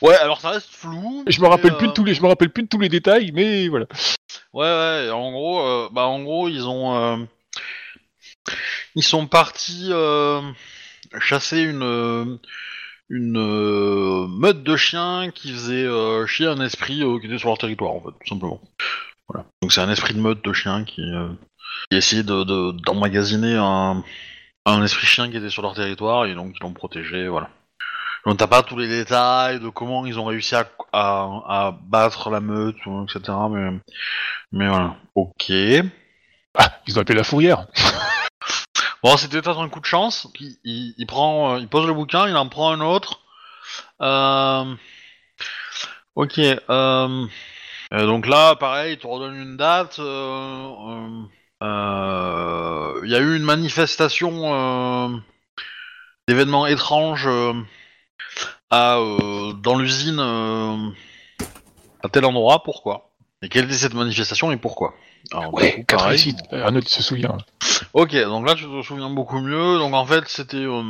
Ouais, alors ça reste flou. Je me rappelle plus euh, de tous les, je me rappelle plus de tous les détails, mais voilà. Ouais, ouais, en gros, euh, bah, en gros, ils ont. euh, ils sont partis euh, chasser une. Une euh, meute de chiens qui faisait euh, chier un esprit euh, qui était sur leur territoire, en fait, tout simplement. Voilà. Donc c'est un esprit de meute de chiens qui, euh, qui essayait de, de- d'emmagasiner un, un esprit chien qui était sur leur territoire et donc ils l'ont protégé, voilà. Donc t'as pas tous les détails de comment ils ont réussi à, à, à battre la meute, etc. Mais mais voilà. Ok. Ah, ils ont appelé la fourrière. Bon, c'était peut-être un coup de chance. Il, prend, euh, il pose le bouquin, il en prend un autre. Euh, Ok. euh, donc là, pareil, il te redonne une date. Il y a eu une manifestation d'événements étranges à, dans l'usine à tel endroit. Pourquoi? Et quelle était cette manifestation et pourquoi? Alors, du coup, quatre pareil. réussites. Arnaud, il se souvient. Ok, donc là tu te souviens beaucoup mieux. Donc en fait c'était euh,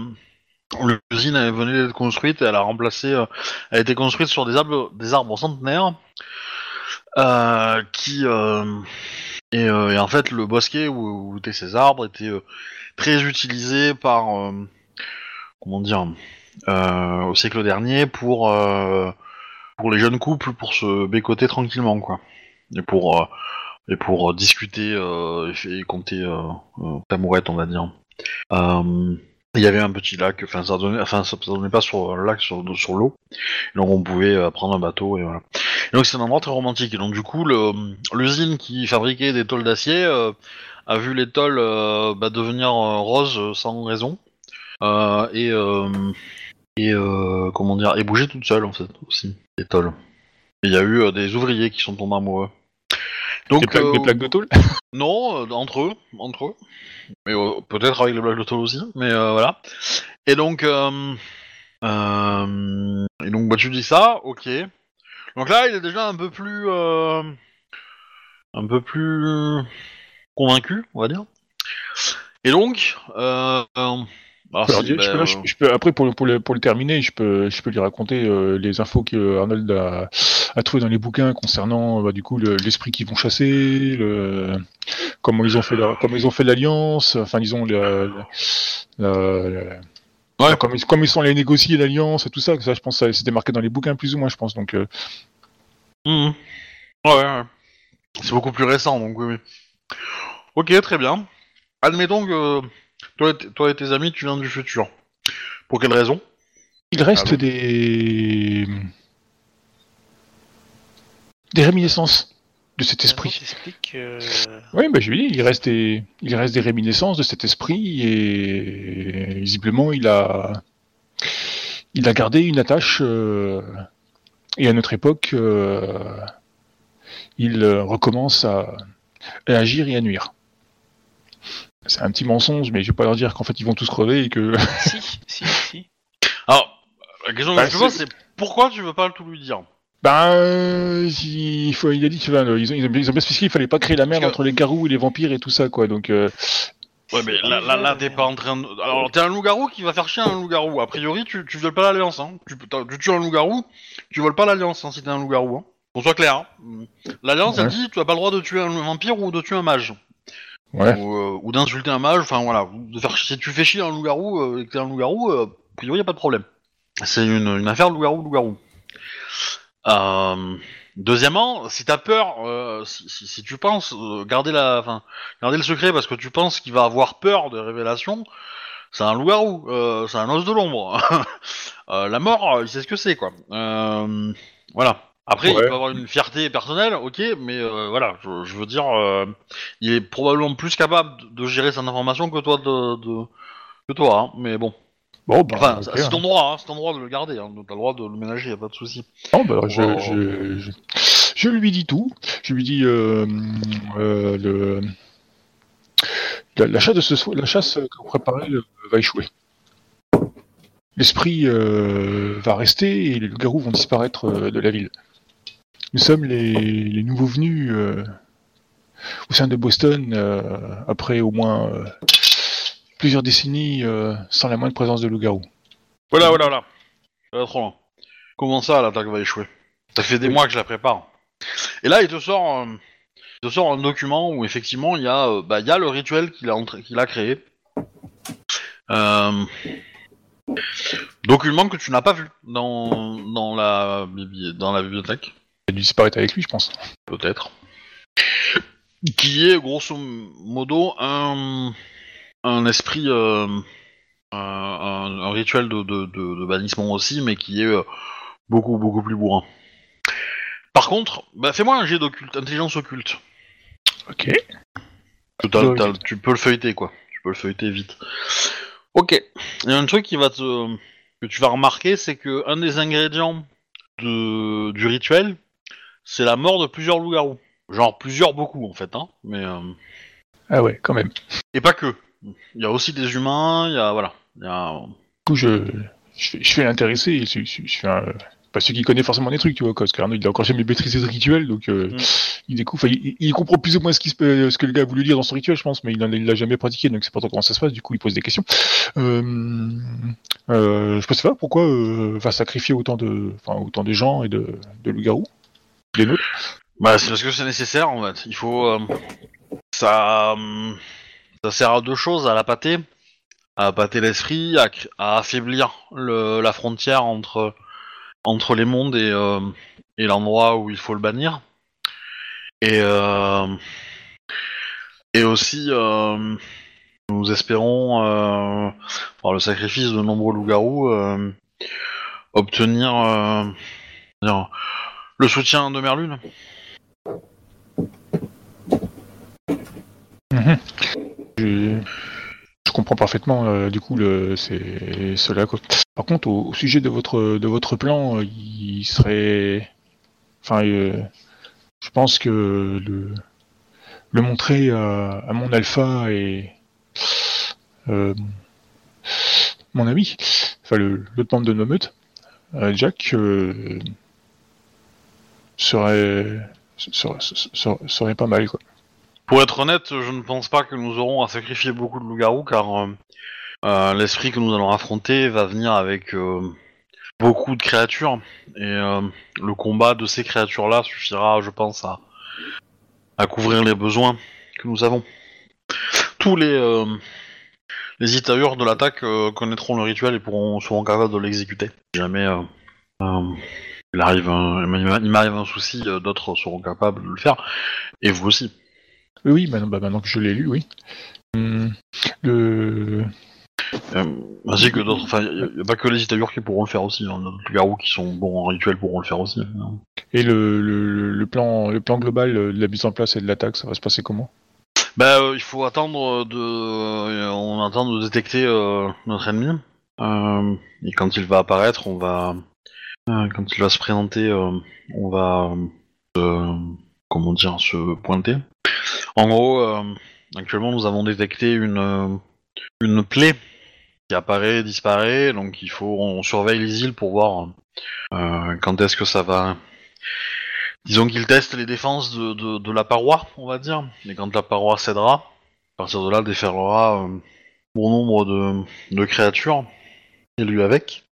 l'usine elle venait d'être construite et elle a remplacé, euh, elle a été construite sur des arbres, des arbres centenaires euh, qui euh, et, euh, et en fait le bosquet où, où étaient ces arbres était euh, très utilisé par euh, comment dire euh, au siècle dernier pour euh, pour les jeunes couples pour se bécoter tranquillement quoi et pour euh, et pour euh, discuter euh, et, compter euh, t'amourette, on va dire. Il y avait un petit lac, enfin ça donnait, enfin ça, donnait pas sur un lac, sur, l'eau, donc on pouvait prendre un bateau et voilà. Donc c'est un endroit très romantique. Et donc du coup, le- l'usine qui fabriquait des tôles d'acier a vu les tôles bah, devenir roses sans raison et et comment dire, et bouger toute seule en fait aussi les tôles. Il y a eu des ouvriers qui sont tombés amoureux. Donc, Des plaques, euh, des plaques de tôle? Non, euh, entre eux, entre eux. Mais euh, peut-être avec les blagues de tôle aussi, mais euh, voilà. Et donc, et donc, bah, tu dis ça, ok. Donc là, il est déjà un peu plus, un peu plus convaincu, on va dire. Et donc, euh, alors, Alors, si, je, peux, je- je peux- après, pour le, pour, le, pour le terminer, je peux, je peux lui raconter euh, les infos que Arnold a, a trouvées dans les bouquins concernant bah, du coup le- l'esprit qu'ils vont chasser, le, comment ils ont fait leur, comment ils ont fait l'alliance, enfin disons le, le- le- Ouais. comme, ils, comme ils sont allés négocier l'alliance et tout ça, ça je pense que c'était marqué dans les bouquins plus ou moins, je pense. Donc euh, Mhm. Ouais, ouais. C'est beaucoup plus récent, donc oui. oui. Ok, très bien. Admettons que toi et, t- toi et tes amis, tu viens du futur. Pour quelle raison? Il reste Ah bon des des réminiscences de cet Esprit. euh, Oui, bah, je lui dis, il reste des, il reste des réminiscences de cet esprit et visiblement il a, il a gardé une attache euh, et à notre époque, euh, il euh, recommence à, à agir et à nuire. C'est un petit mensonge, mais je vais pas leur dire qu'en fait ils vont tous crever et que. si, si, si. Alors, la question que Bah, je pose, c'est- pourquoi tu veux pas tout lui dire Ben, euh, il, faut, il a dit qu'ils ont, ils ont, ils ont bien spécifié qu'il fallait pas créer la merde que- entre les garous et les vampires et tout ça, quoi. Donc, euh, Ouais, mais là, là, là, t'es pas en train de... Alors, t'es un loup-garou qui va faire chier un loup-garou. A priori, tu, tu violes pas l'alliance, hein. Tu, tues un loup-garou, tu voles pas l'alliance, hein, si t'es un loup-garou, hein. Qu'on soit clair, hein. L'alliance, elle dit, tu as pas le droit de tuer un vampire ou de tuer un mage. Euh, ou d'insulter un mage, enfin voilà. Si tu fais chier un loup-garou euh, et que t'es un loup-garou, euh, a priori, a pas de problème. C'est une, affaire loup-garou, loup-garou. Euh, deuxièmement, si t'as peur, euh, si, tu penses garder la, garder le secret parce que tu penses qu'il va avoir peur de révélations, c'est un loup-garou, c'est un os de l'ombre. La mort, il sait ce que c'est, quoi. Voilà. Après, il peut avoir une fierté personnelle, ok, mais euh, voilà, je, je veux dire, euh, il est probablement plus capable de, gérer cette information que toi, de, de- que toi, hein, mais bon. Bon, bah, Enfin, c'est hein. ton droit, hein, c'est ton droit de le garder, hein, t'as le droit de le ménager, y a pas de souci. Non, bah, je, Oh. je, je, je lui dis tout. Je lui dis euh, le, la, la chasse de ce soir, la chasse que vous préparez va échouer. L'esprit va rester et les loups-garous vont disparaître de la ville. Nous sommes les, les nouveaux venus euh, au sein de Boston euh, après au moins euh, plusieurs décennies sans la moindre présence de loups-garous. Voilà, voilà, voilà. Ça va trop loin. Comment ça, l'attaque va échouer? Ça fait des mois que je la prépare. Et là, il te sort, il te sort un document où effectivement il y a, bah, il y a le rituel qu'il a, entré- qu'il a créé. Euh, document que tu n'as pas vu dans, dans, la, dans la bibliothèque, a dû disparaître avec lui, je pense. peut-être. Qui est grosso modo un, un esprit, euh, un, rituel de, de- de- de bannissement aussi, mais qui est euh, beaucoup beaucoup plus bourrin. Par contre, bah, fais-moi un jet d'occulte, intelligence occulte. Ok. T'as- Ouais. t'as- tu peux le feuilleter quoi. Tu peux le feuilleter vite. Ok. Il y a un truc qui va te que tu vas remarquer, c'est que un des ingrédients de du rituel, c'est la mort de plusieurs loups-garous. Genre plusieurs beaucoup en fait, hein. Mais euh, Ah ouais, quand même. et pas que. Il y a aussi des humains. Il y a voilà. Il y a Du coup, je, je fais, je fais l'intéresser, et je, je- je fais un, pas celui qui connaît forcément des trucs, tu vois, quoi, parce qu'Arnaud, il a encore jamais maîtrisé ce rituel, donc euh, Mm. il découvre, enfin, il, il comprend plus ou moins ce, qui se, peut- ce que le gars a voulu dire dans son rituel, je pense, mais il en- il l'a jamais pratiqué, donc c'est pas trop comment ça se passe, du coup, il pose des questions. Euh, euh, je peux savoir pourquoi euh, va sacrifier autant de, enfin, autant de gens et de, de loups-garous Nôtres Bah, c'est parce que c'est nécessaire en fait. Il faut. euh, ça. euh, ça sert à deux choses à la pâter. À pâter l'esprit, à, affaiblir le, la frontière entre, entre les mondes et, euh, et l'endroit où il faut le bannir. Et. et aussi. nous espérons, par le sacrifice de nombreux loups-garous, obtenir le soutien de Merlune. je, je comprends parfaitement, euh, du coup, le, c'est cela. Par contre, au, sujet de votre, de votre plan, euh, il serait, enfin, euh, je pense que le, le montrer à, mon alpha et mon ami, enfin le lieutenant de Nomeut, euh, Jack, serait, serait, serait, pas mal quoi. Pour être honnête, je ne pense pas que nous aurons à sacrifier beaucoup de loups-garous car euh, euh, l'esprit que nous allons affronter va venir avec euh, beaucoup de créatures et le combat de ces créatures-là suffira, je pense, à, à couvrir les besoins que nous avons. Tous les les de l'attaque connaîtront le rituel et pourront seront capables de l'exécuter. Jamais il arrive un- il m'arrive un souci, euh, d'autres seront capables de le faire et vous aussi. Oui, bah, maintenant que je l'ai lu, oui. Hum, le... Euh, ainsi que d'autres, enfin, il n'y a pas que les Itaurs qui pourront le faire aussi, hein. d'autres garous qui sont bons en rituel pourront le faire aussi. hein. Et le, le, le plan, le plan global euh, de la mise en place et de l'attaque, ça va se passer comment? Bah, euh, il faut attendre de, euh, on attend de détecter notre ennemi, et quand il va apparaître, on va, quand il va se présenter, euh, on va, euh, comment dire, se pointer. En gros, euh, actuellement, nous avons détecté une, une plaie qui apparaît, disparaît, donc il faut, on surveille les îles pour voir quand est-ce que ça va. Disons qu'il teste les défenses de, de, la paroi, on va dire, et quand la paroi cédera, à partir de là, déferlera euh, bon nombre de, de créatures, et lui avec.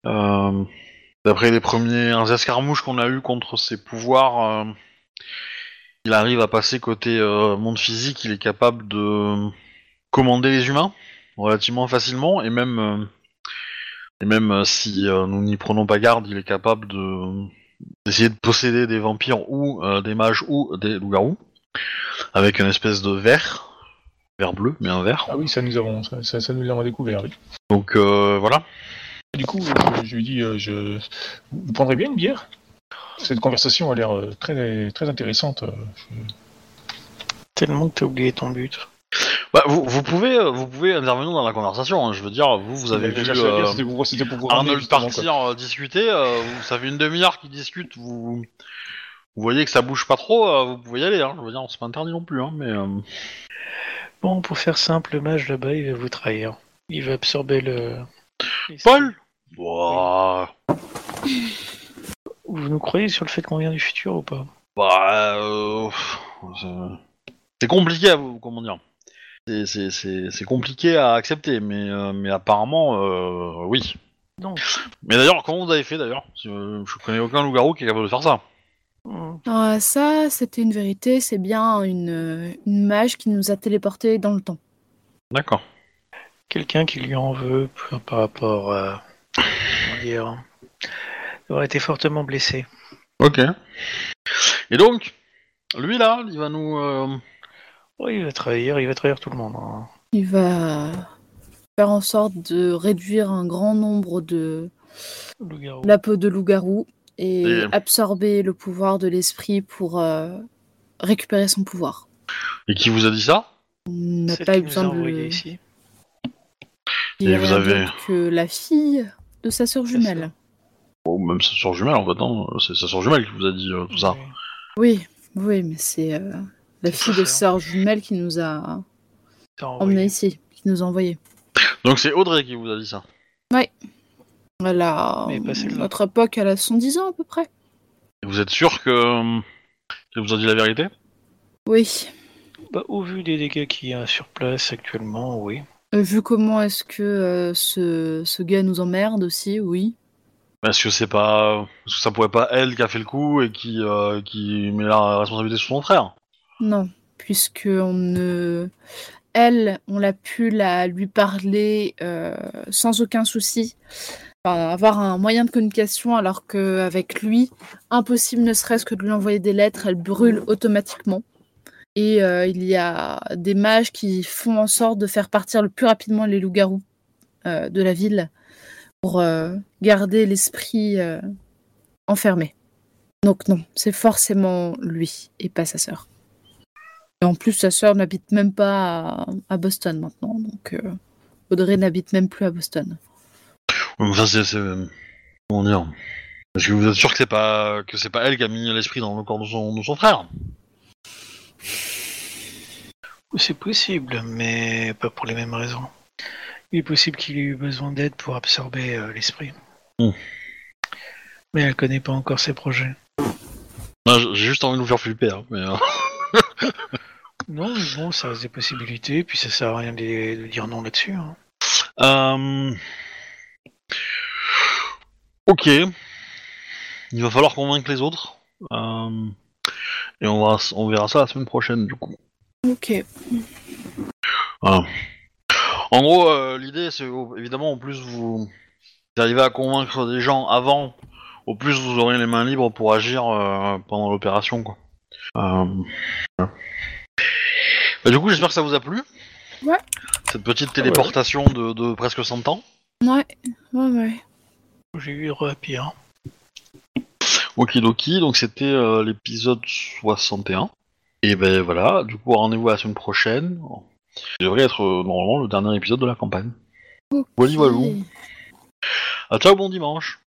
D'après les premiers escarmouches qu'on a eu contre ses pouvoirs, euh, il arrive à passer côté euh, monde physique, il est capable de commander les humains relativement facilement, et même, euh, et même si nous n'y prenons pas garde, il est capable de d'essayer de posséder des vampires ou des mages ou des loups-garous, avec une espèce de verre, verre bleu, mais un verre. Ah oui, ça nous avons, ça, ça, ça nous l'avons découvert. Oui. Donc voilà. Du coup, euh, je lui dis, euh, je... vous prendrez bien une bière? Cette conversation a l'air euh, très, très intéressante. je- Tellement que t'as oublié ton but. Bah, vous, vous pouvez vous pouvez intervenir dans la conversation. hein. Je veux dire, vous vous avez vu euh, c'était pour, c'était pour vous ramener, Arnold justement, quoi. partir euh, discuter. euh, vous, ça fait une demi-heure qu'ils discutent. Vous, vous voyez que ça bouge pas trop. euh, vous pouvez y aller. Hein. Je veux dire, c'est pas interdit non plus. Hein, mais euh, Bon, pour faire simple, le mage là-bas, il va vous trahir. Il va absorber le. Paul. Vous nous croyez sur le fait qu'on vient du futur ou pas Bah, euh, c'est- c'est compliqué à vous, comment dire. C'est- C'est c'est- c'est compliqué à accepter, mais, euh, mais apparemment, euh, oui. Non. Mais d'ailleurs, comment vous avez fait d'ailleurs? Je connais aucun loup-garou qui est capable de faire ça. Hmm. Ah, ça, c'était une vérité, c'est bien une, une mage qui nous a téléportés dans le temps. D'accord. Quelqu'un qui lui en veut par- par rapport à. Dire d'avoir été fortement blessé. Ok. Et donc, lui là, il va nous. euh, Oui, il va trahir, il va trahir tout le monde. hein. Il va faire en sorte de réduire un grand nombre de Loup-garou. la peau de loup-garou et Et- absorber le pouvoir de l'esprit pour euh, récupérer son pouvoir. Et qui vous a dit ça? On n'a Celle pas qui eu nous a besoin de envoyés ici. dire Et vous avez- d'autre que la fille de sa sœur jumelle. Bon, même sa soeur jumelle en fait, hein, c'est sa soeur jumelle qui vous a dit euh, tout ça. Oui, Oui, oui, mais c'est euh, la fille sa de sœur. sœur jumelle qui nous a emmenés ici, qui nous a envoyés. Donc c'est Audrey qui vous a dit ça. Elle a... Mais. Notre époque, elle a 110 ans à peu près. Et vous êtes sûr que qu'elle vous a dit la vérité? Oui. Bah, au vu des dégâts qu'il y a sur place actuellement, oui. Euh, Vu comment est-ce que euh, ce, ce gars nous emmerde aussi, oui. Est-ce que c'est pas, est-ce que ça pourrait pas elle qui a fait le coup et qui euh, qui met la responsabilité sur son frère Non, puisque on ne... Elle, on l'a pu la, lui parler euh, sans aucun souci. Enfin, avoir un moyen de communication alors qu'avec lui, impossible ne serait-ce que de lui envoyer des lettres, elle brûle automatiquement. Et euh, il y a des mages qui font en sorte de faire partir le plus rapidement les loups-garous euh, de la ville pour euh, garder l'esprit enfermé. Donc non, c'est forcément lui et pas sa sœur. Et en plus, sa sœur n'habite même pas à, Boston maintenant, donc Audrey n'habite même plus à Boston. Enfin, c'est- comment dire? Est-ce que vous êtes sûr que c'est pas que c'est pas elle qui a mis l'esprit dans le corps de son, de son frère? C'est possible, mais pas pour les mêmes raisons. Il est possible qu'il ait eu besoin d'aide pour absorber euh, l'esprit. Hmm. Mais elle connaît pas encore ses projets. J'ai juste envie de vous faire flipper, hein, mais... euh, Non, mais bon, ça reste des possibilités, puis ça sert à rien de, de dire non là-dessus. hein. Euh, Ok. Il va falloir convaincre les autres. Euh, Et on, va, on verra ça la semaine prochaine, du coup. Ok. Voilà. En gros, euh, l'idée, c'est évidemment, au plus vous arrivez à convaincre des gens avant, au plus vous aurez les mains libres pour agir euh, pendant l'opération, quoi. Euh. Bah, du coup, j'espère que ça vous a plu. Ouais. Cette petite téléportation de, de presque 100 ans. Ouais. Ouais, ouais. J'ai eu à pire. Okidoki, donc c'était euh, l'épisode 61. Et ben voilà, du coup, rendez-vous la semaine prochaine. Ça devrait être euh, normalement le dernier épisode de la campagne. Voilà, voilà. Ok. Ah, ciao, bon dimanche